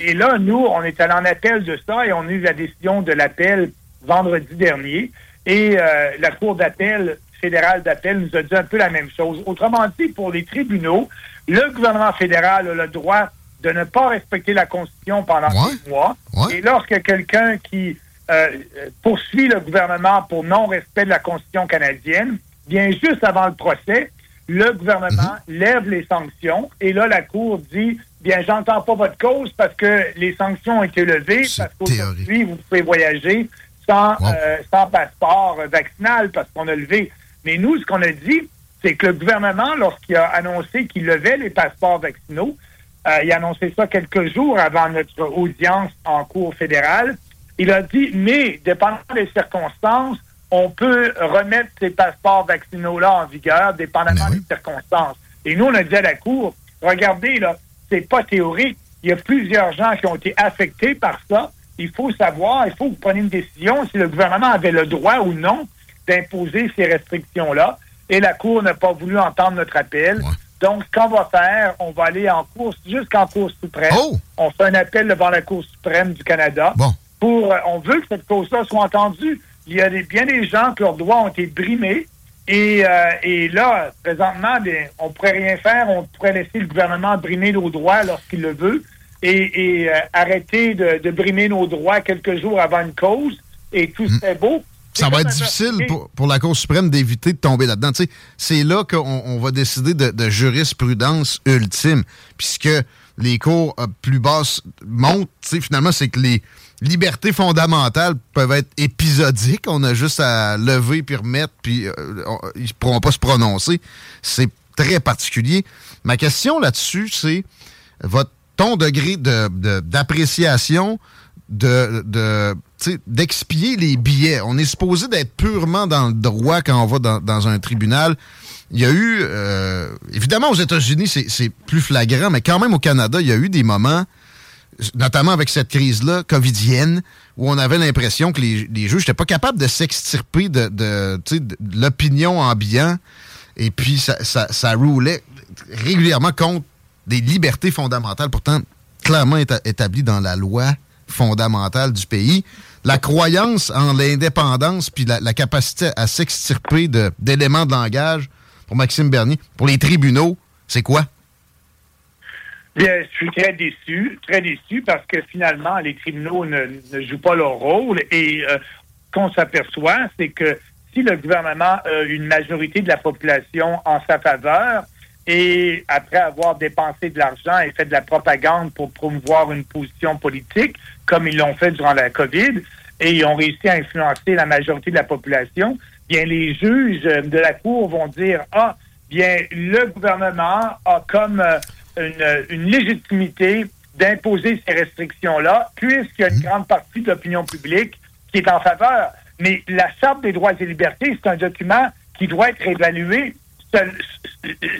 Et là, nous, on est allé en appel de ça et on a eu la décision de l'appel vendredi dernier. Et euh, la Cour d'appel fédérale d'appel nous a dit un peu la même chose. Autrement dit, pour les tribunaux, le gouvernement fédéral a le droit de ne pas respecter la Constitution pendant six mois. Et lorsque quelqu'un qui euh, poursuit le gouvernement pour non-respect de la Constitution canadienne, bien juste avant le procès, le gouvernement mhm. lève les sanctions et là, la Cour dit bien, j'entends pas votre cause parce que les sanctions ont été levées, parce qu'aujourd'hui, vous pouvez voyager sans, euh, sans passeport vaccinal parce qu'on a levé. Mais nous, ce qu'on a dit, c'est que le gouvernement, lorsqu'il a annoncé qu'il levait les passeports vaccinaux, euh, il a annoncé ça quelques jours avant notre audience en Cour fédérale, il a dit, mais dépendant des circonstances, on peut remettre ces passeports vaccinaux-là en vigueur, dépendamment ben des circonstances. Et nous, on a dit à la Cour, regardez, là, c'est pas théorique. Il y a plusieurs gens qui ont été affectés par ça. Il faut savoir, il faut que vous preniez une décision si le gouvernement avait le droit ou non d'imposer ces restrictions-là. Et la Cour n'a pas voulu entendre notre appel. Donc, ce qu'on va faire, on va aller en cours, jusqu'en Cour suprême. Oh! On fait un appel devant la Cour suprême du Canada. Bon. Euh, on veut que cette cause-là soit entendue. Il y a des, bien des gens que leurs droits ont été brimés. Et, euh, là, présentement, on ne pourrait rien faire. On pourrait laisser le gouvernement brimer nos droits lorsqu'il le veut et, euh, arrêter de, brimer nos droits quelques jours avant une cause. Et tout hmm. serait beau. Ça va être difficile pour, la Cour suprême d'éviter de tomber là-dedans. c'est là qu'on va décider de, jurisprudence ultime, puisque les cours plus basses montent. Finalement, c'est que les, libertés fondamentales peuvent être épisodiques. On a juste à lever puis remettre, puis euh, ils ne pourront pas se prononcer. C'est très particulier. Ma question là-dessus, c'est votre ton degré d'appréciation de, de, d'expier les billets. On est supposé d'être purement dans le droit quand on va dans, un tribunal. Il y a eu, euh, évidemment aux États-Unis, c'est plus flagrant, mais quand même au Canada, il y a eu des moments notamment avec cette crise-là, covidienne, où on avait l'impression que les, juges n'étaient pas capables de s'extirper de, l'opinion ambiante, et puis ça, roulait régulièrement contre des libertés fondamentales, pourtant clairement établies dans la loi fondamentale du pays. la croyance en l'indépendance puis la, capacité à s'extirper d'éléments de langage pour Maxime Bernier, pour les tribunaux, c'est quoi? Bien, je suis très déçu, très déçu parce que finalement, les tribunaux ne, jouent pas leur rôle et euh, qu'on s'aperçoit, c'est que si le gouvernement a une majorité de la population en sa faveur et après avoir dépensé de l'argent et fait de la propagande pour promouvoir une position politique, comme ils l'ont fait durant la COVID, et ils ont réussi à influencer la majorité de la population, bien les juges de la Cour vont dire, ah, bien le gouvernement a comme euh, une, une légitimité d'imposer ces restrictions-là, puisqu'il y a une grande partie de l'opinion publique qui est en faveur. Mais la Charte des droits et libertés, c'est un document qui doit être évalué sel-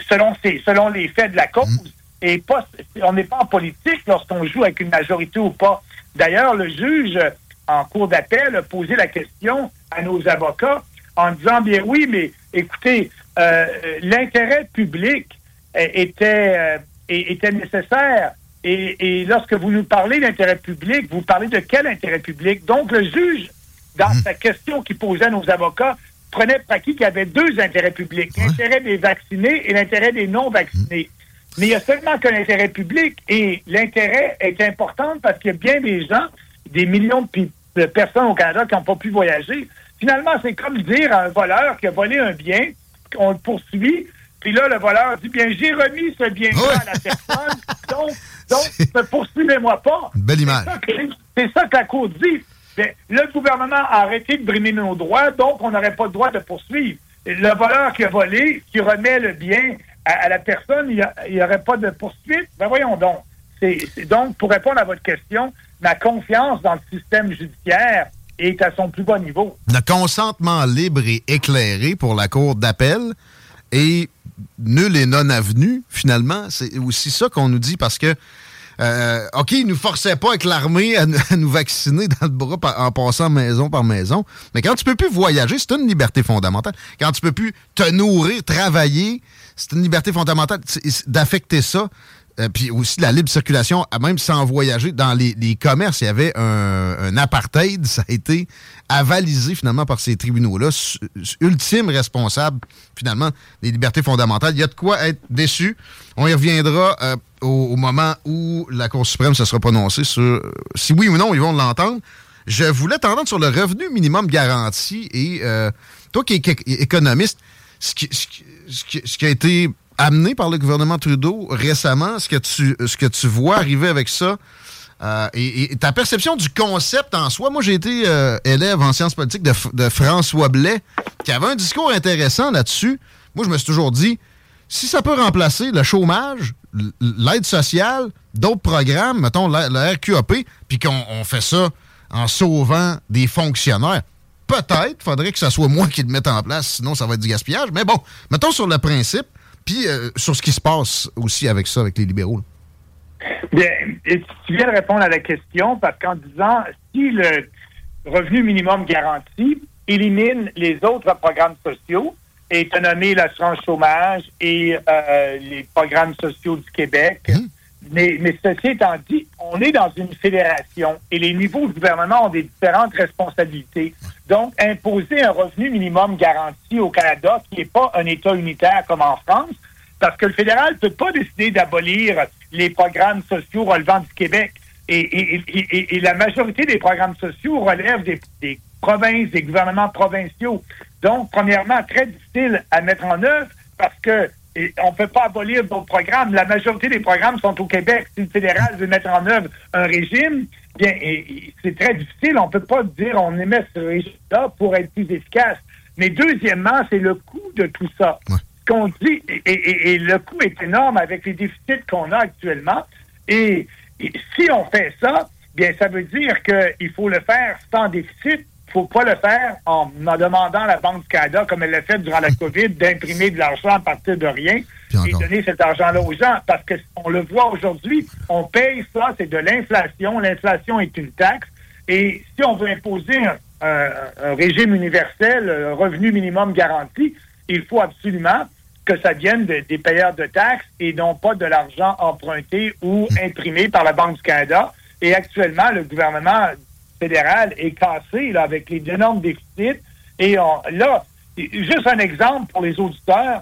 selon, ses- selon les faits de la cause. Et pas, on n'est pas en politique lorsqu'on joue avec une majorité ou pas. D'ailleurs, le juge, en cours d'appel, a posé la question à nos avocats en disant, bien oui, mais écoutez, euh, l'intérêt public était, euh, était nécessaire. Et, et lorsque vous nous parlez d'intérêt public, vous parlez de quel intérêt public? Donc, le juge, dans sa question qu'il posait à nos avocats, prenait pour acquis qu'il y avait deux intérêts publics, l'intérêt des vaccinés et l'intérêt des non-vaccinés. Mais il y a seulement qu'un intérêt public et l'intérêt est important parce qu'il y a bien des gens, des millions de, personnes au Canada qui n'ont pas pu voyager. Finalement, c'est comme dire à un voleur qui a volé un bien, qu'on le poursuit, puis là, le voleur dit, bien, j'ai remis ce bien-là à la personne, donc, donc ne poursuivez-moi pas. Belle image. C'est ça que- C'est ça que la Cour dit. Le gouvernement a arrêté de brimer nos droits, donc on n'aurait pas le droit de poursuivre. Le voleur qui a volé, qui remet le bien à, à la personne, il n'y aurait pas de poursuite. Ben voyons donc. Donc, pour répondre à votre question, ma confiance dans le système judiciaire est à son plus bas niveau. Le consentement libre et éclairé pour la Cour d'appel et nul et non avenu, finalement. C'est aussi ça qu'on nous dit parce que, euh, OK, ils nous forçaient pas avec l'armée à, nous- vacciner dans le bras en passant maison par maison. Mais quand tu peux plus voyager, c'est une liberté fondamentale. Quand tu peux plus te nourrir, travailler, c'est une liberté fondamentale d'affecter ça. Euh, puis aussi la libre circulation, même sans voyager, dans les, les commerces, il y avait un, apartheid, ça a été avalisé finalement par ces tribunaux-là, ultime responsable finalement des libertés fondamentales. Il y a de quoi être déçu. On y reviendra euh, au, moment où la Cour suprême se sera prononcée sur euh, si oui ou non ils vont l'entendre. Je voulais t'entendre sur le revenu minimum garanti et toi qui es économiste, ce qui a été amené par le gouvernement Trudeau récemment, ce que tu, ce que tu vois arriver avec ça, euh, et, ta perception du concept en soi. Moi, j'ai été euh, élève en sciences politiques de, de François Blais, qui avait un discours intéressant là-dessus. Moi, je me suis toujours dit, si ça peut remplacer le chômage, l'aide sociale, d'autres programmes, mettons la, RQAP, puis qu'on on fait ça en sauvant des fonctionnaires, peut-être faudrait que ça soit moi qui le mette en place, sinon ça va être du gaspillage. Mais bon, mettons sur le principe, puis euh, sur ce qui se passe aussi avec ça, avec les libéraux. là. Bien, et tu viens de répondre à la question parce qu'en disant si le revenu minimum garanti élimine les autres programmes sociaux, et as nommé l'assurance chômage et euh, les programmes sociaux du Québec, mais, ceci étant dit, on est dans une fédération et les niveaux de gouvernement ont des différentes responsabilités. Donc, imposer un revenu minimum garanti au Canada, qui n'est pas un État unitaire comme en France, parce que le fédéral ne peut pas décider d'abolir les programmes sociaux relevant du Québec. Et, la majorité des programmes sociaux relèvent des provinces, des gouvernements provinciaux. Donc, premièrement, très difficile à mettre en œuvre parce que et on ne peut pas abolir d'autres programmes. La majorité des programmes sont au Québec. Si le fédéral veut mettre en œuvre un régime, bien, c'est très difficile. On ne peut pas dire on émet ce régime-là pour être plus efficace. Mais deuxièmement, c'est le coût de tout ça. Ce qu'on dit, et, et- et le coût est énorme avec les déficits qu'on a actuellement. Et, et si on fait ça, bien, ça veut dire qu'il faut le faire sans déficit. Faut pas le faire en, en demandant à la Banque du Canada, comme elle l'a fait durant la COVID, d'imprimer de l'argent à partir de rien et donner cet argent-là aux gens. Parce que on le voit aujourd'hui, on paye ça, c'est de l'inflation. L'inflation est une taxe. Et si on veut imposer un, un- un régime universel, un revenu minimum garanti, il faut absolument que ça vienne de- des payeurs de taxes et non pas de l'argent emprunté ou imprimé par la Banque du Canada. Et actuellement, le gouvernement fédéral est cassé là, avec les énormes déficits. Et on, là, juste un exemple pour les auditeurs,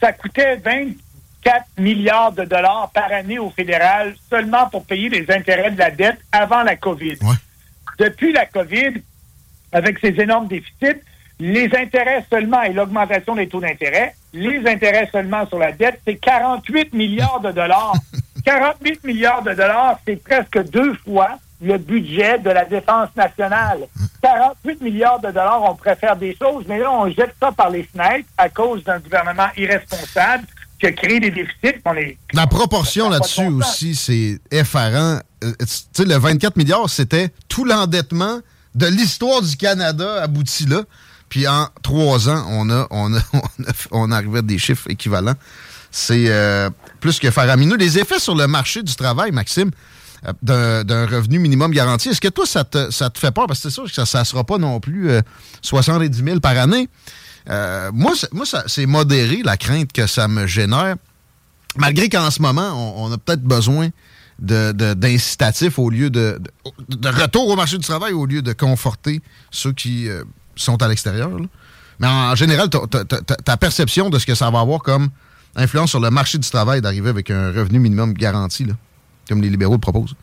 ça coûtait 24 milliards de dollars par année au fédéral seulement pour payer les intérêts de la dette avant la COVID. Depuis la COVID, avec ces énormes déficits, les intérêts seulement et l'augmentation des taux d'intérêt, les intérêts seulement sur la dette, c'est 48 milliards de dollars. 48 milliards de dollars, c'est presque deux fois le budget de la défense nationale. 48 milliards de dollars, on préfère des choses, mais là, on jette ça par les fenêtres à cause d'un gouvernement irresponsable qui a créé des déficits. On est, La proportion là-dessus aussi, c'est effarant. Euh, tu sais, le 24 milliards, c'était tout l'endettement de l'histoire du Canada abouti là. Puis en trois ans, on a, on a, on a, à des chiffres équivalents. C'est euh, plus que faramineux. Les effets sur le marché du travail, Maxime, d'un revenu minimum garanti, est-ce que toi, ça te, ça te fait peur? Parce que c'est sûr que ça ne sera pas non plus 70 000 par année. moi, moi c'est modéré la crainte que ça me génère. Malgré qu'en ce moment, on, a peut-être besoin d'incitatifs au lieu de, de, retour au marché du travail au lieu de conforter ceux qui euh, sont à l'extérieur. Mais en général, ta perception de ce que ça va avoir comme influence sur le marché du travail d'arriver avec un revenu minimum garanti, là, comme les libéraux le proposent.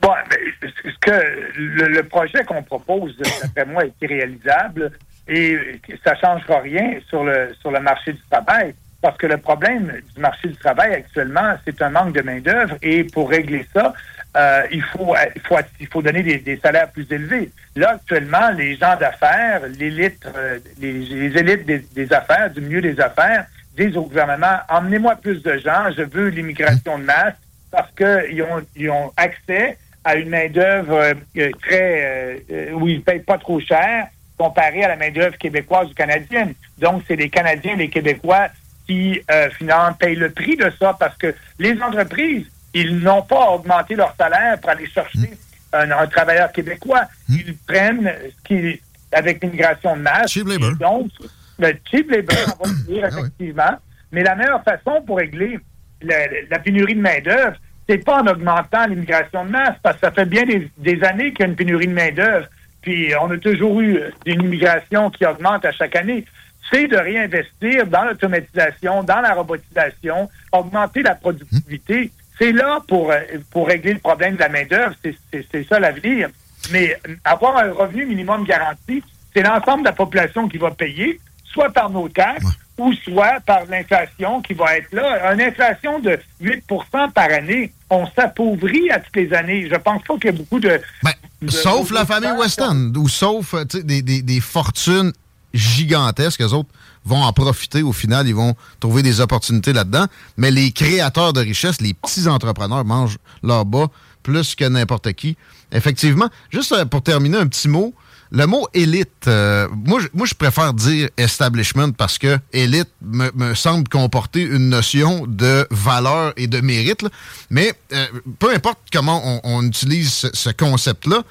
Bon, ce que le, projet qu'on propose, d'après moi, est irréalisable et ça ne changera rien sur le, sur le marché du travail. Parce que le problème du marché du travail actuellement, c'est un manque de main-d'œuvre et pour régler ça, euh, il, faut, il, faut, il faut donner des, salaires plus élevés. Là, actuellement, les gens d'affaires, l'élite, euh, les, les, élites des, affaires, du milieu des affaires, disent au gouvernement emmenez-moi plus de gens, je veux l'immigration de masse parce qu'ils ont, ils ont accès à une main-d'œuvre euh, très où ils ne payent pas trop cher comparé à la main-d'œuvre québécoise ou canadienne. Donc, c'est les Canadiens, les Québécois qui, euh, finalement, payent le prix de ça parce que les entreprises, ils n'ont pas augmenté leur salaire pour aller chercher un, travailleur québécois. Hmm. Ils prennent ce qui, avec l'immigration de masse. Cheap labor. Donc, le cheap labor, on va dire, ah effectivement. Mais la meilleure façon pour régler la, pénurie de main-d'œuvre, c'est pas en augmentant l'immigration de masse, parce que ça fait bien des, années qu'il y a une pénurie de main-d'œuvre. Puis on a toujours eu une immigration qui augmente à chaque année c'est de réinvestir dans l'automatisation, dans la robotisation, augmenter la productivité. C'est là pour, euh, pour régler le problème de la main-d'œuvre. C'est ça l'avenir. Mais avoir un revenu minimum garanti, c'est l'ensemble de la population qui va payer, soit par nos taxes ou soit par l'inflation qui va être là. Une inflation de 8% par année, on s'appauvrit à toutes les années. Je pense pas qu'il y a beaucoup de... Ben, sauf la famille Weston, ou sauf des, des, des fortunes gigantesques. Eux autres vont en profiter au final. Ils vont trouver des opportunités là-dedans. Mais les créateurs de richesse, les petits entrepreneurs mangent leur bas plus que n'importe qui. Effectivement, juste euh, pour terminer, un petit mot. Le mot élite, euh, moi, je préfère dire establishment parce que élite me, semble comporter une notion de valeur et de mérite. Mais euh, peu importe comment on, utilise ce concept-là,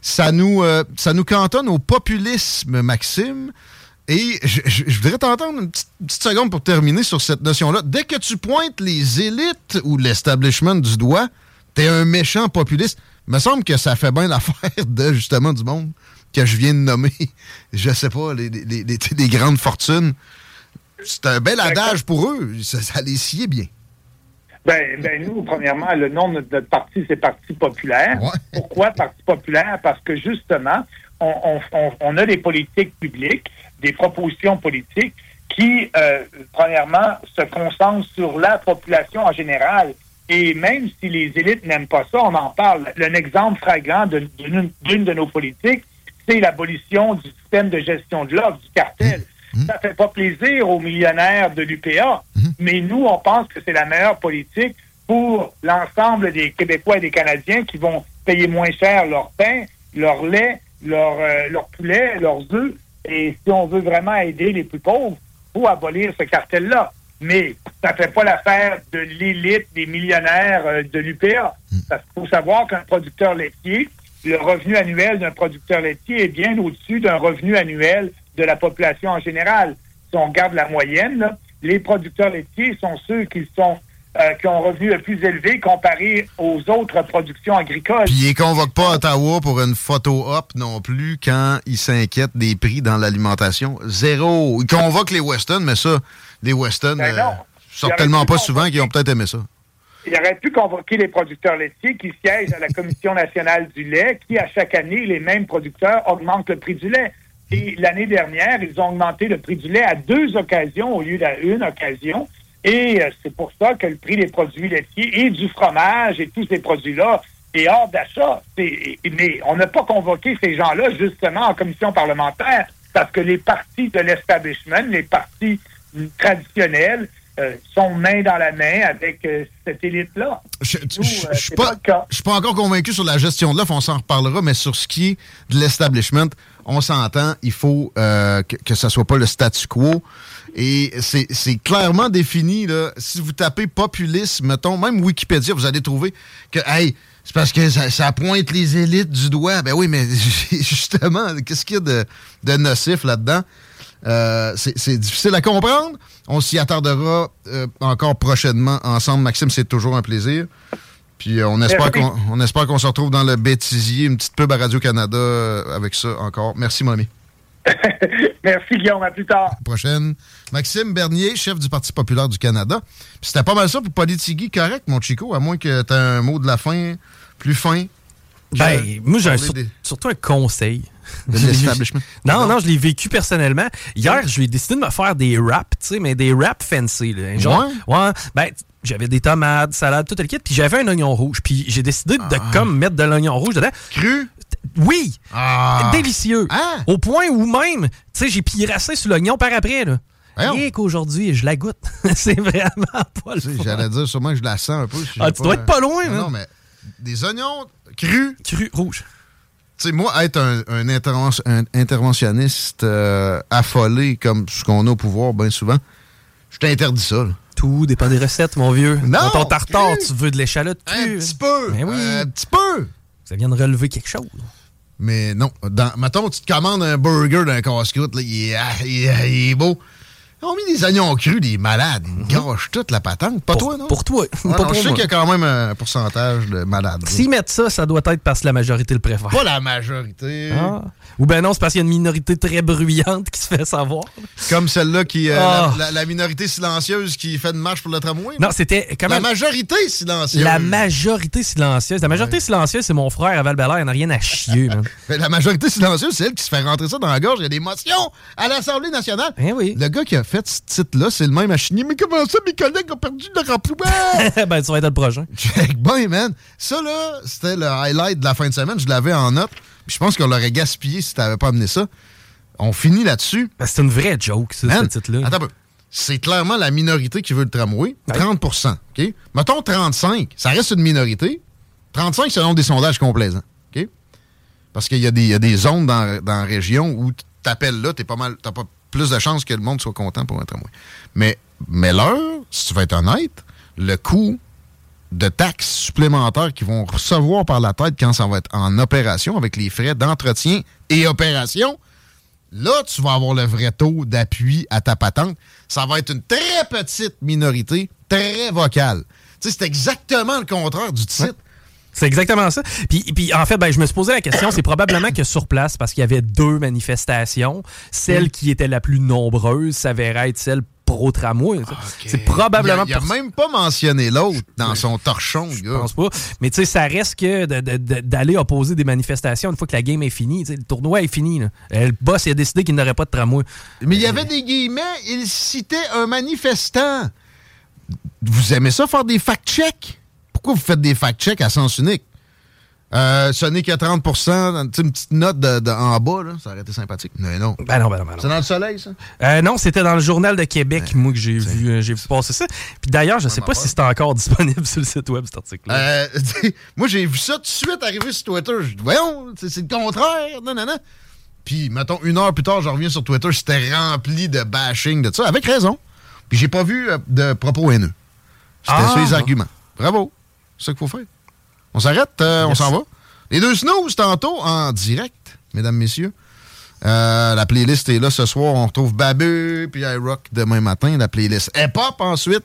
ça nous, euh, ça nous cantonne au populisme, Maxime. Et je, voudrais t'entendre une petite, seconde pour terminer sur cette notion-là. Dès que tu pointes les élites ou l'establishment du doigt, t'es un méchant populiste. Il me semble que ça fait bien l'affaire de, justement, du monde que je viens de nommer. Je sais pas, les, les, grandes fortunes. C'est un bel adage pour eux. Ça, ça les sied bien. Ben, ben nous, premièrement, le nom de notre parti, c'est Parti populaire. Pourquoi Parti populaire? Parce que justement, on, on, on, a des politiques publiques, des propositions politiques qui, euh, premièrement, se concentrent sur la population en général. Et même si les élites n'aiment pas ça, on en parle. Un exemple flagrant d'une de nos politiques, c'est l'abolition du système de gestion de l'offre, du cartel. Hmm. Ça fait pas plaisir aux millionnaires de l'UPA, hmm. mais nous, on pense que c'est la meilleure politique pour l'ensemble des Québécois et des Canadiens qui vont payer moins cher leur pain, leur lait, leur, euh, leur poulet, leurs œufs. Et si on veut vraiment aider les plus pauvres, il faut abolir ce cartel-là. Mais ça ne fait pas l'affaire de l'élite des millionnaires euh, de l'UPA. Il hmm. faut savoir qu'un producteur laitier, le revenu annuel d'un producteur laitier est bien au-dessus d'un revenu annuel de la population en général. Si on regarde la moyenne, les producteurs laitiers sont ceux qui sont euh, qui ont un revenu le plus élevé comparé aux autres productions agricoles. Puis ils convoquent pas Ottawa pour une photo op non plus quand ils s'inquiètent des prix dans l'alimentation. Zéro. Ils convoquent les Weston, mais ça, les Weston Ben euh, sortent tellement pas souvent qu'ils ont peut-être aimé ça. Il aurait pu convoquer les producteurs laitiers qui siègent à la Commission nationale du lait, qui, à chaque année, les mêmes producteurs augmentent le prix du lait. Et l'année dernière, ils ont augmenté le prix du lait à deux occasions au lieu d'une occasion. Et euh, c'est pour ça que le prix des produits laitiers et du fromage et tous ces produits-là est hors d'achat. Mais on n'a pas convoqué ces gens-là justement en commission parlementaire parce que les partis de l'establishment, les partis traditionnels, euh, sont main dans la main avec euh, cette élite-là. Je je- euh, suis pas, encore convaincu sur la gestion de l'offre, on s'en reparlera, mais sur ce qui est de l'establishment, on s'entend, il faut euh, que, que ça soit pas le statu quo. Et c'est c'est clairement défini, là. Si vous tapez populisme, mettons, même Wikipédia, vous allez trouver que, hey, c'est parce que ça, ça pointe les élites du doigt. Ben oui, mais justement, qu'est-ce qu'il y a de, de nocif là-dedans? Euh, c'est difficile à comprendre. On s'y attardera euh, encore prochainement ensemble. Maxime, c'est toujours un plaisir. Puis euh, on espère qu'on on espère qu'on se retrouve dans le bêtisier, une petite pub à Radio-Canada avec ça encore. Merci, mon ami. Merci, Guillaume. À plus tard. Prochaine. Maxime Bernier, chef du Parti populaire du Canada. Puis C'était pas mal ça pour Politigui, correct, mon Chico, à moins que tu un mot de la fin plus fin. Ben, moi, j'ai surtout un conseil. De l'establishment. Non, non, je l'ai vécu personnellement. Hier, j'ai décidé de me faire des wraps, tu sais, mais des wraps fancy. Là. Genre, ouais? Ben, j'avais des tomates, salade, tout le kit, puis j'avais un oignon rouge. Puis j'ai décidé de comme mettre de l'oignon rouge dedans. Cru? Oui! Ah. Délicieux! Au point où même, tu sais, j'ai pirassé sur l'oignon par après, là. Et qu'aujourd'hui, je la goûte. C'est vraiment pas le. J'allais dire sûrement que je la sens un peu. si Ah, tu dois être pas loin, Non, man. non, mais des oignons crus. Crus, rouges. Tu sais, moi, être un, un interven- un interventionniste euh, affolé comme ce qu'on a au pouvoir bien souvent, je t'interdis ça. là. Tout dépend des recettes, mon vieux. Non, Dans ton tartare, tu veux de l'échalote. Un petit peu. Ben oui. Un petit peu. Ça vient de relever quelque chose. Mais non. Dans, mettons, tu te commandes un burger d'un casse-croûte, il, ah, il est beau. Ils ont mis des oignons crus, des malades. Ils gâchent toute la patente. Pas toi, non? Mhm. Pour toi. Ouais, Pas non, pour je sais qu'il y a quand même un pourcentage de malades. S'ils mettent ça, ça doit être parce que la majorité le préfère. Pas la majorité. Ah. Ou ben non, c'est parce qu'il y a une minorité très bruyante qui se fait savoir. Comme celle-là qui. euh, Ah. la, la- la minorité silencieuse qui fait une marche pour le tramway. Non, c'était La majorité silencieuse. La majorité silencieuse. La majorité silencieuse, c'est mon frère à val il n'a rien à chier, man. La majorité silencieuse, c'est elle qui se fait rentrer ça dans la gorge. Il y a des motions à l'Assemblée nationale. Le gars qui a fait ce titre-là, c'est le même à Chigny. Mais comment ça, mes collègues ont perdu leur emploi? ben, tu vas être le prochain. Check bien, man. Ça, là, c'était le highlight de la fin de semaine. Je l'avais en note. Puis je pense qu'on l'aurait gaspillé si t'avais pas amené ça. On finit là-dessus. Ben, c'est une vraie joke, ça, Man, ce titre-là. Attends un peu. C'est clairement la minorité qui veut le tramway. 30 OK? Mettons 35 Ça reste une minorité. 35 selon des sondages complaisants. OK? Parce qu'il y, a des- il y a des zones dans, dans la région où t'appelles là, t'es pas mal, t'as pas plus de chances que le monde soit content pour un tramway. Mais, mais l'heure, si tu veux être honnête, le coût de taxes supplémentaires qu'ils vont recevoir par la tête quand ça va être en opération avec les frais d'entretien et opération, là, tu vas avoir le vrai taux d'appui à ta patente. Ça va être une très petite minorité, très vocale. C'est exactement le contraire du titre. C'est exactement ça. Puis, puis en fait, ben, je me suis posé la question, c'est probablement que sur place, parce qu'il y avait deux manifestations, celle qui était la plus nombreuse s'avérait être celle pro-tramway. C'est probablement Il a, il a pour ça. même pas mentionné l'autre dans son torchon, Je gars. pense pas. Mais tu sais, ça reste que de- de- de- d'aller opposer des manifestations une fois que la game est finie. Le tournoi est fini. là. Euh, Le boss il a décidé qu'il n'aurait pas de tramway. Mais il y avait des guillemets, il citait un manifestant. Vous aimez ça faire des fact-checks? Pourquoi vous faites des fact-checks à sens unique? Euh, ce n'est que 30 tu sais, une petite note de, de- en bas, là, ça aurait été sympathique. Mais non. Ben non, ben non, ben non. C'est dans le soleil, ça? Euh, non, c'était dans le Journal de Québec, moi, que j'ai vu, euh, j'ai vu passer ça. Puis d'ailleurs, je sais pas si c'est encore disponible sur le site web, cet article-là. Euh, moi, j'ai vu ça tout de suite arriver sur Twitter. Je dis, voyons, c'est le contraire. Non, non, non. Puis, mettons, une heure plus tard, je reviens sur Twitter, c'était rempli de bashing de ça, avec raison. Puis, j'ai pas vu euh, de propos haineux. C'était Ah, sur les arguments. Bravo. C'est ça qu'il faut faire. On s'arrête, euh, on s'en va. Les deux snooze, tantôt, en direct, mesdames, messieurs. Euh, la playlist est là ce soir. On retrouve Babu puis iRock demain matin. La playlist hip-hop ensuite.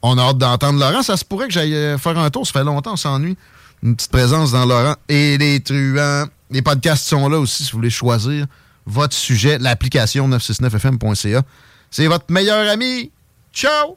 On a hâte d'entendre Laurent. Ça se pourrait que j'aille euh, faire un tour. Ça fait longtemps, on s'ennuie. Une petite présence dans Laurent. Et les truands. Les podcasts sont là aussi si vous voulez choisir votre sujet. L'application 969fm.ca. C'est votre meilleur ami. Ciao!